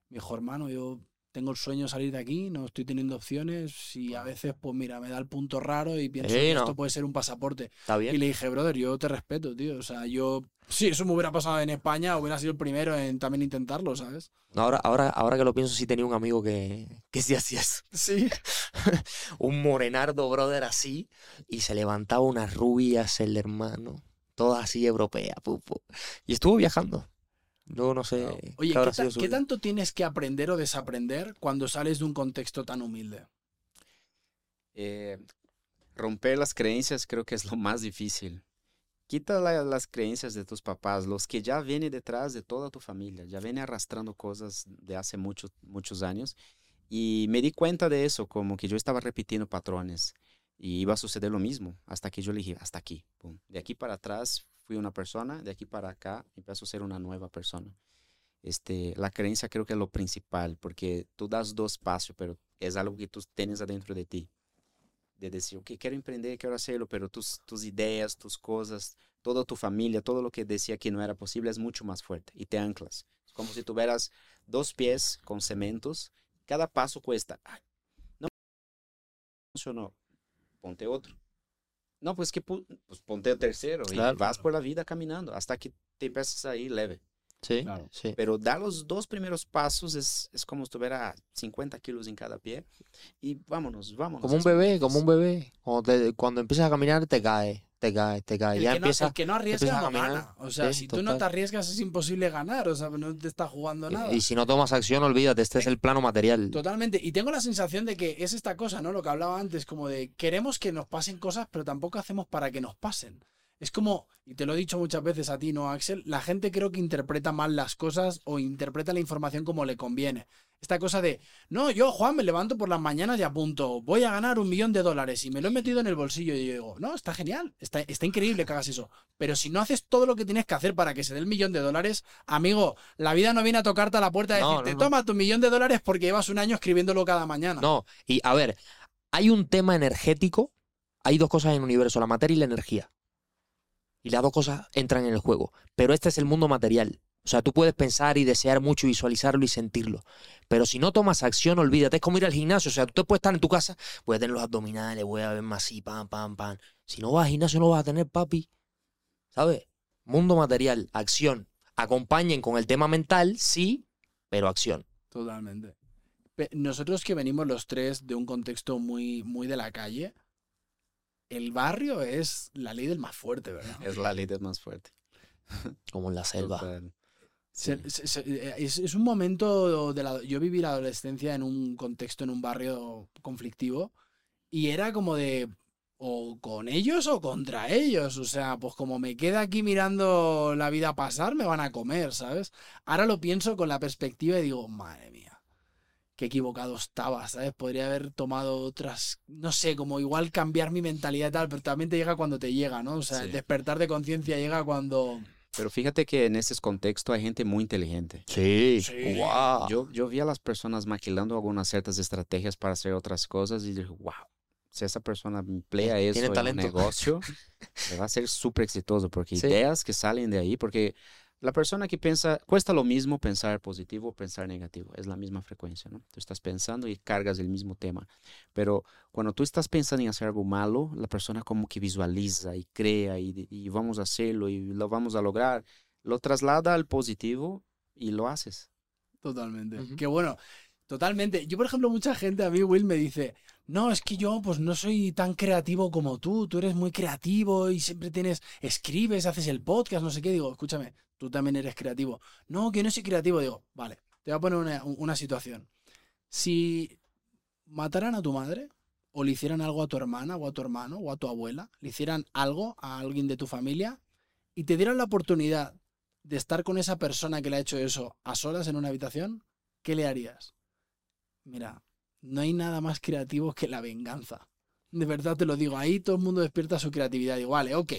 Speaker 1: Me dijo, hermano, yo tengo el sueño de salir de aquí, no estoy teniendo opciones y a veces, pues mira, me da el punto raro y pienso
Speaker 2: Sí,
Speaker 1: que
Speaker 2: no.
Speaker 1: esto puede ser un pasaporte.
Speaker 2: Está
Speaker 1: Y
Speaker 2: bien.
Speaker 1: le dije, brother, yo te respeto, tío. O sea, yo. Si eso me hubiera pasado en España, hubiera sido el primero en también intentarlo, ¿sabes?
Speaker 2: Ahora, ahora, ahora que lo pienso, sí tenía un amigo que, que sí hacía eso.
Speaker 1: Sí.
Speaker 2: Un morenardo, brother, así. Y se levantaba unas rubias, el hermano. Todas así europeas, pupo. Y estuvo viajando. Luego no sé.
Speaker 1: Oye,
Speaker 2: qué
Speaker 1: ¿qué, ta- tanto tienes que aprender o desaprender cuando sales de un contexto tan humilde?
Speaker 3: Eh, romper las creencias creo que es lo más difícil. Quita la- las creencias de tus papás, los que ya vienen detrás de toda tu familia, ya vienen arrastrando cosas de hace muchos, muchos años. Y me di cuenta de eso, como que yo estaba repitiendo patrones y iba a suceder lo mismo, hasta que yo le dije, hasta aquí. pum. De aquí para atrás fui una persona, de aquí para acá empiezo a ser una nueva persona. Este, la creencia creo que es lo principal, porque tú das dos pasos, pero es algo que tú tienes adentro de ti de decir, ok, quiero emprender, quiero hacerlo, pero tus, tus ideas, tus cosas toda tu familia, todo lo que decía que no era posible es mucho más fuerte y te anclas. Es como si tuvieras dos pies con cementos, cada paso cuesta. Ay, no funcionó, ponte otro. No, pues que pu- pues ponte el tercero
Speaker 2: Claro.
Speaker 3: y vas por la vida caminando hasta que te empiezas a ir leve.
Speaker 2: Sí,
Speaker 1: Claro.
Speaker 2: sí.
Speaker 3: Pero dar los dos primeros pasos es, es como si tuviera 50 kilos en cada pie y vámonos, vámonos.
Speaker 2: Como un bebé, como un bebé. Cuando, te- cuando empiezas a caminar, te caes, te caes, te caes.
Speaker 1: El
Speaker 2: Ya
Speaker 1: que, no,
Speaker 2: empieza.
Speaker 1: el que no arriesga
Speaker 2: empiezas a
Speaker 1: no
Speaker 2: caminar.
Speaker 1: gana. O sea,
Speaker 2: Sí,
Speaker 1: si tú no
Speaker 2: total.
Speaker 1: te arriesgas es imposible ganar. O sea, no te está jugando nada.
Speaker 2: Y si no tomas acción, olvídate, este es el plano material.
Speaker 1: Totalmente. Y tengo la sensación de que es esta cosa, ¿no? Lo que hablaba antes, como de queremos que nos pasen cosas, pero tampoco hacemos para que nos pasen. Es como, y te lo he dicho muchas veces a ti, ¿no, Axel? La gente creo que interpreta mal las cosas o interpreta la información como le conviene. Esta cosa de, no, yo, Juan, me levanto por las mañanas y apunto, voy a ganar un millón de dólares y me lo he metido en el bolsillo y yo digo, no, está genial, está, está increíble que hagas eso. Pero si no haces todo lo que tienes que hacer para que se dé el millón de dólares, amigo, la vida no viene a tocarte a la puerta y
Speaker 2: No,
Speaker 1: decirte,
Speaker 2: no, no.
Speaker 1: toma tu millón de dólares porque llevas un año escribiéndolo cada mañana.
Speaker 2: No, y a ver, hay un tema energético, hay dos cosas en el universo, la materia y la energía. Y las dos cosas entran en el juego. Pero este es el mundo material. O sea, tú puedes pensar y desear mucho, visualizarlo y sentirlo. Pero si no tomas acción, olvídate. Es como ir al gimnasio. O sea, tú te puedes estar en tu casa, voy a tener los abdominales, voy a ver más así, pam, pam, pam. Si no vas al gimnasio, no vas a tener, papi. ¿Sabes? Mundo material, acción. Acompañen con el tema mental, sí, pero acción.
Speaker 1: Totalmente. Nosotros que venimos los tres de un contexto muy, muy de la calle, el barrio es la ley del más fuerte, ¿verdad?
Speaker 3: Es la ley del más fuerte.
Speaker 2: Como en la selva.
Speaker 3: Total.
Speaker 1: Se- se- se- es, es un momento de la... Yo viví la adolescencia en un contexto, en un barrio conflictivo, y era como de... O con ellos o contra ellos. O sea, pues como me queda aquí mirando la vida pasar, me van a comer, ¿sabes? Ahora lo pienso con la perspectiva y digo, madre mía, qué equivocado estaba, ¿sabes? Podría haber tomado otras, no sé, como igual cambiar mi mentalidad y tal, pero también te llega cuando te llega, ¿no? O sea, el
Speaker 3: Sí.
Speaker 1: despertar de conciencia llega cuando...
Speaker 3: Pero fíjate que en ese contexto hay gente muy inteligente.
Speaker 2: Sí.
Speaker 1: Sí.
Speaker 2: Wow.
Speaker 3: Yo, yo vi a las personas maquilando algunas ciertas estrategias para hacer otras cosas y dije, wow, si esa persona emplea eso en un
Speaker 2: talento.
Speaker 3: negocio, le va a ser súper exitoso porque
Speaker 2: Sí.
Speaker 3: ideas que salen de ahí, porque la persona que piensa, cuesta lo mismo pensar positivo o pensar negativo, es la misma frecuencia, ¿no? Tú estás pensando y cargas el mismo tema, pero cuando tú estás pensando en hacer algo malo, la persona como que visualiza y crea y, y vamos a hacerlo y lo vamos a lograr, lo traslada al positivo y lo haces.
Speaker 1: Totalmente.
Speaker 2: Ujú.
Speaker 1: Que bueno, totalmente. Yo, por ejemplo, mucha gente a mí, Will, me dice, no, es que yo pues no soy tan creativo como tú, tú eres muy creativo y siempre tienes, escribes, haces el podcast, no sé qué. Digo, escúchame, tú también eres creativo. No, que no soy creativo. Digo, vale, te voy a poner una, situación. Si mataran a tu madre, o le hicieran algo a tu hermana, o a tu hermano, o a tu abuela, le hicieran algo a alguien de tu familia, y te dieran la oportunidad de estar con esa persona que le ha hecho eso a solas en una habitación, ¿qué le harías? Mira, no hay nada más creativo que la venganza. De verdad te lo digo, ahí todo el mundo despierta su creatividad. Digo, vale, ok.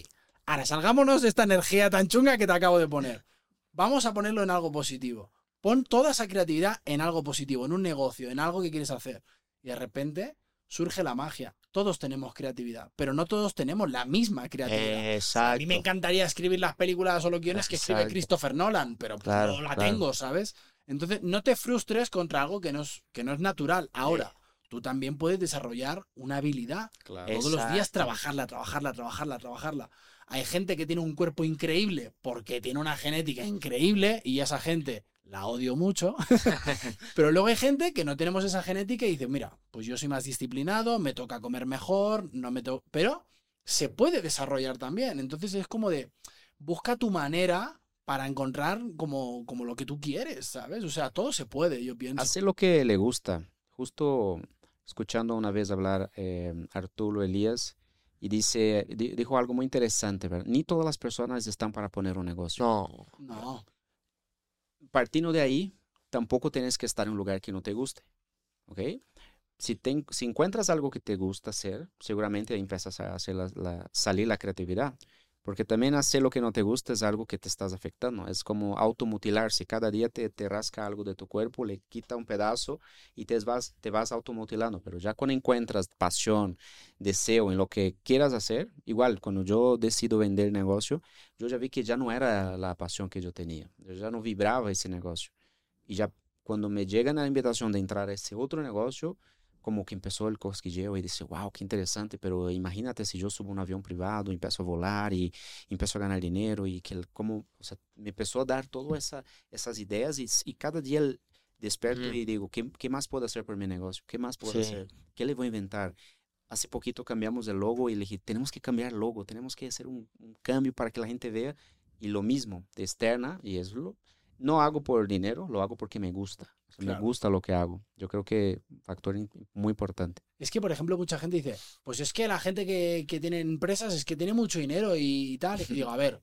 Speaker 1: Ahora salgámonos de esta energía tan chunga que te acabo de poner. Vamos a ponerlo en algo positivo. Pon toda esa creatividad en algo positivo, en un negocio, en algo que quieres hacer. Y de repente surge la magia. Todos tenemos creatividad, pero no todos tenemos la misma creatividad.
Speaker 2: Exacto.
Speaker 1: A mí me encantaría escribir las películas o los guiones que escribe. Christopher Nolan, pero
Speaker 2: Claro,
Speaker 1: no la
Speaker 2: claro.
Speaker 1: tengo, ¿sabes? Entonces, no te frustres contra algo que no es, que no es natural. Ahora, tú también puedes desarrollar una habilidad.
Speaker 3: Claro.
Speaker 1: Todos los días trabajarla, trabajarla, trabajarla, trabajarla. Hay gente que tiene un cuerpo increíble porque tiene una genética increíble y esa gente la odio mucho. Pero luego hay gente que no tenemos esa genética y dice, mira, pues yo soy más disciplinado, me toca comer mejor, no me to Pero se puede desarrollar también. Entonces es como de, busca tu manera para encontrar como, como lo que tú quieres, ¿sabes? O sea, todo se puede, yo pienso.
Speaker 3: Hace lo que le gusta. Justo escuchando una vez hablar eh, Arturo Elías y dice, di- dijo algo muy interesante, ¿verdad? Ni todas las personas están para poner un negocio.
Speaker 2: No.
Speaker 1: No,
Speaker 3: Partiendo de ahí, tampoco tienes que estar en un lugar que no te guste, ¿ok? Si, te- si encuentras algo que te gusta hacer, seguramente empiezas a hacer la- la- salir la creatividad. Porque también hacer lo que no te gusta es algo que te estás afectando. Es como automutilarse. Cada día te, te rasca algo de tu cuerpo, le quita un pedazo y te vas, te vas automutilando. Pero ya cuando encuentras pasión, deseo en lo que quieras hacer, igual cuando yo decido vender el negocio, yo ya vi que ya no era la pasión que yo tenía. Yo ya no vibraba ese negocio. Y ya cuando me llega la invitación de entrar a ese otro negocio, como que empezó el cosquilleo y dice, wow, qué interesante, pero imagínate si yo subo un avión privado, empiezo a volar y empiezo a ganar dinero y que como, o sea, me empezó a dar todas esa, esas ideas y, y, cada día despierto
Speaker 2: Mm.
Speaker 3: y digo, ¿qué, ¿qué más puedo hacer por mi negocio? ¿Qué más puedo
Speaker 2: Sí.
Speaker 3: hacer? ¿Qué le voy a inventar? Hace poquito cambiamos el logo y le dije, tenemos que cambiar el logo, tenemos que hacer un, un cambio para que la gente vea. Y lo mismo, de externa, y es lo, no hago por dinero, lo hago porque me gusta. O sea,
Speaker 1: Claro.
Speaker 3: Me gusta lo que hago. Yo creo que factor muy importante.
Speaker 1: Es que, por ejemplo, mucha gente dice, pues es que la gente que, que tiene empresas es que tiene mucho dinero y tal. Y digo, a ver,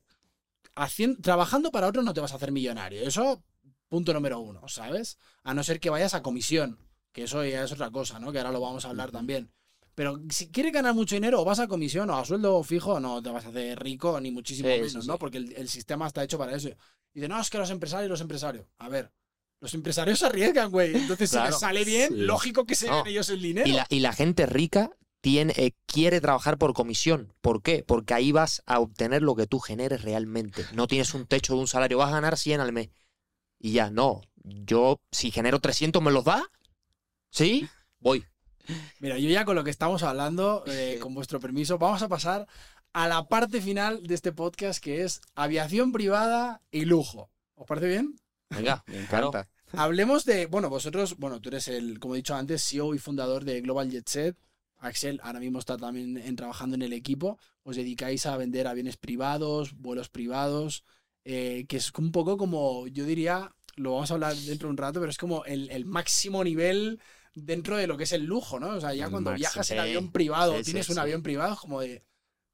Speaker 1: hacien- trabajando para otros no te vas a hacer millonario. Eso, punto número uno, ¿sabes? A no ser que vayas a comisión, que eso ya es otra cosa, ¿no? Que ahora lo vamos a hablar también. Pero si quieres ganar mucho dinero, o vas a comisión o a sueldo fijo, no te vas a hacer rico, ni muchísimo
Speaker 2: Sí,
Speaker 1: menos,
Speaker 2: sí,
Speaker 1: ¿no? Porque el, el sistema está hecho para eso. Y dice, no, es que los empresarios, los empresarios. A ver, los empresarios se arriesgan, güey. Entonces, si les sale bien, lógico que se
Speaker 2: No.
Speaker 1: ellos el dinero.
Speaker 2: Y la, y la gente rica tiene, eh, quiere trabajar por comisión. ¿Por qué? Porque ahí vas a obtener lo que tú generes realmente. No tienes un techo de un salario, vas a ganar 100 al mes. Y ya, no. Yo, si genero 300, ¿me los da? ¿Sí? Voy.
Speaker 1: Mira, yo ya con lo que estamos hablando, eh, con vuestro permiso, vamos a pasar a la parte final de este podcast que es aviación privada y lujo. ¿Os parece bien?
Speaker 2: Venga,
Speaker 3: Me
Speaker 2: claro.
Speaker 3: encanta.
Speaker 1: Hablemos de, bueno, vosotros, bueno, tú eres el, como he dicho antes, CEO y fundador de Global Jet Set. Axel ahora mismo está también en- trabajando en el equipo. Os dedicáis a vender aviones privados, vuelos privados, eh, que es un poco como, yo diría, lo vamos a hablar dentro de un rato, pero es como el, el máximo nivel dentro de lo que es el lujo, ¿no? O sea, ya
Speaker 3: El
Speaker 1: cuando
Speaker 3: máximo.
Speaker 1: viajas en
Speaker 2: Sí,
Speaker 1: avión privado,
Speaker 3: sí, sí,
Speaker 1: tienes un
Speaker 3: sí.
Speaker 1: avión privado, es como de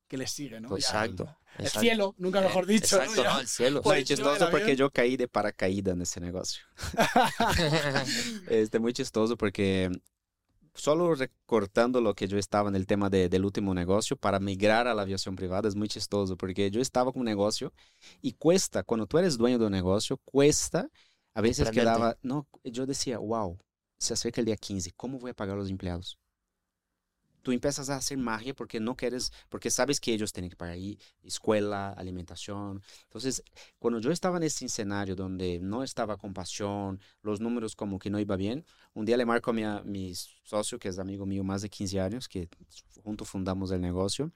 Speaker 1: que les sigue, ¿no?
Speaker 3: Pues
Speaker 1: Ya,
Speaker 2: Exacto.
Speaker 1: el
Speaker 2: exacto.
Speaker 1: cielo, nunca mejor dicho. ¿no?
Speaker 2: Exacto, no, el cielo.
Speaker 1: Por
Speaker 3: chistoso porque yo caí de paracaídas nesse negócio. Este, muy chistoso porque solo recortando lo que yo estaba en el tema de- del último negocio para migrar a la aviación privada es muy chistoso porque yo estaba con un negocio y cuesta, cuando tú eres dueño de un negocio, cuesta, a veces quedaba, no, yo decía, wow, se acerca el día 15, ¿cómo voy a pagar a los empleados? Tú empiezas a hacer magia porque no quieres, porque sabes que ellos tienen que pagar ahí, escuela, alimentación. Entonces, cuando yo estaba en ese escenario donde no estaba con pasión, los números como que no iba bien, un día le marco a mi, a mi socio, que es amigo mío más de 15 años, que juntos fundamos el negocio,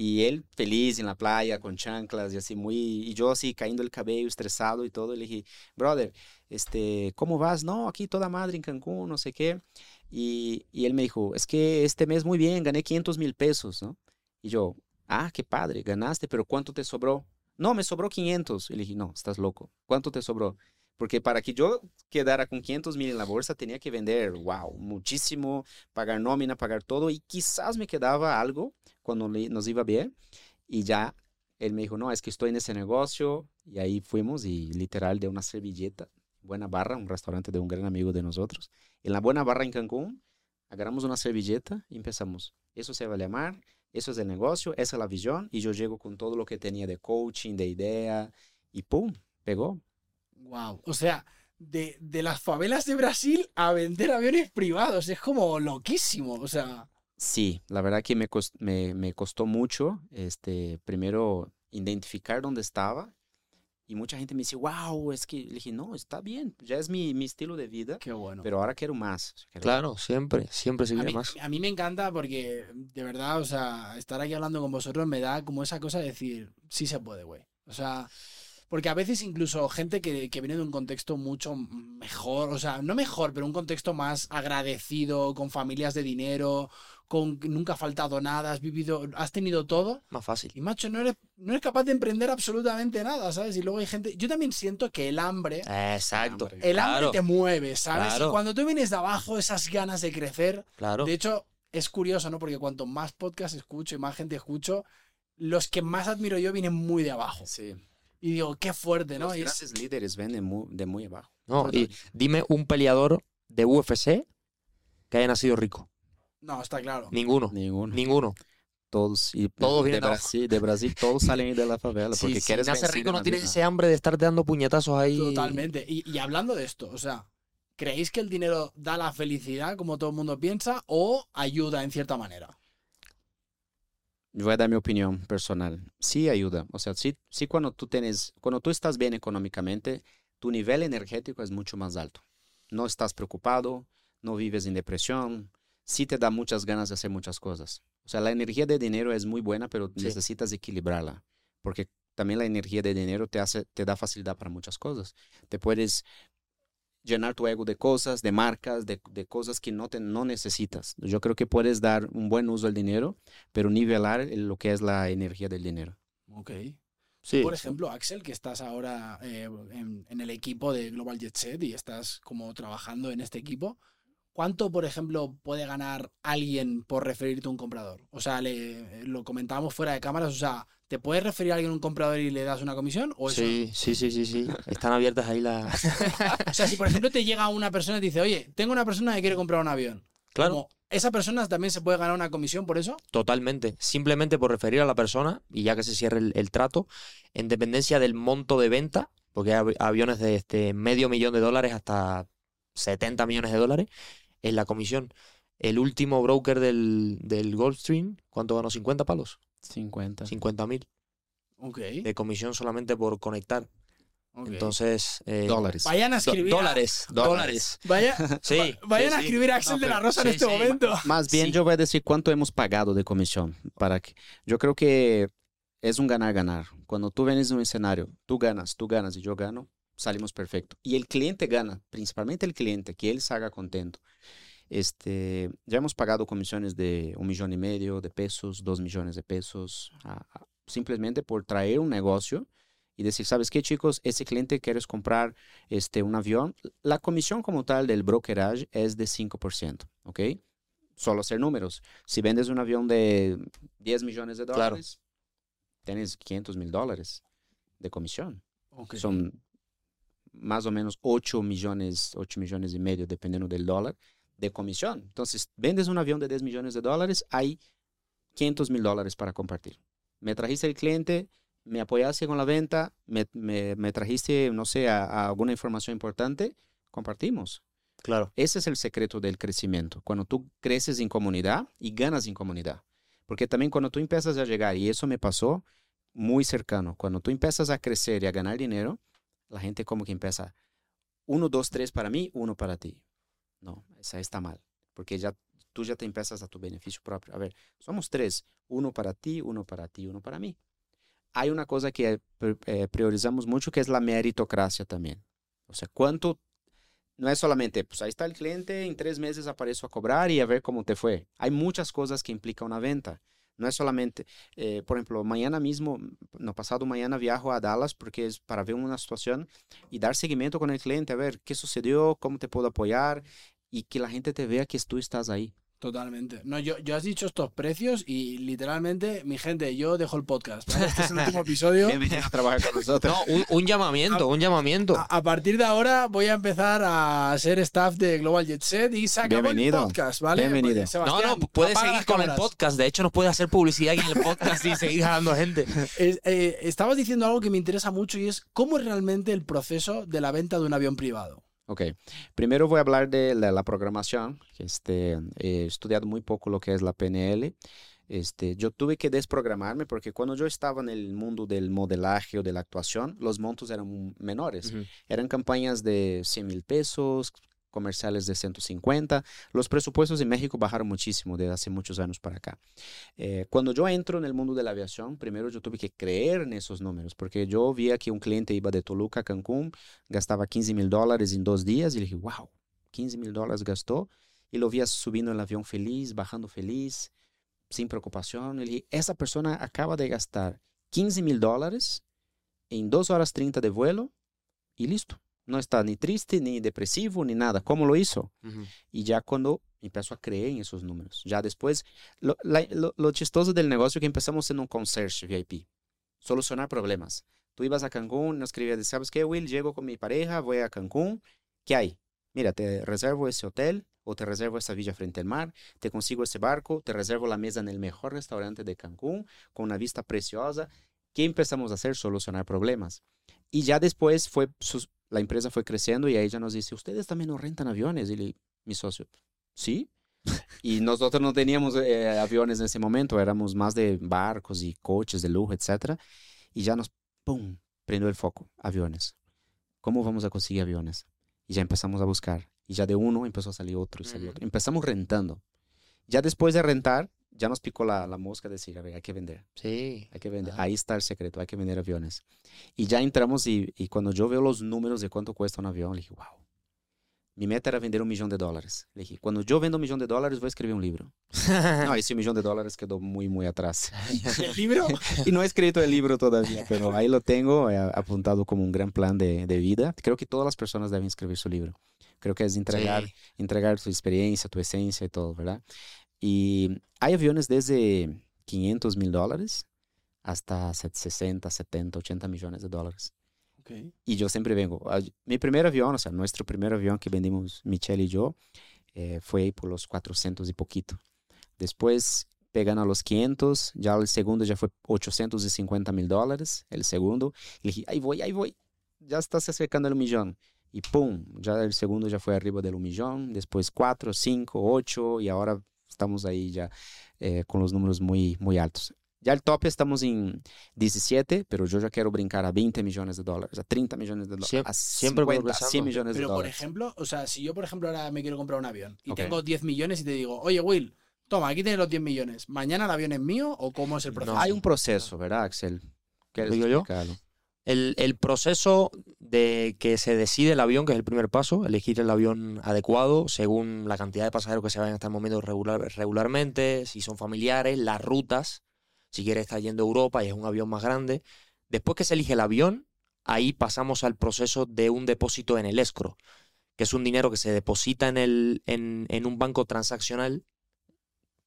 Speaker 3: y él feliz en la playa, con chanclas y así muy, y yo así cayendo el cabello, estresado y todo, y le dije, brother, este, ¿cómo vas? No, aquí toda madre en Cancún, no sé qué. Y, y él me dijo, es que este mes muy bien, gané 500 mil pesos, ¿no? Y yo, ah, qué padre, ganaste, pero ¿cuánto te sobró? No, me sobró 500. Y le dije, no, estás loco. ¿Cuánto te sobró? Porque para que yo quedara con 500 mil en la bolsa tenía que vender, wow, muchísimo, pagar nómina, pagar todo y quizás me quedaba algo cuando nos iba bien y ya él me dijo, no, es que estoy en ese negocio y ahí fuimos y literal de una servilleta, Buena Barra, un restaurante de un gran amigo de nosotros. En la Buena Barra en Cancún, agarramos una servilleta y empezamos. Eso se va a llamar, eso es el negocio, esa es la visión y yo llego con todo lo que tenía de coaching, de idea y ¡pum! Pegó.
Speaker 1: Wow. O sea, de, de las favelas de Brasil a vender aviones privados. Es como loquísimo. O sea,
Speaker 3: Sí, la verdad que me, cos- me, me costó mucho, este, primero identificar dónde estaba y mucha gente me dice, wow, es que le dije, no, está bien, ya es mi, mi estilo de vida,
Speaker 1: qué bueno.
Speaker 3: pero ahora quiero más. quiero-
Speaker 2: Claro, siempre, siempre se
Speaker 1: a
Speaker 2: quiere
Speaker 1: mí,
Speaker 2: más.
Speaker 1: a mí me encanta porque, de verdad, o sea, estar aquí hablando con vosotros me da como esa cosa de decir, sí se puede, güey. O sea, porque a veces incluso gente que, que viene de un contexto mucho mejor, o sea, no mejor, pero un contexto más agradecido, con familias de dinero, con nunca ha faltado nada, has vivido, has tenido todo.
Speaker 2: Más fácil.
Speaker 1: Y macho, no eres, no eres capaz de emprender absolutamente nada, ¿sabes? Y luego hay gente. Yo también siento que el hambre.
Speaker 2: Exacto.
Speaker 3: Hambre.
Speaker 1: El
Speaker 2: claro,
Speaker 1: hambre te mueve, ¿sabes?
Speaker 2: Claro.
Speaker 1: Y cuando tú vienes de abajo, esas ganas de crecer.
Speaker 2: Claro.
Speaker 1: De hecho, es curioso, ¿no? Porque cuanto más podcast escucho y más gente escucho, los que más admiro yo vienen muy de abajo.
Speaker 3: Sí.
Speaker 1: Y digo, qué fuerte, ¿no?
Speaker 3: Los
Speaker 1: Y es-
Speaker 3: grandes líderes ven de muy, de muy abajo.
Speaker 2: No, y dime un peleador de UFC que haya nacido rico.
Speaker 1: no, está claro.
Speaker 2: Ninguno.
Speaker 3: Ninguno.
Speaker 2: Ninguno.
Speaker 3: todos, y
Speaker 2: Todos
Speaker 3: de
Speaker 2: vienen de abajo.
Speaker 3: Brasil, de Brasil, todos salen de la favela
Speaker 2: Sí,
Speaker 3: porque
Speaker 2: si
Speaker 3: quieres
Speaker 2: nace rico no tienes ese hambre de estarte dando puñetazos ahí.
Speaker 1: Totalmente. Y, y hablando de esto, o sea, ¿creéis que el dinero da la felicidad como todo el mundo piensa o ayuda en cierta manera?
Speaker 3: Voy a dar mi opinión personal. Sí ayuda. O sea, sí, sí cuando tú tienes, cuando tú estás bien económicamente, tu nivel energético es mucho más alto. No estás preocupado, no vives en depresión, sí te da muchas ganas de hacer muchas cosas. O sea, la energía de dinero es muy buena, pero
Speaker 2: Sí.
Speaker 3: necesitas equilibrarla, porque también la energía de dinero te hace, te da facilidad para muchas cosas. Te puedes llenar tu ego de cosas, de marcas, de, de cosas que no, te, no necesitas. Yo creo que puedes dar un buen uso al dinero, pero nivelar lo que es la energía del dinero.
Speaker 1: Ok.
Speaker 2: Sí.
Speaker 1: Por ejemplo, Axel, que estás ahora eh, en, en el equipo de Global Jet Set y estás como trabajando en este equipo, ¿cuánto, por ejemplo, puede ganar alguien por referirte a un comprador? O sea, le, lo comentábamos fuera de cámaras, o sea, ¿te puedes referir a alguien a un comprador y le das una comisión? ¿O eso
Speaker 2: Sí, sí, sí, sí, sí. Están abiertas ahí las.
Speaker 1: O sea, si por ejemplo te llega una persona y te dice, oye, tengo una persona que quiere comprar un avión.
Speaker 2: Claro.
Speaker 1: Como, ¿Esa persona también se puede ganar una comisión por eso?
Speaker 2: Totalmente. Simplemente por referir a la persona y ya que se cierre el, el trato, en dependencia del monto de venta, porque hay av- aviones de este medio millón de dólares hasta 70 millones de dólares, es la comisión. El último broker del, del Gulfstream, ¿cuánto ganó? ¿50 palos?
Speaker 3: 50.
Speaker 2: 50 mil
Speaker 1: Ok.
Speaker 2: de comisión solamente por conectar. Entonces. eh,
Speaker 3: Dólares.
Speaker 1: vayan a escribir. a-
Speaker 2: dólares, dólares.
Speaker 1: vaya-
Speaker 2: Sí.
Speaker 1: va- vayan
Speaker 2: sí,
Speaker 1: a escribir a Axel
Speaker 2: No,
Speaker 1: de la Rosa en este
Speaker 2: sí.
Speaker 1: momento.
Speaker 3: Más bien
Speaker 2: Sí.
Speaker 3: yo voy a decir cuánto hemos pagado de comisión. Para que, yo creo que es un ganar-ganar. Cuando tú vienes en un escenario, tú ganas, tú ganas y yo gano, salimos perfecto. Y el cliente gana, principalmente el cliente, que él salga contento. Este, ya hemos pagado comisiones de un millón y medio de pesos, dos millones de pesos, a- a- simplemente por traer un negocio y decir, ¿sabes qué, chicos? Ese cliente quieres comprar este, un avión. La comisión como tal del brokerage es de 5%, ¿ok? Solo hacer números. Si vendes un avión de 10 millones de
Speaker 2: Claro.
Speaker 3: dólares, tienes 500 mil dólares de comisión.
Speaker 1: Ok.
Speaker 3: Son más o menos 8 millones, 8 millones y medio, dependiendo del dólar, de comisión. Entonces, vendes un avión de 10 millones de dólares, hay 500 mil dólares para compartir. Me trajiste el cliente, me apoyaste con la venta, me, me- me trajiste, no sé, a- a alguna información importante, compartimos.
Speaker 2: Claro.
Speaker 3: Ese es el secreto del crecimiento. Cuando tú creces en comunidad y ganas en comunidad. Porque también cuando tú empiezas a llegar, y eso me pasó muy cercano, cuando tú empiezas a crecer y a ganar dinero, la gente como que empieza, uno, dos, tres para mí, uno para ti. No, esa está mal. Porque ya tú ya te empiezas a tu beneficio propio. A ver, somos tres, uno para ti, uno para ti, uno para mí. Hay una cosa que eh, eh, priorizamos mucho que es la meritocracia también. O sea, cuánto no es solamente, pues ahí está el cliente, en tres meses aparezco a cobrar y a ver cómo te fue. Hay muchas cosas que implica una venta. No es solamente, eh, por ejemplo, mañana mismo, no pasado mañana viajo a Dallas porque es para ver una situación y dar seguimiento con el cliente, a ver qué sucedió, cómo te puedo apoyar y que la gente te vea que tú estás ahí.
Speaker 1: Totalmente. No, yo, yo has dicho estos precios y literalmente, mi gente, yo dejo el podcast. ¿vale? Este es el último episodio.
Speaker 3: Bienvenido a trabajar con nosotros.
Speaker 2: No, un, un llamamiento, un llamamiento.
Speaker 1: A, a partir de ahora voy a empezar a ser staff de Global Jet Set y
Speaker 3: Bienvenido.
Speaker 1: el podcast, ¿vale?
Speaker 3: Bienvenido.
Speaker 1: Pues,
Speaker 2: No, no, puedes seguir con el podcast. De hecho, nos puedes hacer publicidad aquí en el podcast y seguir jalando gente.
Speaker 1: Es- eh, estabas diciendo algo que me interesa mucho y es cómo es realmente el proceso de la venta de un avión privado.
Speaker 3: Ok, primero voy a hablar de la, la programación. Este, he estudiado muy poco lo que es la PNL. Este, yo tuve que desprogramarme porque cuando yo estaba en el mundo del modelaje o de la actuación, los montos eran menores. Eran campañas de 100 mil pesos, comerciales de 150. Los presupuestos en México bajaron muchísimo desde hace muchos años para acá. Eh, cuando yo entro en el mundo de la aviación, primero yo tuve que creer en esos números, porque yo veía que un cliente iba de Toluca a Cancún, gastaba 15 mil dólares en dos días y le dije, wow, 15 mil dólares gastó. Y lo veía subiendo el avión feliz, bajando feliz, sin preocupación. Y le dije, esa persona acaba de gastar 15 mil dólares en 2 horas 30 de vuelo y listo. No está ni triste, ni depresivo, ni nada. ¿Cómo lo hizo? Y ya cuando empezó a creer en esos números. Ya después, lo, la- lo- lo chistoso del negocio es que empezamos siendo un concierge VIP. Solucionar problemas. Tú ibas a Cancún, nos escribías, ¿sabes qué, Will? Llego con mi pareja, voy a Cancún. ¿Qué hay? Mira, te reservo ese hotel o te reservo esta villa frente al mar, te consigo ese barco, te reservo la mesa en el mejor restaurante de Cancún, con una vista preciosa. ¿Qué empezamos a hacer? Solucionar problemas. Y ya después fue, la empresa fue creciendo y ahí ella nos dice, ¿ustedes también no rentan aviones? Y le- mi socio, ¿sí? y nosotros no teníamos eh, aviones en ese momento, éramos más de barcos y coches de lujo, etc. Y ya nos, ¡pum!, prendió el foco, aviones. ¿Cómo vamos a conseguir aviones? Y ya empezamos a buscar. Y ya de uno empezó a salir otro y salió
Speaker 2: Ujú.
Speaker 3: otro. Empezamos rentando. Ya después de rentar, ya nos picó la, la mosca de decir, a ver, hay que vender.
Speaker 2: Sí.
Speaker 3: Hay que vender.
Speaker 2: Ah.
Speaker 3: Ahí está el secreto, hay que vender aviones. Y ya entramos y, y cuando yo veo los números de cuánto cuesta un avión, le dije, wow. Mi meta era vender un millón de dólares. Le dije, cuando yo vendo un millón de dólares, voy a escribir un libro. No, ese millón de dólares quedó muy, muy atrás.
Speaker 1: ¿El libro?
Speaker 3: Y no he escrito el libro todavía, pero ahí lo tengo eh, apuntado como un gran plan de, de vida. Creo que todas las personas deben escribir su libro. Creo que es entregar,
Speaker 2: Sí.
Speaker 3: entregar tu experiencia, tu esencia y todo, ¿verdad? Y hay aviones desde 500 mil dólares hasta 60, 70, 80 millones de dólares.
Speaker 1: Ok.
Speaker 3: Y yo siempre vengo. a- Mi primer avión, o sea, nuestro primer avión que vendimos Michelle y yo, eh, fue por los 400 y poquito. Después pegan a los 500, ya el segundo ya fue 850 mil dólares, el segundo. Y dije, ahí voy, ahí voy, ya está se acercando el millón. Y pum, ya el segundo ya fue arriba del un millón, después 4, 5, 8 y ahora estamos ahí ya eh, con los números muy, muy altos. Ya el top estamos en 17, pero yo ya quiero brincar a 20 millones de dólares, a 30 millones de dólares, a
Speaker 2: siempre
Speaker 3: 50,
Speaker 2: progresando.
Speaker 3: 100 millones
Speaker 1: Pero
Speaker 3: de
Speaker 1: por
Speaker 3: dólares.
Speaker 1: ejemplo, o sea, si yo por ejemplo ahora me quiero comprar un avión y tengo 10 millones y te digo, oye Will, toma, aquí tienes los 10 millones, ¿mañana el avión es mío o cómo es el proceso?
Speaker 3: Hay un proceso, ¿verdad, Axel? ¿Quieres
Speaker 2: ¿Digo yo? El, el proceso de que se decide el avión, que es el primer paso, elegir el avión adecuado según la cantidad de pasajeros que se vayan a estar moviendo regular, regularmente, si son familiares, las rutas, si quieres estar yendo a Europa y es un avión más grande. Después que se elige el avión, ahí pasamos al proceso de un depósito en el escro, que es un dinero que se deposita en, el, en, en un banco transaccional.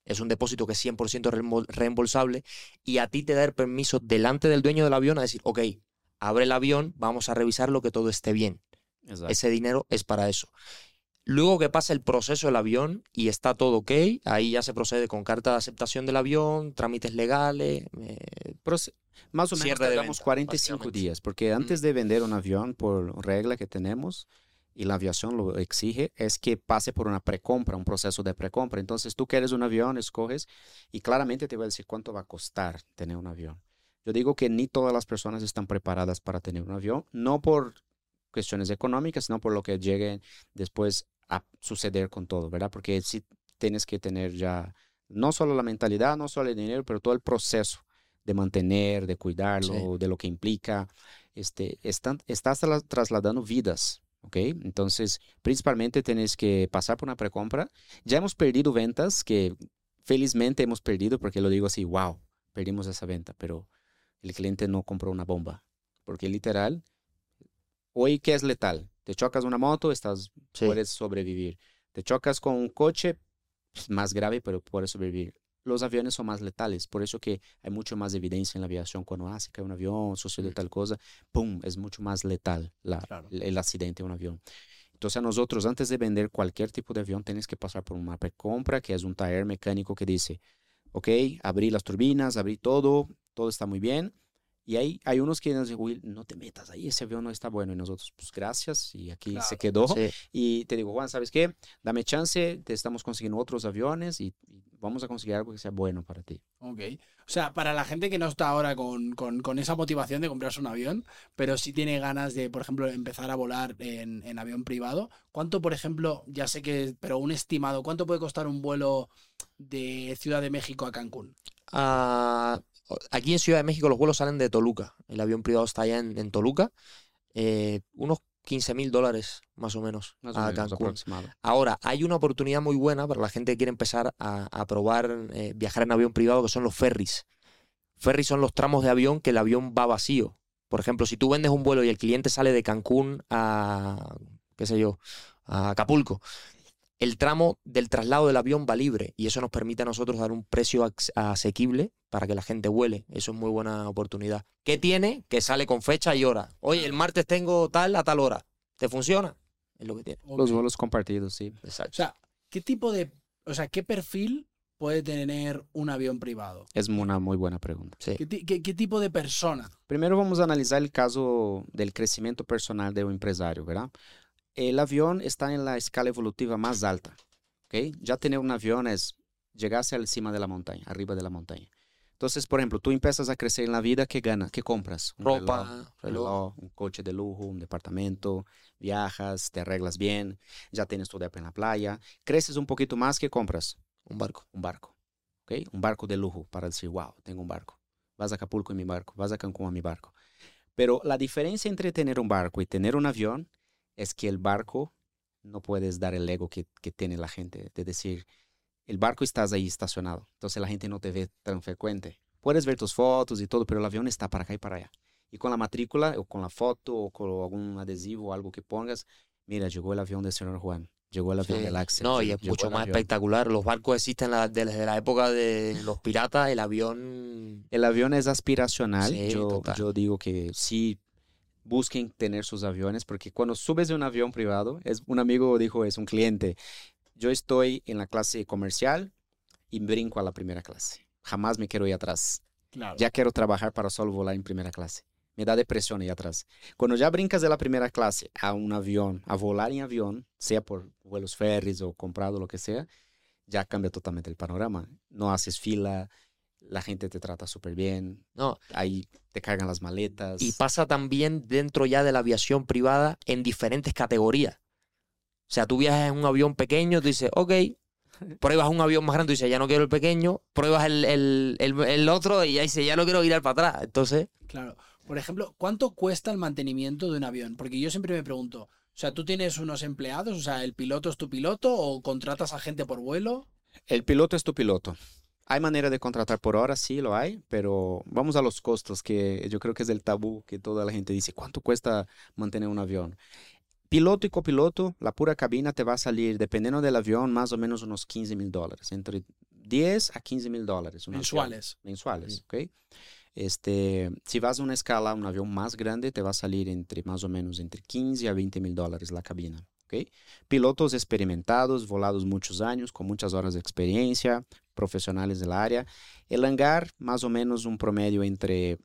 Speaker 2: Es un depósito que es 100% reembol- reembolsable y a ti te da el permiso delante del dueño del avión a decir, ok, abre el avión, vamos a revisarlo que todo esté bien.
Speaker 3: Exacto.
Speaker 2: Ese dinero es para eso. Luego que pasa el proceso del avión y está todo ok, ahí ya se procede con carta de aceptación del avión, trámites legales. eh,
Speaker 3: más o menos tardamos
Speaker 2: venta,
Speaker 3: 45
Speaker 2: básicamente.
Speaker 3: días, porque antes de vender un avión, por regla que tenemos, y la aviación lo exige, es que pase por una precompra, un proceso de precompra. Entonces tú quieres un avión, escoges, y claramente te va a decir cuánto va a costar tener un avión. Yo digo que ni todas las personas están preparadas para tener un avión, no por cuestiones económicas, sino por lo que llegue después a suceder con todo, ¿verdad? Porque sí tienes que tener ya no solo la mentalidad, no solo el dinero, pero todo el proceso de mantener, de cuidarlo, de lo que implica. Este, están, estás trasla- trasladando vidas, ¿ok? Entonces, principalmente tienes que pasar por una precompra. Ya hemos perdido ventas que felizmente hemos perdido, porque lo digo así, wow, perdimos esa venta, pero el cliente no compró una bomba, porque literal, hoy qué es letal, te chocas una moto, estás,
Speaker 2: Sí.
Speaker 3: puedes sobrevivir, te chocas con un coche, pues, más grave, pero puedes sobrevivir. Los aviones son más letales, por eso que hay mucho más evidencia en la aviación cuando ah, se cae un avión, sucede tal cosa, ¡pum! Es mucho más letal la-
Speaker 1: Claro.
Speaker 3: el accidente de un avión. Entonces, a nosotros, antes de vender cualquier tipo de avión, tienes que pasar por una precompra, que es un taller mecánico que dice, ok, abrí las turbinas, abrí todo, todo está muy bien. Y hay, hay unos que nos dicen, Will, no te metas ahí, ese avión no está bueno. Y nosotros, pues gracias, y aquí se quedó.
Speaker 2: sí.
Speaker 3: Y te digo, Juan, ¿sabes qué? Dame chance, te estamos consiguiendo otros aviones y, y vamos a conseguir algo que sea bueno para ti.
Speaker 1: Ok. O sea, para la gente que no está ahora con, con- con esa motivación de comprarse un avión, pero sí tiene ganas de, por ejemplo, empezar a volar en, en avión privado, ¿cuánto, por ejemplo, ya sé que, pero un estimado, ¿cuánto puede costar un vuelo de Ciudad de México a Cancún?
Speaker 2: Ah, aquí en Ciudad de México los vuelos salen de Toluca. El avión privado está allá en, en Toluca. Eh, unos 15 mil dólares más o menos
Speaker 3: Más o
Speaker 2: a
Speaker 3: menos
Speaker 2: Cancún. Ahora, hay una oportunidad muy buena para la gente que quiere empezar a, a probar eh, viajar en avión privado, que son los ferries. Ferries son los tramos de avión que el avión va vacío. Por ejemplo, si tú vendes un vuelo y el cliente sale de Cancún a, qué sé yo, a Acapulco, el tramo del traslado del avión va libre y eso nos permite a nosotros dar un precio asequible para que la gente vuele. Eso es muy buena oportunidad. ¿Qué tiene? Que sale con fecha y hora. Oye, el martes tengo tal a tal hora. ¿Te funciona? Es lo que tiene.
Speaker 3: Los
Speaker 1: Ok.
Speaker 3: vuelos compartidos, sí.
Speaker 1: O
Speaker 2: Exacto.
Speaker 1: sea, ¿Qué tipo de, o sea, qué perfil puede tener un avión privado?
Speaker 3: Es una muy buena pregunta.
Speaker 2: Sí.
Speaker 1: ¿Qué, ti- qué- qué tipo de persona?
Speaker 3: Primero vamos a analizar el caso del crecimiento personal de un empresario, ¿verdad? El avión está en la escala evolutiva más alta, ¿ok? Ya tener un avión es llegarse al cima de la montaña, arriba de la montaña. Entonces, por ejemplo, tú empiezas a crecer en la vida, ¿qué ganas? ¿Qué compras? Un
Speaker 2: Ropa,
Speaker 3: reloj,
Speaker 2: reloj.
Speaker 3: reloj, un coche de lujo, un departamento, viajas, te arreglas bien, ya tienes tu depa en la playa. Creces un poquito más, ¿qué compras?
Speaker 2: Un barco.
Speaker 3: un barco, ¿ok? Un barco de lujo para decir, wow, tengo un barco. Vas a Acapulco en mi barco, vas a Cancún en mi barco. Pero la diferencia entre tener un barco y tener un avión es que el barco no puedes dar el ego que, que tiene la gente, de decir, el barco estás ahí estacionado, entonces la gente no te ve tan frecuente. Puedes ver tus fotos y todo, pero el avión está para acá y para allá. Y con la matrícula, o con la foto, o con algún adhesivo o algo que pongas, mira, llegó el avión del señor Juan, llegó el avión
Speaker 2: Sí.
Speaker 3: del Axel.
Speaker 2: No, y es mucho más
Speaker 3: avión.
Speaker 2: espectacular. Los barcos existen la- desde la época de los piratas. El avión.
Speaker 3: El avión es aspiracional.
Speaker 2: Sí,
Speaker 3: yo, yo digo que sí busquen tener sus aviones, porque cuando subes de un avión privado, es un amigo dijo, es un cliente, yo estoy en la clase comercial y brinco a la primera clase. Jamás me quiero ir atrás.
Speaker 1: Claro.
Speaker 3: Ya quiero trabajar para solo volar en primera clase. Me da depresión ahí atrás. Cuando ya brincas de la primera clase a un avión, a volar en avión, sea por vuelos ferries o comprado, lo que sea, ya cambia totalmente el panorama. No haces fila, la gente te trata súper bien,
Speaker 2: No,
Speaker 3: ahí te cargan las maletas.
Speaker 2: Y pasa también dentro ya de la aviación privada en diferentes categorías. O sea, tú viajas en un avión pequeño, tú dices, ok, pruebas un avión más grande, tú dices, ya no quiero el pequeño, pruebas el, el- el- el otro y ya dices, ya no quiero ir para atrás. Entonces,
Speaker 1: Claro. Por ejemplo, ¿cuánto cuesta el mantenimiento de un avión? Porque yo siempre me pregunto, o sea, ¿tú tienes unos empleados? O sea, ¿el piloto es tu piloto o contratas a gente por vuelo?
Speaker 3: El piloto es tu piloto. Hay manera de contratar por hora, sí lo hay, pero vamos a los costos, que yo creo que es el tabú que toda la gente dice, ¿cuánto cuesta mantener un avión? Piloto y copiloto, la pura cabina te va a salir, dependiendo del avión, más o menos unos 15 mil dólares, entre 10 a 15 mil dólares. un avión.
Speaker 1: Mensuales.
Speaker 3: mensuales, ¿ok? Este, si vas a una escala, un avión más grande, te va a salir entre más o menos entre 15 a 20 mil dólares la cabina, ¿ok? Pilotos experimentados, volados muchos años, con muchas horas de experiencia, profesionales del área. El hangar, más o menos un promedio entre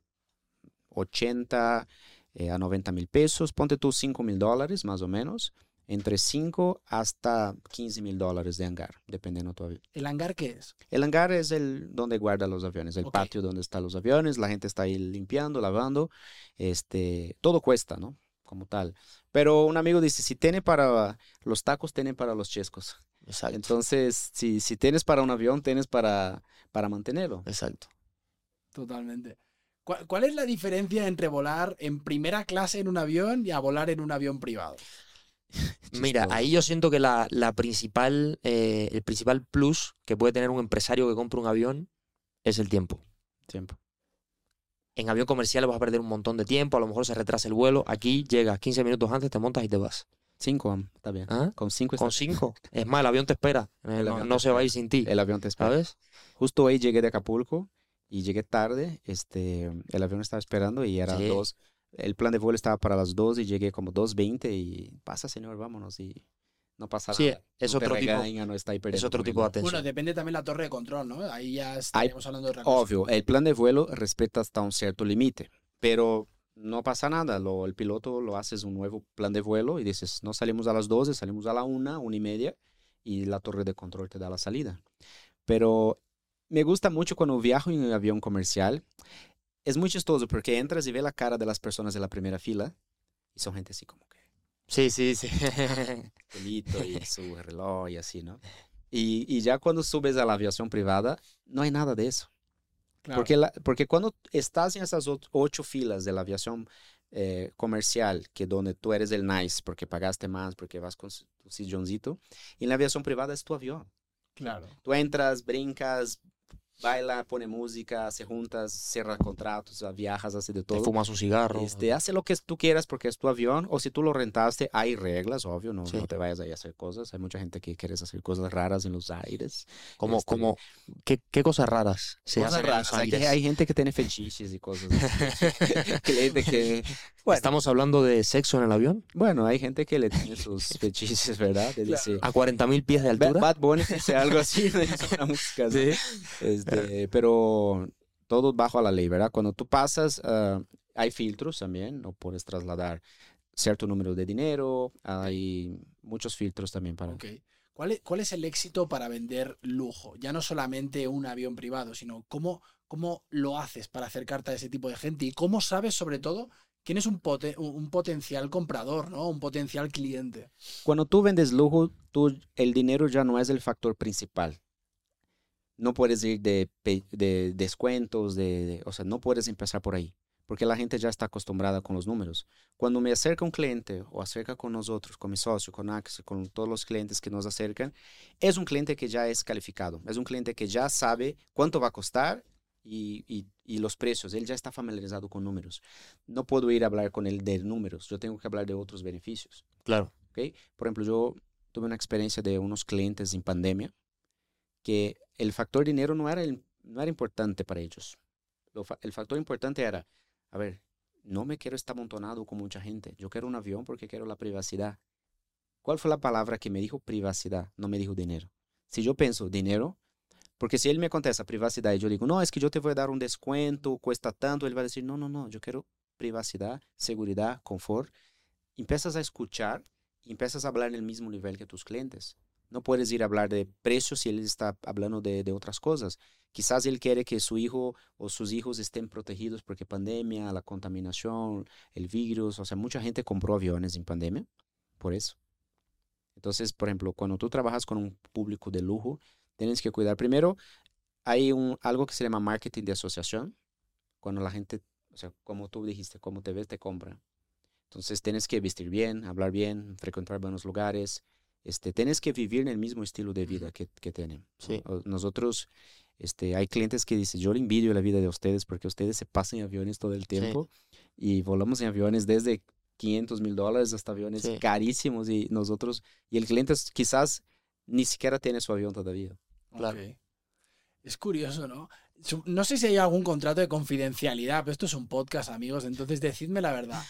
Speaker 3: 80 eh, a 90 mil pesos, ponte tú 5 mil dólares más o menos, entre 5 hasta 15 mil dólares de hangar, dependiendo avión.
Speaker 1: ¿El hangar qué es?
Speaker 3: El hangar es el donde guarda los aviones, el patio donde están los aviones, la gente está ahí limpiando, lavando, este, todo cuesta, ¿no? Como tal. Pero un amigo dice, si tiene para los tacos, tiene para los chescos.
Speaker 2: exacto.
Speaker 3: Entonces, si, si tienes para un avión, tienes para, para mantenerlo.
Speaker 2: exacto.
Speaker 1: Totalmente. ¿Cuál, cuál es la diferencia entre volar en primera clase en un avión y a volar en un avión privado?
Speaker 2: Mira, ahí yo siento que la, la principal, eh, el principal plus que puede tener un empresario que compra un avión es el tiempo.
Speaker 3: Tiempo.
Speaker 2: En avión comercial vas a perder un montón de tiempo, a lo mejor se retrasa el vuelo. Aquí llegas 15 minutos antes, te montas y te vas.
Speaker 3: Cinco, está bien.
Speaker 2: ¿Ah?
Speaker 3: Con cinco
Speaker 2: Con cinco. Es más, el avión te espera. Eh,
Speaker 3: El
Speaker 2: no
Speaker 3: avión
Speaker 2: no
Speaker 3: te
Speaker 2: se va a ir sin ti.
Speaker 3: El avión te espera.
Speaker 2: ¿Sabes?
Speaker 3: Justo ahí llegué de Acapulco y llegué tarde. Este, el avión estaba esperando y era
Speaker 2: Sí.
Speaker 3: dos. El plan de vuelo estaba para las dos y llegué como 2.20 y pasa, señor, vámonos. Y no pasa
Speaker 2: Sí,
Speaker 3: nada.
Speaker 2: es
Speaker 3: No
Speaker 2: otro tipo-
Speaker 3: regañan, no está ahí
Speaker 2: Es otro tipo de atención.
Speaker 1: Bueno, depende también la torre de control, ¿no? Ahí ya estaríamos hablando de otra cosa.
Speaker 3: Obvio, el plan de vuelo respeta hasta un cierto límite, pero no pasa nada. Lo, el piloto lo haces un nuevo plan de vuelo y dices, no salimos a las 12, salimos a la 1, 1 y media y la torre de control te da la salida. Pero me gusta mucho cuando viajo en un avión comercial. Es muy chistoso porque entras y ves la cara de las personas de la primera fila y son gente así como que
Speaker 2: Sí, sí, sí.
Speaker 3: pelito y su reloj y así, ¿no? Y, y ya cuando subes a la aviación privada, no hay nada de eso.
Speaker 1: Claro.
Speaker 3: Porque, la- porque cuando estás en esas ocho filas de la aviación eh, comercial, que donde tú eres el nice, porque pagaste más, porque vas con tu silloncito, y en la aviación privada es tu avión.
Speaker 1: Claro.
Speaker 3: Tú entras, brincas, baila, pone música, se juntas, cierra contratos, viajas, hace de
Speaker 2: Te
Speaker 3: todo.
Speaker 2: fumas un cigarro.
Speaker 3: Este, hace lo que tú quieras porque es tu avión, o si tú lo rentaste, hay reglas, obvio, no,
Speaker 2: Sí.
Speaker 3: no te vayas ahí a hacer cosas. Hay mucha gente que quiere hacer cosas raras en los aires.
Speaker 2: como,
Speaker 3: este-
Speaker 2: como, ¿qué, qué cosas raras se
Speaker 3: Cosas raras. Hay, hay gente que tiene fetiches y cosas así. Cliente que, bueno,
Speaker 2: ¿Estamos hablando de sexo en el avión?
Speaker 3: bueno, hay gente que le tiene sus fetiches, ¿verdad? De
Speaker 2: ¿A 40.000 pies de altura?
Speaker 3: Bad Bunny dice algo así, es una música así. Este, pero todo bajo la ley, ¿verdad? Cuando tú pasas, ah, hay filtros también, no puedes trasladar cierto número de dinero, hay muchos filtros también para...
Speaker 1: Ok. ¿Cuál es, ¿Cuál es el éxito para vender lujo? Ya no solamente un avión privado, sino cómo, cómo lo haces para acercarte a ese tipo de gente y cómo sabes, sobre todo, quién es un, pote- un- un potencial comprador, ¿no? Un potencial cliente.
Speaker 3: Cuando tú vendes lujo, tú, el dinero ya no es el factor principal. No puedes ir de, descuentos, de, de- o sea, no puedes empezar por ahí, porque la gente ya está acostumbrada con los números. Cuando me acerca un cliente o acerca con nosotros, con mi socio, con Axel, con todos los clientes que nos acercan, es un cliente que ya es calificado, es un cliente que ya sabe cuánto va a costar y, y- y los precios, él ya está familiarizado con números. No puedo ir a hablar con él de números, yo tengo que hablar de otros beneficios.
Speaker 2: Claro.
Speaker 3: ¿ok? Por ejemplo, yo tuve una experiencia de unos clientes en pandemia que el factor dinero no era, el- no era importante para ellos. Lo el factor importante era, a ver, no me quiero estar amontonado con mucha gente. Yo quiero un avión porque quiero la privacidad. ¿Cuál fue la palabra que me dijo privacidad? No me dijo dinero. Si yo pienso dinero, porque si él me contesta privacidad y yo digo, no, es que yo te voy a dar un descuento, cuesta tanto, él va a decir, no, no, no, yo quiero privacidad, seguridad, confort. Empiezas a escuchar empiezas a hablar en el mismo nivel que tus clientes. No puedes ir a hablar de precios si él está hablando de, de otras cosas. Quizás él quiere que su hijo o sus hijos estén protegidos porque pandemia, la contaminación, el virus, o sea, mucha gente compró aviones en pandemia por eso. Entonces, por ejemplo, cuando tú trabajas con un público de lujo, tienes que cuidar. Primero, hay un, algo que se llama marketing de asociación. Cuando la gente, o sea, como tú dijiste, como te ves, te compra. Entonces, tienes que vestir bien, hablar bien, frecuentar buenos lugares. Este, tienes que vivir en el mismo estilo de vida que, que tienen.
Speaker 2: Sí.
Speaker 3: Nosotros, este, hay clientes que dicen, yo le envidio la vida de ustedes porque ustedes se pasan en aviones todo el tiempo y volamos en aviones desde 500 mil dólares hasta aviones
Speaker 2: Sí.
Speaker 3: carísimos y nosotros, y el cliente quizás ni siquiera tiene su avión todavía.
Speaker 2: Claro.
Speaker 1: Es curioso, ¿no? No sé si hay algún contrato de confidencialidad, pero esto es un podcast, amigos, entonces decidme la verdad.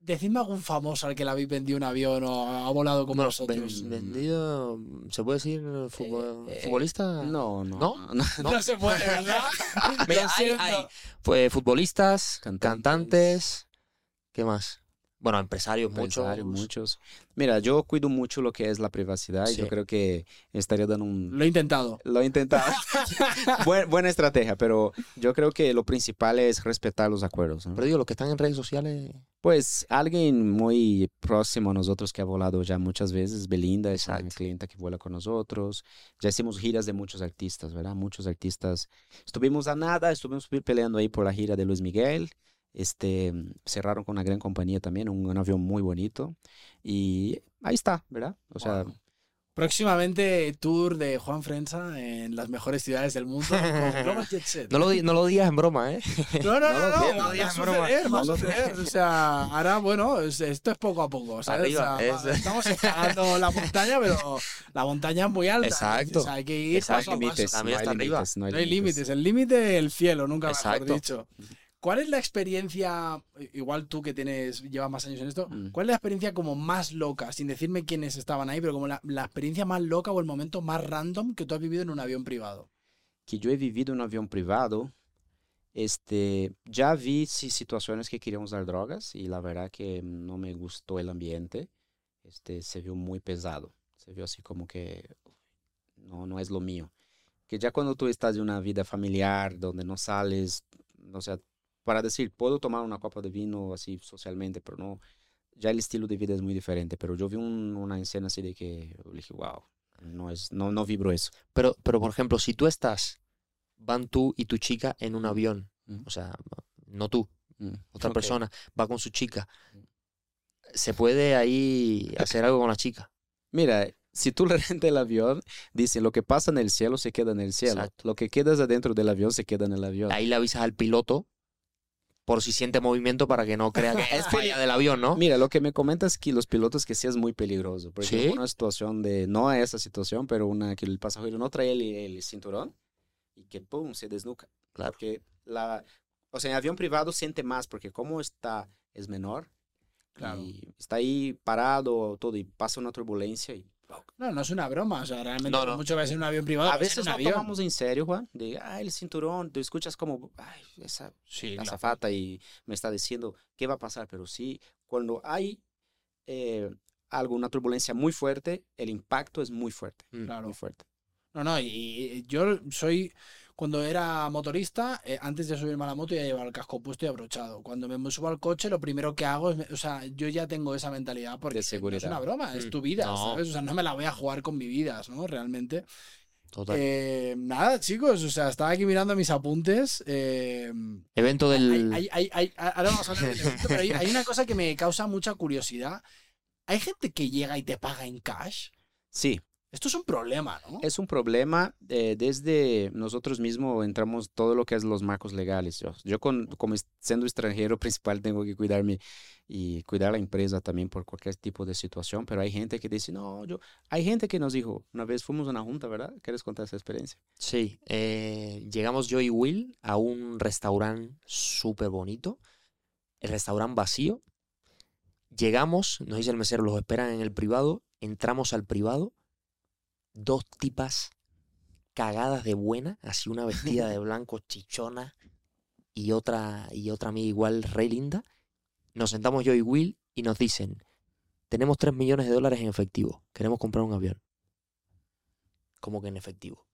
Speaker 1: Decidme algún famoso al que le habéis vendido un avión o ha volado con
Speaker 2: Bueno,
Speaker 1: vosotros.
Speaker 2: ven- vendido, ¿se puede decir
Speaker 3: Eh, eh,
Speaker 2: futbolista?
Speaker 3: No, no.
Speaker 2: ¿No?
Speaker 3: no.
Speaker 1: No, se puede, ¿verdad?
Speaker 2: Mira, hay- hay, pues, futbolistas,
Speaker 3: Cantantes.
Speaker 2: cantantes. ¿qué más? Bueno, empresarios,
Speaker 3: Empresarios,
Speaker 2: muchos.
Speaker 3: muchos. Mira, yo cuido mucho lo que es la privacidad y yo creo que estaría dando un...
Speaker 1: Lo he intentado.
Speaker 3: Lo he intentado. Buen- buena estrategia, pero yo creo que lo principal es respetar los acuerdos. ¿no?
Speaker 2: Pero digo, los que están en redes sociales.
Speaker 3: Pues alguien muy próximo a nosotros que ha volado ya muchas veces, Belinda es una clienta que vuela con nosotros. Ya hicimos giras de muchos artistas, ¿verdad? Muchos artistas. Estuvimos a nada, estuvimos peleando ahí por la gira de Luis Miguel. Este, cerraron con una gran compañía también, un, un avión muy bonito. Y ahí está, ¿verdad? O sea,
Speaker 1: Wow. Próximamente tour de Juan Frenza en las mejores ciudades del mundo con Global Jet Set.
Speaker 2: No lo, no lo digas en broma, ¿eh?
Speaker 1: No, no, no,
Speaker 3: No lo
Speaker 1: no,
Speaker 3: digas,
Speaker 2: digas broma.
Speaker 1: O sea, ahora, bueno, es- esto es poco a poco, Estamos escalando la montaña, pero la montaña es muy alta.
Speaker 2: Exacto.
Speaker 1: Hay que ir paso a paso.
Speaker 3: no hay límites, no hay
Speaker 1: No hay límites, el límite el cielo, nunca mejor dicho. ¿Cuál es la experiencia, igual tú que tienes, llevas más años en esto,
Speaker 3: Mm.
Speaker 1: cuál es la experiencia como más loca, sin decirme quiénes estaban ahí, pero como la, la experiencia más loca o el momento más random que tú has vivido en un avión privado?
Speaker 3: que yo he vivido en un avión privado, este, ya vi sí, situaciones que querían usar drogas y la verdad que no me gustó el ambiente. Este, se vio muy pesado. Se vio así como que no, no es lo mío. Que ya cuando tú estás en una vida familiar donde no sales, o sea, para decir, puedo tomar una copa de vino así socialmente, pero no, ya el estilo de vida es muy diferente. Pero yo vi un- una escena así de que dije, wow, no, es, no, no vibro eso.
Speaker 2: Pero, pero, por ejemplo, si tú estás, van tú y tu chica en un avión,
Speaker 3: Mm.
Speaker 2: o sea, no tú,
Speaker 3: Mm,
Speaker 2: otra
Speaker 3: ok.
Speaker 2: persona, va con su chica, ¿se puede ahí hacer algo con la chica?
Speaker 3: Mira, si tú le rentas el avión, dicen lo que pasa en el cielo se queda en el cielo.
Speaker 2: Exacto.
Speaker 3: Lo que quedas adentro del avión se queda en el avión.
Speaker 2: Ahí le avisas al piloto por si siente movimiento para que no crea que es falla del avión, ¿no?
Speaker 3: Mira, lo que me comentas es que los pilotos que sí es muy peligroso. Porque
Speaker 2: ¿Sí?
Speaker 3: una situación de, no esa situación, pero una que el pasajero no trae el, el cinturón y que pum, se desnuca.
Speaker 2: Claro.
Speaker 3: Porque la, o sea, en avión privado siente más porque como está, es menor.
Speaker 1: Claro.
Speaker 3: Y está ahí parado todo y pasa una turbulencia y
Speaker 1: No, no es una broma. O sea, realmente
Speaker 2: No,
Speaker 1: mucho que sea un avión privado.
Speaker 3: a veces
Speaker 1: un
Speaker 3: no
Speaker 1: avión.
Speaker 3: tomamos en serio, Juan, de, ah, el cinturón, tú escuchas como, ay, esa
Speaker 1: Sí, claro.
Speaker 3: azafata y me está diciendo qué va a pasar, pero sí, cuando hay eh, algo, una turbulencia muy fuerte, el impacto es muy fuerte,
Speaker 2: Mm.
Speaker 1: Claro.
Speaker 3: muy fuerte.
Speaker 1: No, no, y, y yo soy, cuando era motorista, eh, antes de subirme a la moto ya llevaba el casco puesto y abrochado. Cuando me subo al coche, lo primero que hago es, me- o sea, yo ya tengo esa mentalidad porque
Speaker 3: De
Speaker 1: no es una broma, es
Speaker 2: Mm,
Speaker 1: tu vida,
Speaker 2: no.
Speaker 1: ¿sabes? O sea, no me la voy a jugar con mi vida, ¿no? Realmente.
Speaker 2: Total.
Speaker 1: Eh, nada, chicos, o sea, estaba aquí mirando mis apuntes. eh,
Speaker 2: Evento del.
Speaker 1: hay- hay- hay- hay- ahora vamos a hablar del evento, pero hay, hay una cosa que me causa mucha curiosidad. Hay gente que llega y te paga en cash.
Speaker 3: Sí,
Speaker 1: Esto es un problema, ¿no?
Speaker 3: es un problema. eh, desde nosotros mismos entramos todo lo que es los marcos legales. Yo, yo con, como siendo extranjero principal tengo que cuidarme y cuidar la empresa también por cualquier tipo de situación, pero hay gente que dice, no, yo, hay gente que nos dijo, una vez fuimos a una junta, ¿verdad? ¿Quieres contar esa experiencia?
Speaker 2: Sí, eh, llegamos yo y Will a un restaurante súper bonito, el restaurante vacío. Llegamos, nos dice el mesero, los esperan en el privado, entramos al privado, dos tipas cagadas de buena, así una vestida de blanco chichona y otra, y otra amiga igual re linda. Nos sentamos yo y Will y nos dicen, tenemos 3 millones de dólares en efectivo, queremos comprar un avión. ¿Cómo que en efectivo?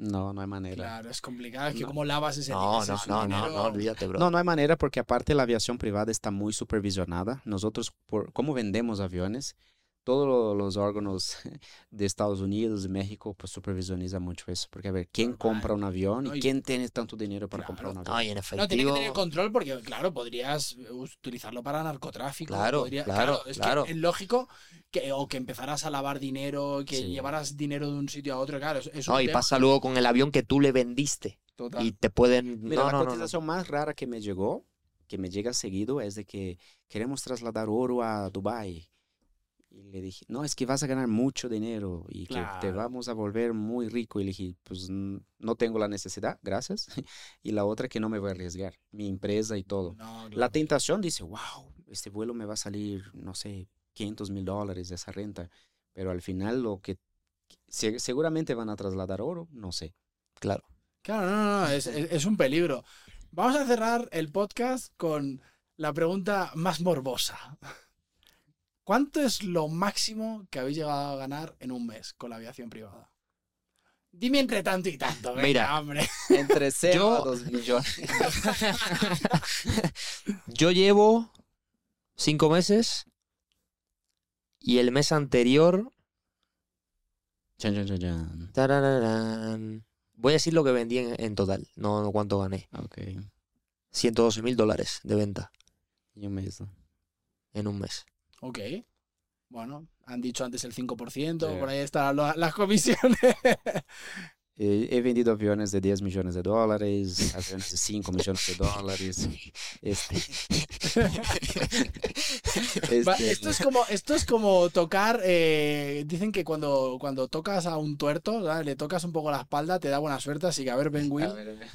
Speaker 3: No, no hay manera.
Speaker 1: Claro, es complicado. Es que
Speaker 3: No.
Speaker 1: cómo lavas ese
Speaker 2: No,
Speaker 1: ese
Speaker 2: no, no, no, no, olvídate, bro.
Speaker 3: No, no hay manera porque aparte la aviación privada está muy supervisionada. Nosotros, por cómo vendemos aviones, todos lo- los órganos de Estados Unidos, de México, pues supervisionizan mucho eso. Porque a ver, ¿quién compra un avión
Speaker 1: No,
Speaker 3: y
Speaker 1: y-
Speaker 3: quién tiene tanto dinero para
Speaker 1: Claro.
Speaker 3: comprar un avión?
Speaker 2: No, y en
Speaker 1: No,
Speaker 2: efectivo.
Speaker 1: tiene que tener control porque, claro, podrías utilizarlo para narcotráfico.
Speaker 2: Claro,
Speaker 1: podría-
Speaker 2: claro,
Speaker 1: es
Speaker 2: claro.
Speaker 1: Que es lógico que, o que empezaras a lavar dinero, que
Speaker 3: Sí.
Speaker 1: llevaras dinero de un sitio a otro. Claro, es, es
Speaker 2: No,
Speaker 1: un
Speaker 2: y
Speaker 1: tema
Speaker 2: pasa luego con el avión que tú le vendiste.
Speaker 1: total.
Speaker 2: Y te pueden.
Speaker 3: Mira,
Speaker 2: no,
Speaker 3: la
Speaker 2: no, no, no.
Speaker 3: cotización más rara que me llegó, que me llega seguido, es de que queremos trasladar oro a Dubai. Y le dije, no, es que vas a ganar mucho dinero y que te
Speaker 1: Claro.
Speaker 3: vamos a volver muy rico. Y le dije, pues no tengo la necesidad, gracias. Y la otra que no me voy a arriesgar, mi empresa y todo.
Speaker 1: No,
Speaker 3: La
Speaker 1: claro.
Speaker 3: tentación dice, wow, este vuelo me va a salir, no sé, 500 mil dólares de esa renta. Pero al final lo que se- seguramente van a trasladar oro, no sé.
Speaker 2: Claro.
Speaker 1: Claro, no, no, es- es un peligro. Vamos a cerrar el podcast con la pregunta más morbosa. ¿Cuánto es lo máximo que habéis llegado a ganar en un mes con la aviación privada? Dime entre tanto y tanto, venga,
Speaker 2: Mira.
Speaker 1: hombre.
Speaker 3: Entre 0
Speaker 2: Yo-
Speaker 3: a 2 millones.
Speaker 2: Yo llevo cinco meses y el mes anterior.
Speaker 3: Chan, chan, chan, chan.
Speaker 2: tarararán, voy a decir lo que vendí en, en total, no, no cuánto gané.
Speaker 3: Ok.
Speaker 2: 112 mil dólares de venta
Speaker 3: Y un mes.
Speaker 2: en un mes.
Speaker 1: Ok. Bueno, han dicho antes el 5%,
Speaker 3: Sí.
Speaker 1: por ahí están las comisiones.
Speaker 3: Eh, he vendido aviones de 10 millones de dólares, aviones de 5 millones de dólares. Este, Este,
Speaker 1: esto, es como, esto es como tocar. eh, dicen que cuando, cuando tocas a un tuerto, ¿sabes? le tocas un poco la espalda, te da buena suerte. Así que a ver, Ben Will.
Speaker 3: a ver, a ver.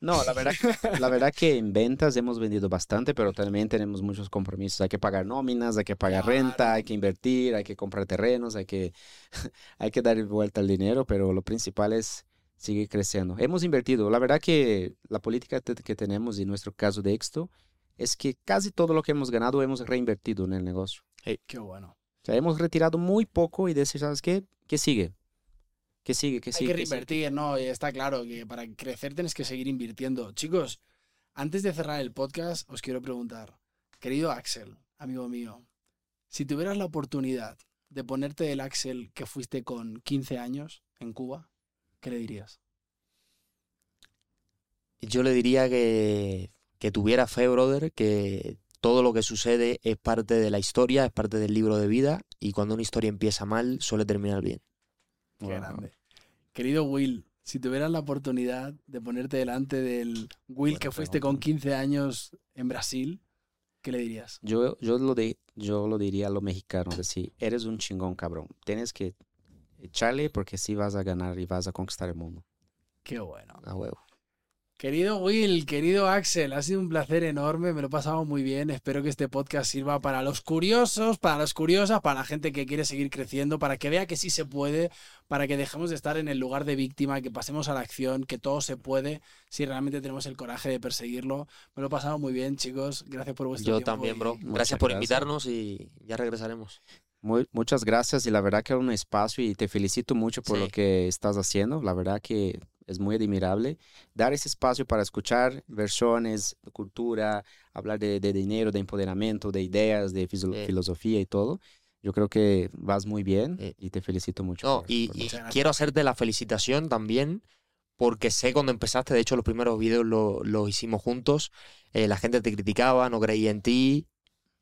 Speaker 3: No, la verdad, la verdad que en ventas hemos vendido bastante, pero también tenemos muchos compromisos. Hay que pagar nóminas, hay que pagar
Speaker 1: Claro.
Speaker 3: renta, hay que invertir, hay que comprar terrenos, hay que, hay que dar vuelta al dinero, pero lo principal es seguir creciendo. Hemos invertido. La verdad que la política que tenemos y nuestro caso de éxito es que casi todo lo que hemos ganado hemos reinvertido en el negocio.
Speaker 1: Qué bueno.
Speaker 3: O sea, hemos retirado muy poco y decir, ¿sabes qué? ¿Qué sigue? ¿Qué sigue? ¿Qué
Speaker 1: Hay
Speaker 3: sigue?
Speaker 1: que
Speaker 3: ¿Qué sigue?
Speaker 1: reinvertir, ¿no? Y está claro que para crecer tienes que seguir invirtiendo. Chicos, antes de cerrar el podcast, os quiero preguntar, querido Axel, amigo mío, si tuvieras la oportunidad de ponerte el Axel que fuiste con 15 años en Cuba, ¿qué le dirías?
Speaker 2: Yo le diría que, que tuviera fe, brother, que todo lo que sucede es parte de la historia, es parte del libro de vida y cuando una historia empieza mal suele terminar bien.
Speaker 1: Qué grande. Querido Will, si tuvieras la oportunidad de ponerte delante del Will que fuiste con 15 años en Brasil, ¿qué le dirías?
Speaker 3: Yo, yo, lo, de, yo lo diría a los mexicanos, decir, eres un chingón cabrón, tienes que echarle porque sí vas a ganar y vas a conquistar el mundo.
Speaker 1: Qué bueno.
Speaker 2: A huevo.
Speaker 1: Querido Will, querido Axel, ha sido un placer enorme, me lo he pasado muy bien. Espero que este podcast sirva para los curiosos, para las curiosas, para la gente que quiere seguir creciendo, para que vea que sí se puede, para que dejemos de estar en el lugar de víctima, que pasemos a la acción, que todo se puede si realmente tenemos el coraje de perseguirlo. Me lo he pasado muy bien, chicos. Gracias por vuestro
Speaker 2: Yo
Speaker 1: tiempo.
Speaker 2: también, bro.
Speaker 1: y-
Speaker 2: Gracias por invitarnos y ya regresaremos.
Speaker 3: Muy- muchas gracias y la verdad que es un espacio y te felicito mucho por
Speaker 2: Sí.
Speaker 3: lo que estás haciendo. La verdad que es muy admirable. Dar ese espacio para escuchar versiones, cultura, hablar de, de dinero, de empoderamiento, de ideas, de
Speaker 2: Sí.
Speaker 3: filosofía y todo. Yo creo que vas muy bien
Speaker 2: Sí.
Speaker 3: y te felicito mucho.
Speaker 2: No,
Speaker 3: por-
Speaker 2: y,
Speaker 3: por
Speaker 2: y quiero hacerte la felicitación también, porque sé cuando empezaste, de hecho los primeros videos los lo hicimos juntos, eh, la gente te criticaba, no creía en ti,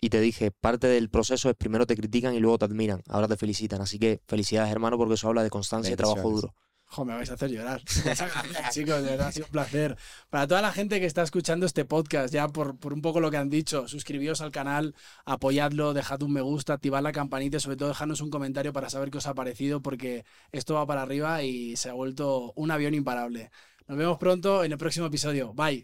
Speaker 2: y te dije, parte del proceso es primero te critican y luego te admiran, ahora te felicitan. Así que felicidades hermano, porque eso habla de constancia y trabajo duro.
Speaker 1: Me vais a hacer llorar. Chicos, de verdad ha sido un placer. Para toda la gente que está escuchando este podcast, ya por, por un poco lo que han dicho, suscribíos al canal, apoyadlo, dejad un me gusta, activad la campanita y sobre todo dejadnos un comentario para saber qué os ha parecido, porque esto va para arriba y se ha vuelto un avión imparable. Nos vemos pronto en el próximo episodio. Bye.